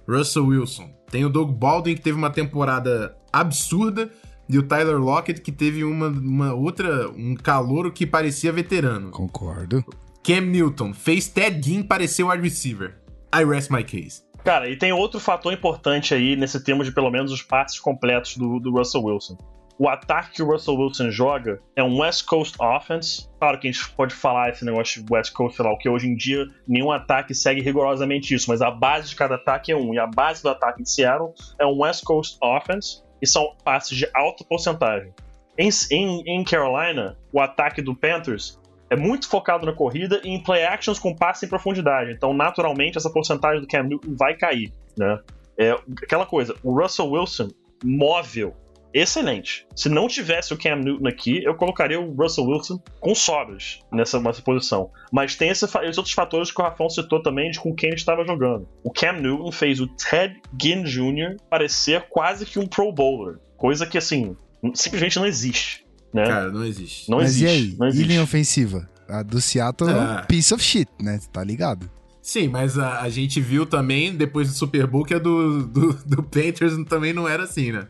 Russell Wilson. Tem o Doug Baldwin, que teve uma temporada absurda, e o Tyler Lockett, que teve uma, uma outra, um calouro que parecia veterano. Concordo. Cam Newton fez Ted Ginn parecer wide receiver. I rest my case. Cara, e tem outro fator importante aí nesse tema de pelo menos os passes completos do, do Russell Wilson. O ataque que o Russell Wilson joga é um West Coast offense. Claro que a gente pode falar esse negócio de West Coast, sei lá, que hoje em dia nenhum ataque segue rigorosamente isso, mas a base de cada ataque é um. E a base do ataque de Seattle é um West Coast offense e são passes de alta porcentagem. Em, em, em Carolina, o ataque do Panthers é muito focado na corrida e em play actions com passe em profundidade. Então, naturalmente, essa porcentagem do Cam Newton vai cair, né? É aquela coisa, o Russell Wilson, móvel, excelente. Se não tivesse o Cam Newton aqui, eu colocaria o Russell Wilson com sobras nessa, nessa posição. Mas tem esse, esses outros fatores que o Rafão citou também de com quem ele estava jogando. O Cam Newton fez o Ted Ginn Jr. parecer quase que um Pro Bowler. Coisa que, assim, simplesmente não existe. Né? Cara, não existe. não Mas existe. e aí? Não E existe. linha ofensiva? A do Seattle é um Ah. piece of shit, né? Tá ligado? Sim, mas a, a gente viu também, depois do Super Bowl, que a do, do, do Panthers também não era assim, né?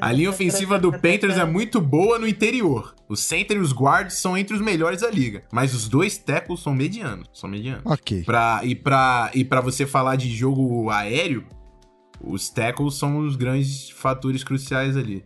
A linha ofensiva do Panthers é muito boa no interior. O center e os guards são entre os melhores da liga. Mas os dois tackles são medianos. São medianos. Ok. Pra, e, pra, e pra você falar de jogo aéreo, os tackles são os grandes fatores cruciais ali.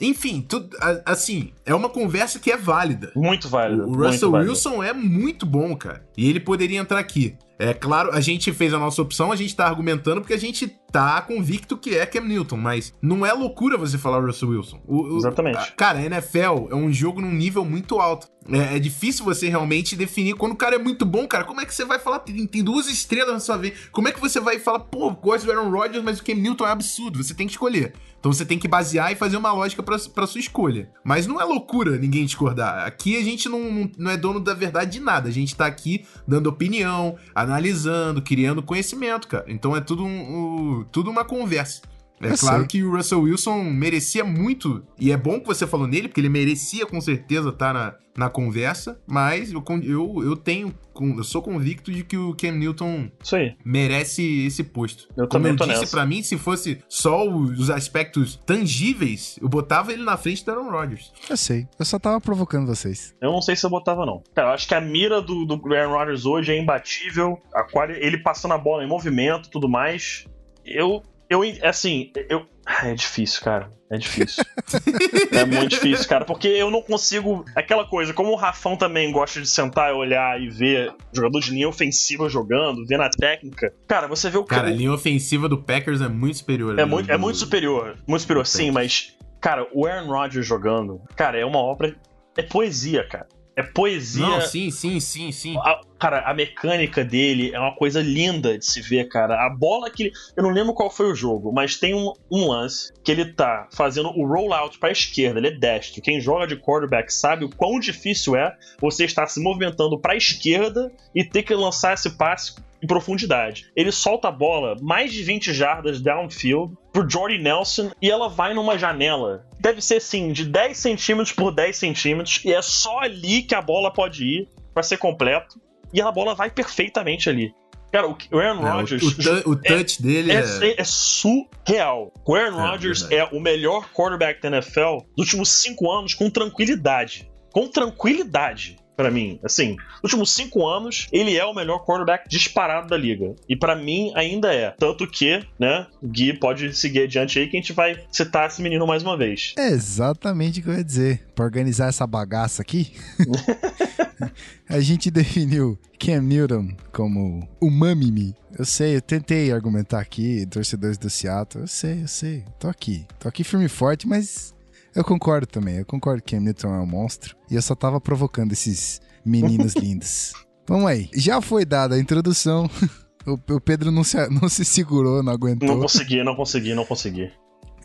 Enfim, tudo, assim, é uma conversa que é válida. Muito válido. O Russell. Wilson é muito bom, cara. E ele poderia entrar aqui. É claro, a gente fez a nossa opção, a gente tá argumentando porque a gente tá convicto que é Cam Newton, mas não é loucura você falar Russell Wilson. O- o- Exatamente. a- cara, a NFL é um jogo num nível muito alto. É, é difícil você realmente definir. Quando o cara é muito bom, cara, como é que você vai falar? Tem, tem duas estrelas na sua vez. Como é que você vai falar, pô, gosto do Aaron Rodgers, mas o Cam Newton é absurdo? Você tem que escolher. Então você tem que basear e fazer uma lógica pra, pra sua escolha. Mas não é loucura ninguém discordar. Aqui a gente não, não, não é dono da verdade de nada. A gente tá aqui dando opinião, analisando, criando conhecimento, cara. Então é tudo, um, um- tudo uma conversa. É Eu claro sei. que o Russell Wilson merecia muito, e é bom que você falou nele, porque ele merecia com certeza estar na, na conversa, mas eu, eu, eu tenho, eu sou convicto de que o Cam Newton Isso aí. merece esse posto. Eu Como também eu tô disse, pra mim, se fosse só os aspectos tangíveis, eu botava ele na frente do Aaron Rodgers. Eu sei. Eu só tava provocando vocês. Eu não sei se eu botava, não. Cara, eu acho que a mira do, do Aaron Rodgers hoje é imbatível. A quali... Ele passando a bola em movimento tudo mais. Eu. Eu, assim, eu. É difícil, cara. É difícil. é muito difícil, cara. Porque eu não consigo. Aquela coisa, como o Rafão também gosta de sentar e olhar e ver jogador de linha ofensiva jogando, ver na técnica. Cara, você vê o Cara, a o- linha ofensiva do Packers é muito superior. É muito, é do- muito superior. Muito superior, sim, mas. Cara, o Aaron Rodgers jogando. Cara, é uma obra. É poesia, cara. É poesia. Não, sim, sim, sim, sim. A- cara, a mecânica dele é uma coisa linda de se ver, cara. A bola que ele. Eu não lembro qual foi o jogo, mas tem um, um lance que ele tá fazendo o rollout pra esquerda, ele é destro. Quem joga de quarterback sabe o quão difícil é você estar se movimentando pra esquerda e ter que lançar esse passe em profundidade. Ele solta a bola mais de 20 jardas downfield pro Jordy Nelson e ela vai numa janela. Deve ser assim, de 10 centímetros por 10 centímetros, e é só ali que a bola pode ir pra ser completo e a bola vai perfeitamente ali. Cara, o o Aaron É, o- Rodgers o, tu- o touch dele é, é. é surreal. O Aaron É, Rodgers verdade. é o melhor quarterback da NFL dos últimos cinco anos com tranquilidade. Com tranquilidade. Pra mim, assim, nos últimos cinco anos, ele é o melhor quarterback disparado da liga. E pra mim, ainda é. Tanto que, né, o Gui pode seguir adiante aí que a gente vai citar esse menino mais uma vez. É exatamente o que eu ia dizer. Pra organizar essa bagaça aqui, a gente definiu Cam Newton como o Mamimi. Eu sei, eu tentei argumentar aqui, torcedores do Seattle. Eu sei, eu sei. Tô aqui. Tô aqui firme e forte, mas eu concordo também. Eu concordo que Cam Newton é um monstro. E eu só tava provocando esses meninos lindos. Vamos aí. Já foi dada a introdução. O o Pedro não se, não se segurou, não aguentou. Não consegui, não consegui, não consegui.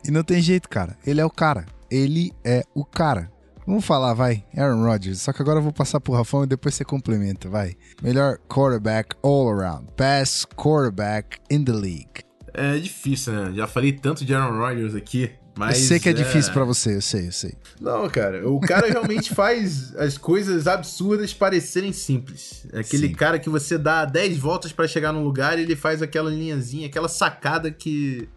E não tem jeito, cara. Ele é o cara. Ele é o cara. Vamos falar, vai. Aaron Rodgers. Só que agora eu vou passar pro Rafão e depois você complementa, vai. Melhor quarterback all around. Best quarterback in the league. É difícil, né? Já falei tanto de Aaron Rodgers aqui. Mas eu sei que é, difícil pra você, eu sei, eu sei. Não, cara, o cara realmente faz as coisas absurdas parecerem simples. É aquele Sim. cara que você dá 10 voltas pra chegar num lugar e ele faz aquela linhazinha, aquela sacada que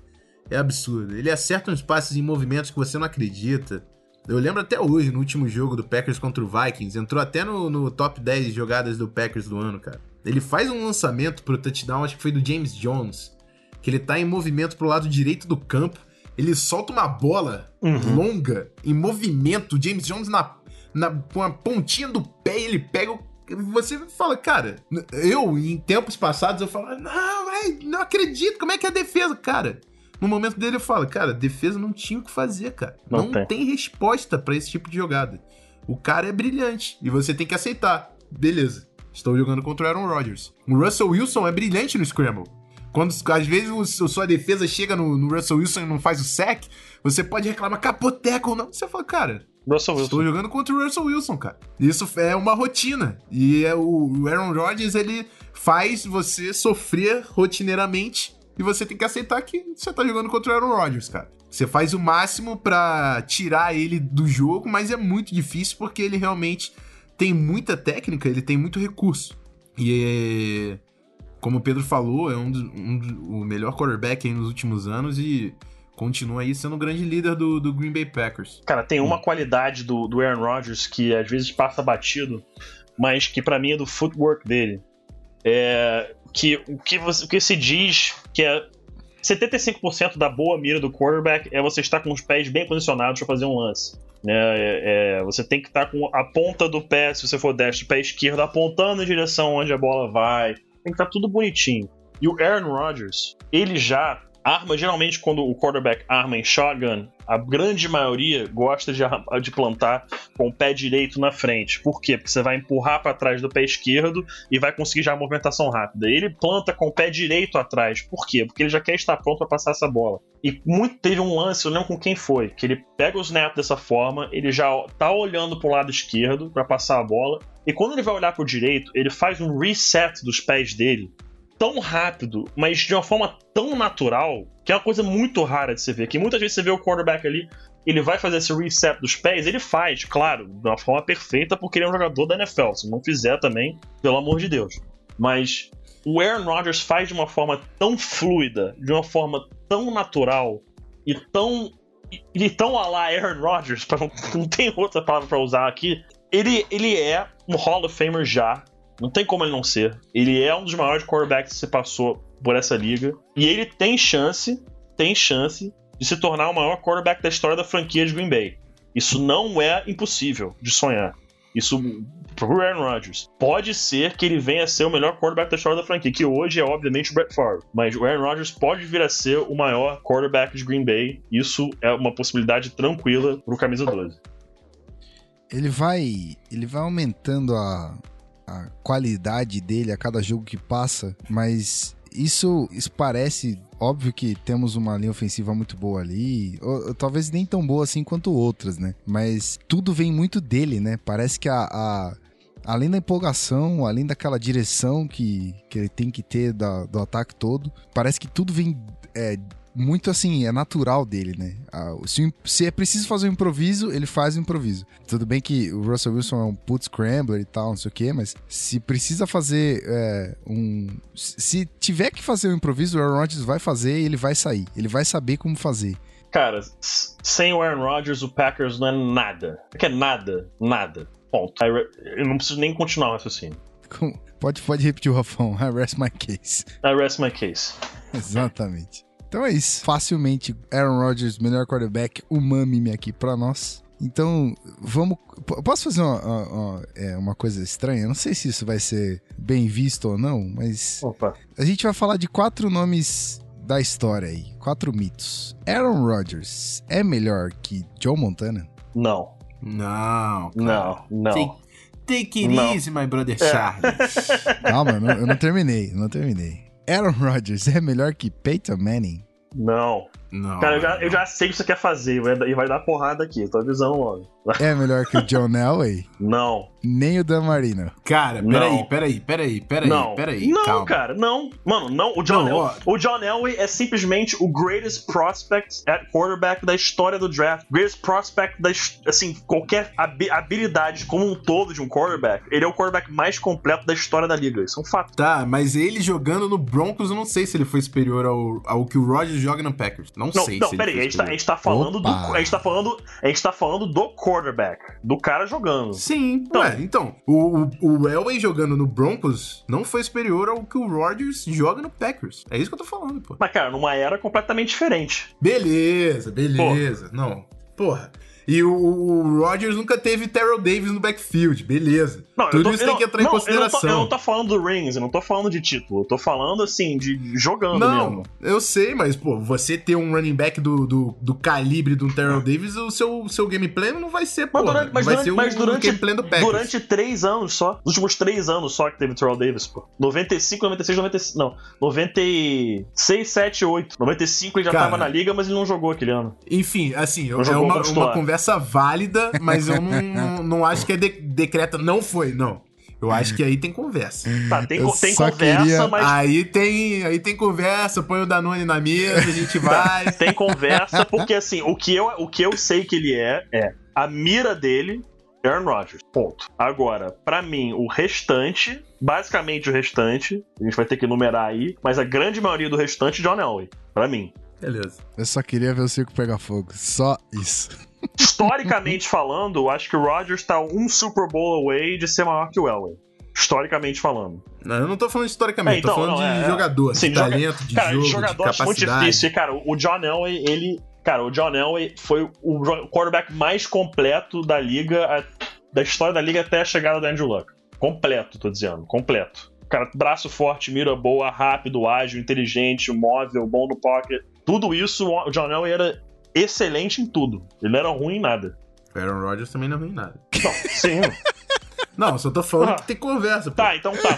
é absurda. Ele acerta uns passes em movimentos que você não acredita. Eu lembro até hoje, no último jogo do Packers contra o Vikings, entrou até no, no top 10 jogadas do Packers do ano, cara. Ele faz um lançamento pro touchdown, acho que foi do James Jones, que ele tá em movimento pro lado direito do campo, ele solta uma bola Uhum. longa, em movimento, o James Jones na, na com a pontinha do pé, ele pega o você fala, cara, eu em tempos passados eu falo, não, vai, não acredito, como é que é a defesa, cara? No momento dele eu falo, cara, defesa não tinha o que fazer, cara. Não Não, tem. tem. resposta pra esse tipo de jogada. O cara é brilhante e você tem que aceitar. Beleza. Estou jogando contra o Aaron Rodgers. O Russell Wilson é brilhante no Scramble. Quando às vezes o- sua defesa chega no, no Russell Wilson e não faz o sack, você pode reclamar capoteca ou não. Você fala, cara, Russell Wilson. Estou jogando contra o Russell Wilson, cara. Isso é uma rotina. E é o Aaron Rodgers, ele faz você sofrer rotineiramente e você tem que aceitar que você tá jogando contra o Aaron Rodgers, cara. Você faz o máximo pra tirar ele do jogo, mas é muito difícil porque ele realmente tem muita técnica, ele tem muito recurso. E é, como o Pedro falou, é um, dos- um o melhor quarterback aí nos últimos anos e continua aí sendo o grande líder do, do Green Bay Packers. Cara, tem uma qualidade do, do Aaron Rodgers que às vezes passa batido, mas que pra mim é do footwork dele. É que o que, você, o que se diz que é 75% da boa mira do quarterback é você estar com os pés bem posicionados para fazer um lance. Né? É, é, você tem que estar com a ponta do pé, se você for destro, pé esquerdo, apontando em direção onde a bola vai. Tem que estar tudo bonitinho. E o Aaron Rodgers, ele já arma, geralmente quando o quarterback arma em shotgun, a grande maioria gosta de, de plantar com o pé direito na frente. Por quê? Porque você vai empurrar para trás do pé esquerdo e vai conseguir já a movimentação rápida. Ele planta com o pé direito atrás. Por quê? Porque ele já quer estar pronto para passar essa bola. E muito teve um lance, eu lembro com quem foi, que ele pega o snap dessa forma, ele já tá olhando para o lado esquerdo para passar a bola, e quando ele vai olhar para o direito, ele faz um reset dos pés dele tão rápido, mas de uma forma tão natural, que é uma coisa muito rara de se ver. Que muitas vezes você vê o quarterback ali, ele vai fazer esse reset dos pés, ele faz, claro, de uma forma perfeita, porque ele é um jogador da NFL. Se não fizer também, pelo amor de Deus. Mas o Aaron Rodgers faz de uma forma tão fluida, de uma forma tão natural e tão. E tão a lá Aaron Rodgers, não, não tem outra palavra para usar aqui. Ele, ele é um Hall of Famer já. Não tem como ele não ser. Ele é um dos maiores quarterbacks que se passou por essa liga. E ele tem chance, tem chance de se tornar o maior quarterback da história da franquia de Green Bay. Isso não é impossível de sonhar. Isso pro Aaron Rodgers. Pode ser que ele venha a ser o melhor quarterback da história da franquia, que hoje é obviamente o Brett Favre. Mas o Aaron Rodgers pode vir a ser o maior quarterback de Green Bay. Isso é uma possibilidade tranquila pro camisa 12. Ele vai, ele vai aumentando a, a qualidade dele a cada jogo que passa, mas isso, isso parece óbvio que temos uma linha ofensiva muito boa ali, ou, ou, talvez nem tão boa assim quanto outras, né? Mas tudo vem muito dele, né? Parece que a, a além da empolgação, além daquela direção que, que ele tem que ter da, do ataque todo, parece que tudo vem é, muito assim, é natural dele, né? Ah, se, é preciso fazer um improviso, ele faz o um improviso. Tudo bem que o Russell Wilson é um put scrambler e tal, não sei o quê, mas se precisa fazer é, um. Se tiver que fazer um improviso, o Aaron Rodgers vai fazer e ele vai sair. Ele vai saber como fazer. Cara, sem o Aaron Rodgers, o Packers não é nada. É que é nada, nada. Ponto. Eu não preciso nem continuar o raciocínio. Pode, pode repetir o Rafão. I rest my case. I rest my case. Exatamente. Então é isso. Facilmente, Aaron Rodgers, melhor quarterback, mime aqui pra nós. Então, vamos. Posso fazer uma, uma, é, uma, coisa estranha? Não sei se isso vai ser bem visto ou não, mas. Opa. A gente vai falar de quatro nomes da história aí. Quatro mitos. Aaron Rodgers é melhor que Joe Montana? Não. Não. Não, não. Take, take it não. easy, my brother é. Charles. Calma, eu não, eu não terminei, eu não terminei. Aaron Rodgers é melhor que Peyton Manning? Não. Não. Cara, eu já, eu já sei o que você quer fazer e vai, vai dar porrada aqui, tô avisando logo. É melhor que o John Elway? Não. Nem o Dan Marino. Cara, peraí, peraí, peraí, peraí, não. peraí. Não, calma. cara, não. Mano, não. O John, não, El o John Elway é simplesmente o greatest prospect at quarterback da história do draft. Greatest prospect da, assim, qualquer habilidade como um todo de um quarterback. Ele é o quarterback mais completo da história da liga. Isso é um fato. Tá, mas ele jogando no Broncos, eu não sei se ele foi superior ao, ao que o Rodgers joga no Packers. Não, não sei não, se peraí, a gente, tá, a gente tá falando do. A gente tá falando. A gente tá falando do quarterback. Do cara jogando. Sim, então, ué, então o, o, o Elway jogando no Broncos não foi superior ao que o Rodgers joga no Packers. É isso que eu tô falando, pô. Mas, cara, numa era completamente diferente. Beleza, beleza. Porra. Não, porra. E o, o Rodgers nunca teve Terrell Davis no backfield, beleza. Não, Tudo tô, isso tem que entrar não, em consideração. Eu não, tô, eu não tô falando do rings, eu não tô falando de título, eu tô falando assim, de jogando não, mesmo. Eu sei, mas, pô, você ter um running back do, do, do calibre do Terrell Davis, o seu, seu gameplay não vai ser, pô. Mas durante, mas vai durante, ser o, mas durante, gameplay do Packers. Durante três anos só. Nos últimos três anos só que teve Terrell Davis, pô. 95, 96, 95. Não. 96, 7, 8. 95 ele já Cara, tava na liga, mas ele não jogou aquele ano. Enfim, assim, é uma, uma conversa válida, mas eu não, não, não acho que é de, decreta. Não foi, não. Eu acho que aí tem conversa. Tá, tem, tem conversa, queria... mas. Aí tem, aí tem conversa, põe o Danone na mesa, a gente vai. tem conversa, porque assim, o que, eu, o que eu sei que ele é, é a mira dele. Aaron Rodgers, ponto. Agora, para mim, o restante, basicamente o restante, a gente vai ter que numerar aí, mas a grande maioria do restante, John Elway, para mim. Beleza. Eu só queria ver o circo pegar fogo. Só isso. Historicamente falando, acho que o Rodgers tá um Super Bowl away de ser maior que o Elway. historicamente falando. Não, eu não tô falando historicamente, É, então, tô falando não, de é, é. jogador, Sim, de joga- talento, de cara, jogo, de jogador muito capacidade. difícil. Cara, o John Elway, ele. Cara, o John Elway foi o quarterback mais completo da liga, da história da liga até a chegada do Andrew Luck. Completo, tô dizendo, completo. Cara, braço forte, mira boa, rápido, ágil, inteligente, móvel, bom no pocket. Tudo isso, o John Elway era excelente em tudo. Ele não era ruim em nada. O Aaron Rodgers também não é ruim em nada. Não, sim. Não, só tô falando Ah. que tem conversa, pô. tá, então tá.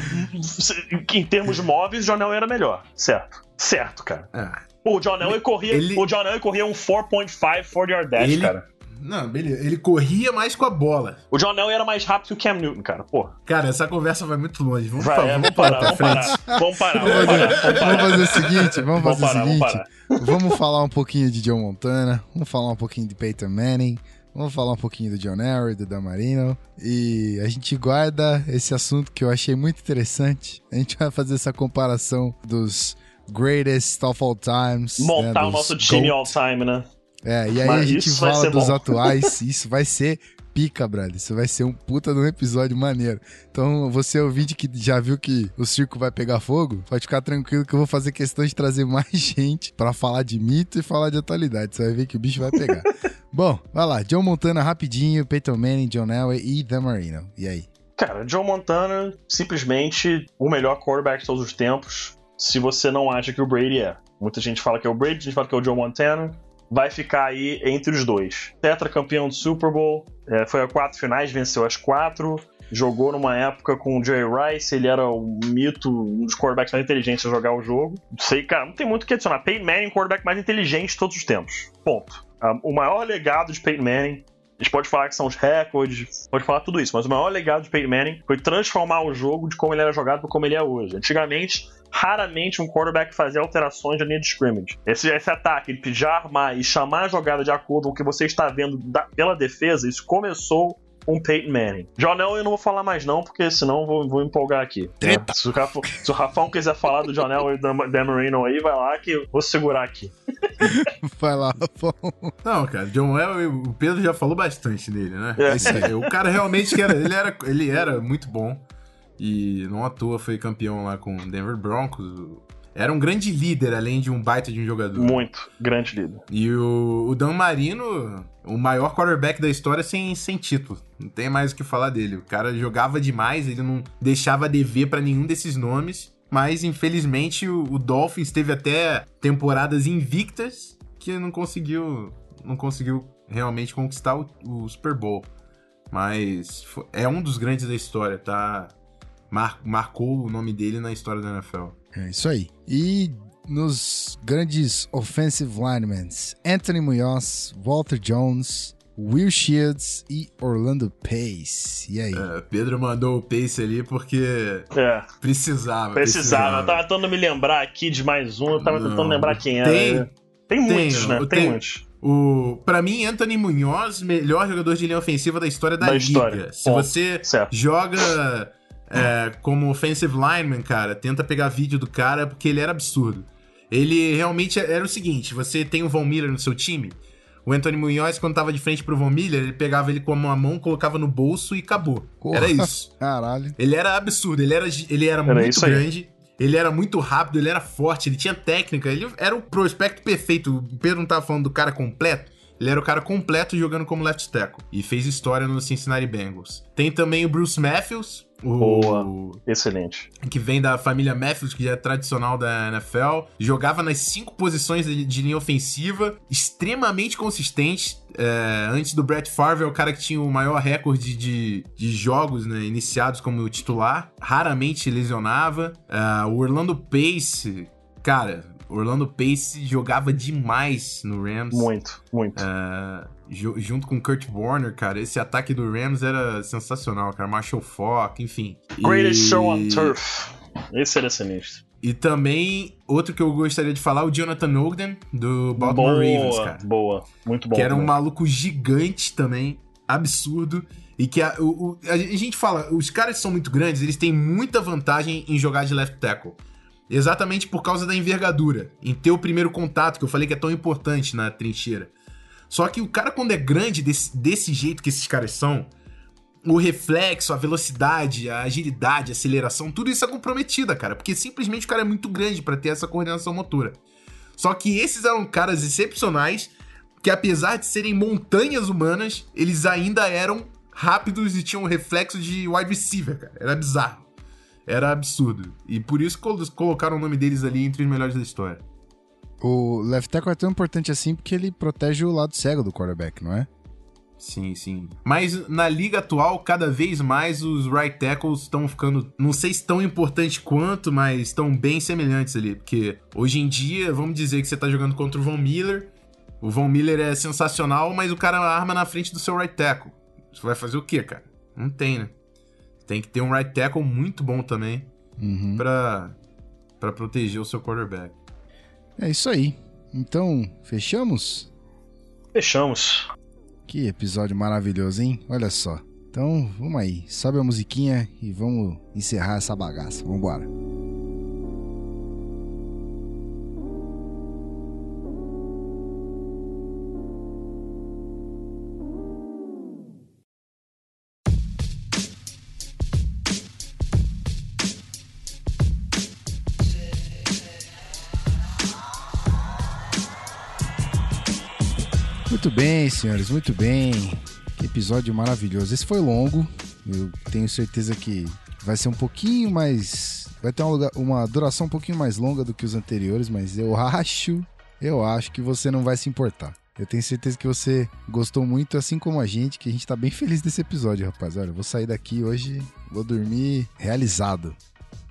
Em termos móveis, o John Elway era melhor. Certo. Certo, cara. Ah, O John Elway corria, Ele- o John Elway corria um 4.5 40 yard dash, Ele- cara. não, beleza. Ele corria mais com a bola. O John Elway era mais rápido que o Cam Newton, cara. Porra. Cara, essa conversa vai muito longe. Vamos, Vai, é, vamos vamos parar parar, vamos parar. Vamos parar, Vamos parar, vamos fazer o seguinte, vamos Vamos fazer parar, o vamos seguinte. Vamos falar um pouquinho de Joe Montana, vamos falar um pouquinho de Peyton Manning, vamos falar um pouquinho do John Elway, do Dan Marino. E a gente guarda esse assunto que eu achei muito interessante. A gente vai fazer essa comparação dos greatest of all times. né, Montar o dos nosso time all time, né? É, e aí Mas a gente fala dos bom. atuais. Isso vai ser pica, brother. Isso vai ser um puta de um episódio maneiro. Então, você ouvinte que já viu que o circo vai pegar fogo, pode ficar tranquilo que eu vou fazer questão de trazer mais gente pra falar de mito e falar de atualidade. Você vai ver que o bicho vai pegar. Bom, vai lá. John Montana rapidinho, Peyton Manning, John Elway e The Marino. E aí? Cara, Joe Montana, simplesmente o melhor quarterback de todos os tempos, se você não acha que o Brady é. Muita gente fala que é o Brady, a gente fala que é o Joe Montana. Vai ficar aí entre os dois. Tetracampeão do Super Bowl, é, foi a quatro finais, venceu as quatro. Jogou numa época com o Jerry Rice, ele era o mito, um dos quarterbacks mais inteligentes a jogar o jogo. Não sei, cara, não tem muito o que adicionar. Peyton Manning, o quarterback mais inteligente de todos os tempos. Ponto. Ah, o maior legado de Peyton Manning a gente pode falar que são os recordes, pode falar tudo isso, mas o maior legado de Peyton Manning foi transformar o jogo de como ele era jogado para como ele é hoje. Antigamente, raramente um quarterback fazia alterações na linha de scrimmage. Esse, esse ataque de pedir armar e chamar a jogada de acordo com o que você está vendo da- pela defesa, isso começou com Peyton Manning. John Elway eu não vou falar mais não, porque senão eu vou, vou empolgar aqui. né? Se, o Rafa, se o Rafão quiser falar do John Elway e do Dan Marino aí, vai lá que eu vou segurar aqui. Vai lá, Rafão. Não, cara, John Elway, o Pedro já falou bastante dele, né? É. isso aí. O cara realmente que era, ele era, ele era muito bom e não à toa foi campeão lá com o Denver Broncos. Era um grande líder, além de um baita de um jogador. Muito grande líder. E o, o Dan Marino, o maior quarterback da história sem, sem título. Não tem mais o que falar dele. O cara jogava demais, ele não deixava dever pra nenhum desses nomes. Mas, infelizmente, o, o Dolphins teve até temporadas invictas que não conseguiu, não conseguiu realmente conquistar o, o Super Bowl. Mas é um dos grandes da história, tá? Mar- marcou o nome dele na história da NFL. É isso aí. E nos grandes offensive linemen, Anthony Munhoz, Walter Jones, Will Shields e Orlando Pace. E aí? É, Pedro mandou o Pace ali porque É. precisava. Precisava. Eu tava tentando me lembrar aqui de mais um, eu tava Não, tentando lembrar quem era. tem- Tem muitos, tem, né? eu Tem tenho- muitos. O, pra mim, Anthony Munhoz, melhor jogador de linha ofensiva da história da, Da liga. história. Se Ponto. você Certo. joga é, como offensive lineman, cara, tenta pegar vídeo do cara porque ele era absurdo. Ele realmente era o seguinte: você tem o Von Miller no seu time. O Anthony Munhoz, quando tava de frente pro Von Miller, ele pegava ele com uma mão, colocava no bolso e acabou. Porra. Era isso. Caralho. Ele era absurdo, ele era, ele era, Era muito grande, ele era muito rápido, ele era forte, ele tinha técnica, ele era o prospecto perfeito. O Pedro não tava falando do cara completo. Ele era o cara completo jogando como left tackle. E fez história no Cincinnati Bengals. Tem também o Bruce Matthews, o, Boa. Excelente. que vem da família Matthews, que é tradicional da NFL. Jogava nas cinco posições de, de linha ofensiva, extremamente consistente. É, antes do Brett Favre, é o cara que tinha o maior recorde de, de jogos né, iniciados como titular. Raramente lesionava. É, o Orlando Pace, cara, Orlando Pace jogava demais no Rams. Muito, muito. Ju- junto com o Kurt Warner, cara, esse ataque do Rams era sensacional, cara. Marshall Falk, enfim. Greatest E- show on turf. Esse era sinistro. e também, outro que eu gostaria de falar, o Jonathan Ogden, do Baltimore boa, Ravens, cara. boa. Muito bom. que era um também. maluco gigante também, absurdo. E que a, o- a gente fala, os caras que são muito grandes, eles têm muita vantagem em jogar de left tackle. Exatamente por causa da envergadura, em ter o primeiro contato, que eu falei que é tão importante na trincheira. Só que o cara, quando é grande desse, desse jeito que esses caras são, o reflexo, a velocidade, a agilidade, a aceleração, tudo isso é comprometida, cara, porque simplesmente o cara é muito grande para ter essa coordenação motora. Só que esses eram caras excepcionais que apesar de serem montanhas humanas, eles ainda eram rápidos e tinham um reflexo de wide receiver, cara. Era bizarro. Era absurdo. E por isso colocaram o nome deles ali entre os melhores da história. O left tackle é tão importante assim porque ele protege o lado cego do quarterback, não é? Sim, sim. Mas na liga atual, cada vez mais os right tackles estão ficando, não sei se tão importante quanto, mas estão bem semelhantes ali. Porque hoje em dia, vamos dizer que você tá jogando contra o Von Miller. O Von Miller é sensacional, mas o cara arma na frente do seu right tackle. Você vai fazer o quê, cara? Não tem, né? Tem que ter um right tackle muito bom também uhum. pra, pra proteger o seu quarterback. É isso aí. Então, fechamos? Fechamos. Que episódio maravilhoso, hein? Olha só. Então, vamos aí. Sobe a musiquinha e vamos encerrar essa bagaça. Vambora. Muito bem, senhores, muito bem. Que episódio maravilhoso. Esse foi longo. Eu tenho certeza que vai ser um pouquinho mais. Vai ter uma, uma duração um pouquinho mais longa do que os anteriores, mas eu acho, eu acho que você não vai se importar. Eu tenho certeza que você gostou muito, assim como a gente, que a gente tá bem feliz desse episódio, rapaz. Olha, eu vou sair daqui hoje, vou dormir realizado.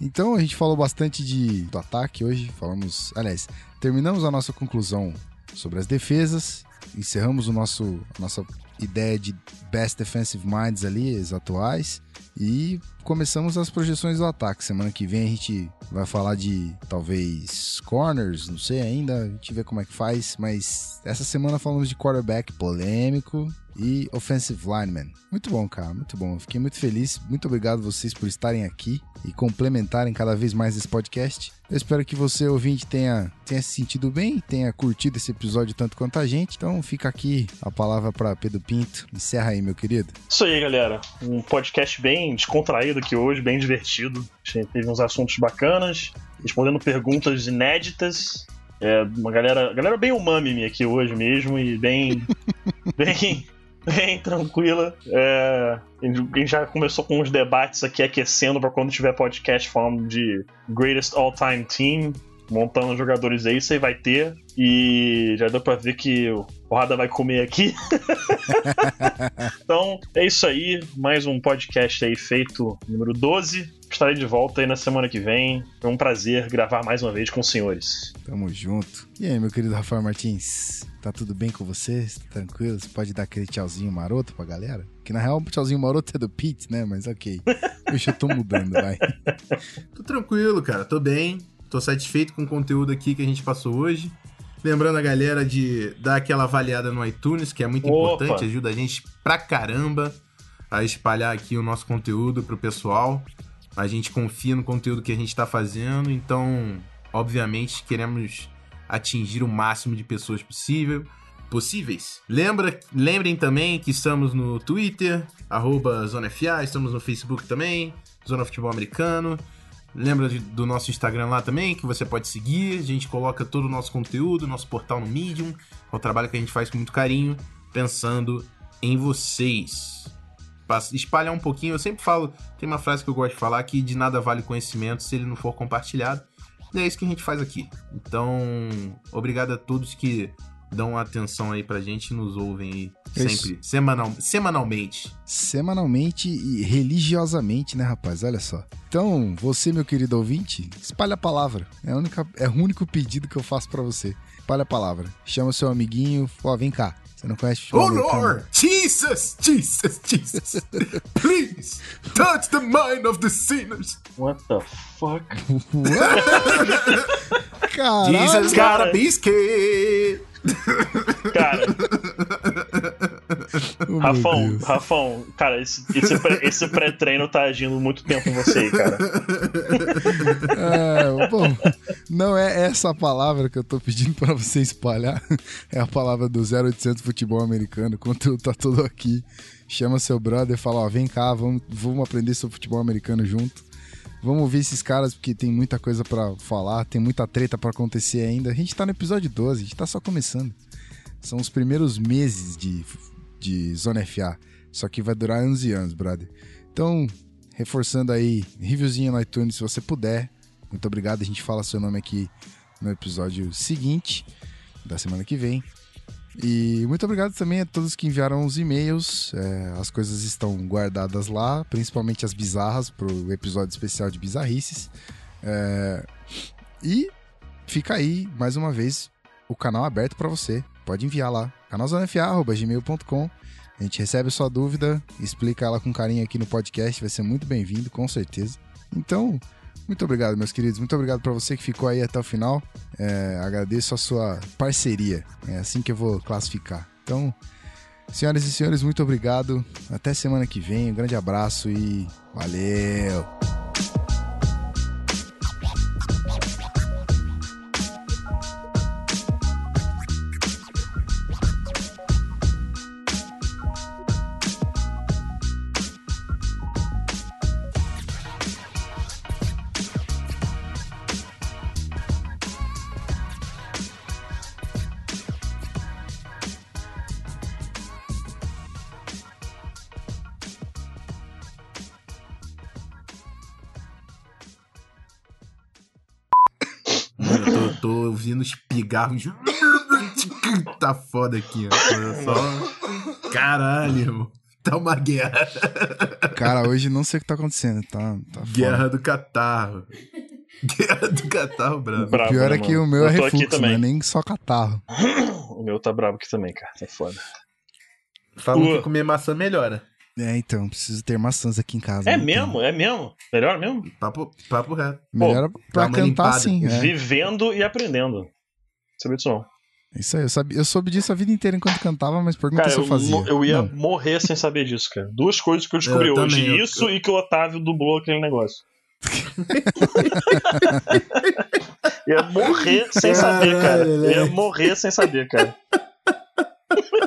Então a gente falou bastante de, do ataque hoje, falamos, aliás, terminamos a nossa conclusão sobre as defesas encerramos o nosso nossa ideia de best defensive minds ali, os atuais, e começamos as projeções do ataque. Semana que vem a gente vai falar de talvez corners, não sei ainda, a gente vê como é que faz, mas essa semana falamos de quarterback polêmico e offensive lineman. Muito bom, cara, muito bom. Fiquei muito feliz. Muito obrigado vocês por estarem aqui e complementarem cada vez mais esse podcast. Eu espero que você, ouvinte, tenha, tenha se sentido bem, tenha curtido esse episódio tanto quanto a gente. Então fica aqui a palavra para Pedro Pinto. Encerra aí, meu querido. Isso aí, galera. Um podcast bem descontraído aqui hoje, bem divertido. A gente teve uns assuntos bacanas, respondendo perguntas inéditas. É, uma galera, galera bem umami aqui hoje mesmo e bem, bem bem tranquila. É, a gente já começou com os debates aqui aquecendo para quando tiver podcast falando de Greatest All-Time Team, montando jogadores aí, você vai ter. E já deu pra ver que o Porrada vai comer aqui. então, é isso aí. Mais um podcast aí feito, número 12. Estarei de volta aí na semana que vem. Foi um prazer gravar mais uma vez com os senhores. Tamo junto. E aí, meu querido Rafael Martins? Tá tudo bem com você? Tranquilo? Você pode dar aquele tchauzinho maroto pra galera? Que na real o tchauzinho maroto é do Pete, né? Mas ok. Deixa eu tô mudando, vai. tô tranquilo, cara. Tô bem. Tô satisfeito com o conteúdo aqui que a gente passou hoje. Lembrando a galera de dar aquela avaliada no iTunes, que é muito Opa. importante, ajuda a gente pra caramba a espalhar aqui o nosso conteúdo pro pessoal. A gente confia no conteúdo que a gente tá fazendo, então, obviamente, queremos atingir o máximo de pessoas possível, possíveis. Lembra, lembrem também que estamos no Twitter, arroba ZonaFA, estamos no Facebook também, Zona Futebol Americano. Lembra de, do nosso Instagram lá também, que você pode seguir. A gente coloca todo o nosso conteúdo, nosso portal no Medium. É um trabalho que a gente faz com muito carinho, pensando em vocês. Espalhar um pouquinho, eu sempre falo, tem uma frase que eu gosto de falar, que de nada vale conhecimento se ele não for compartilhado. E é isso que a gente faz aqui. Então, obrigado a todos que dão atenção aí pra gente e nos ouvem aí sempre, semanal, semanalmente. Semanalmente e religiosamente, né, rapaz? Olha só. Então, você, meu querido ouvinte, espalha a palavra. É, a única, é o único pedido que eu faço para você. Espalha a palavra. Chama seu amiguinho, ó, vem cá. Você não conhece Oh Lord! Jesus! Jesus! Jesus! Please! Touch the mind of the sinners! What the fuck? What? Caralho, Jesus got a biscuit! Cara. Oh, Rafão, Rafão, cara, esse, esse, pré-treino tá agindo muito tempo em você aí, cara. É, bom, não é essa palavra que eu tô pedindo pra você espalhar. É a palavra do 0800 Futebol Americano. O conteúdo tá todo aqui. chama seu brother e fala, ó, vem cá, vamos, vamos aprender sobre futebol americano junto. Vamos ouvir esses caras porque tem muita coisa pra falar, tem muita treta pra acontecer ainda. A gente tá no episódio 12, a gente tá só começando. São os primeiros meses de, de Zona FA. Só que vai durar anos e anos, brother. Então, reforçando aí, reviewzinho no iTunes se você puder. Muito obrigado, a gente fala seu nome aqui no episódio seguinte, da semana que vem. E muito obrigado também a todos que enviaram os e-mails. É, as coisas estão guardadas lá, principalmente as bizarras, para o episódio especial de bizarrices. É, e fica aí, mais uma vez, o canal aberto para você. Pode enviar lá, canalzonefa.gmail.com. A gente recebe a sua dúvida, explica ela com carinho aqui no podcast, vai ser muito bem-vindo, com certeza. Então, muito obrigado, meus queridos. Muito obrigado para você que ficou aí até o final. É, agradeço a sua parceria. É assim que eu vou classificar. Então, senhoras e senhores, muito obrigado. Até semana que vem. Um grande abraço e valeu! tá foda aqui, ó. Só... Caralho, irmão. Tá uma guerra. Cara, hoje não sei o que tá acontecendo. Tá, tá foda. Guerra do catarro. Guerra do catarro, bravo. O Bravo, pior né, é que mano? o meu é refluxo, não também. é nem só catarro. O meu tá brabo aqui também, cara. Tá foda. Falam Ua. que comer maçã melhora. É, então, preciso ter maçãs aqui em casa. É tem. mesmo? É mesmo? Melhor mesmo? Papo, papo reto. Melhor pra dá uma cantar limpada. sim. É. Vivendo e aprendendo. Sabia disso não. Isso aí, eu, sabia, eu soube disso a vida inteira enquanto cantava, mas pergunta Cara, se eu eu, fazia. mo- eu ia Não. morrer sem saber disso, cara. Duas coisas que eu descobri Eu hoje. também, eu- Isso e que o Otávio dublou aquele negócio. ia morrer sem saber, cara. Ia morrer sem saber, cara.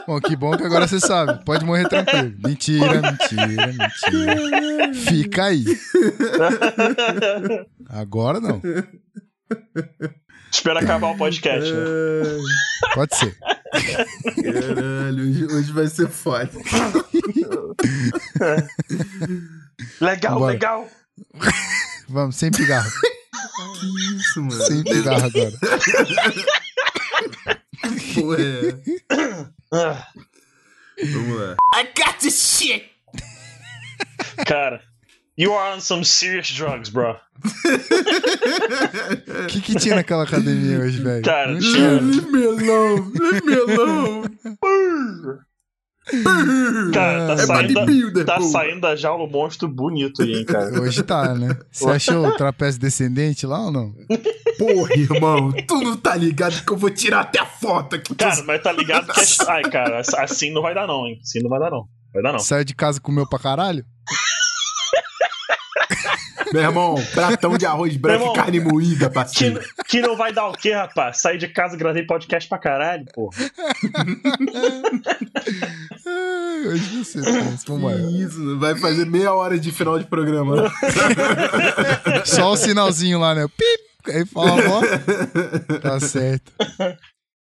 Bom, que bom que agora você sabe. Pode morrer tranquilo. Mentira, mentira, mentira. Fica aí. Agora não. Espera acabar o podcast. né? Pode ser. Caralho, hoje, hoje vai ser foda. Legal, Bora. legal. Vamos, sem pigarro. Que isso, mano? Sem pigarro agora. Porra, é. Ah, Vamos lá. I got this shit! cara, you are on some serious drugs, bro. O que, que tinha naquela academia hoje, velho? Cara, tinha- Leave me alone! Leave me alone! Cara, tá É saindo, bodybuilder, tá pô. saindo da jaula um monstro bonito aí, hein, cara. Hoje tá, né? Você achou o trapézio descendente lá ou não? Porra, irmão, tu não tá ligado que eu vou tirar até a foto aqui. Cara, mas tá ligado que. é- Ai, cara, assim não vai dar, não, hein? Assim não vai dar, não. Vai dar, não. Saiu de casa e comeu pra caralho? Meu irmão, pratão de arroz branco Meu e irmão, carne moída, Que, parceiro. que não vai dar o quê, rapaz? Sair de casa, gravei podcast pra caralho, pô. Ai, hoje não sei. Vamos Que embora. isso, vai fazer meia hora de final de programa. Só o sinalzinho lá, né? Pip! Aí fala, ó. Tá certo.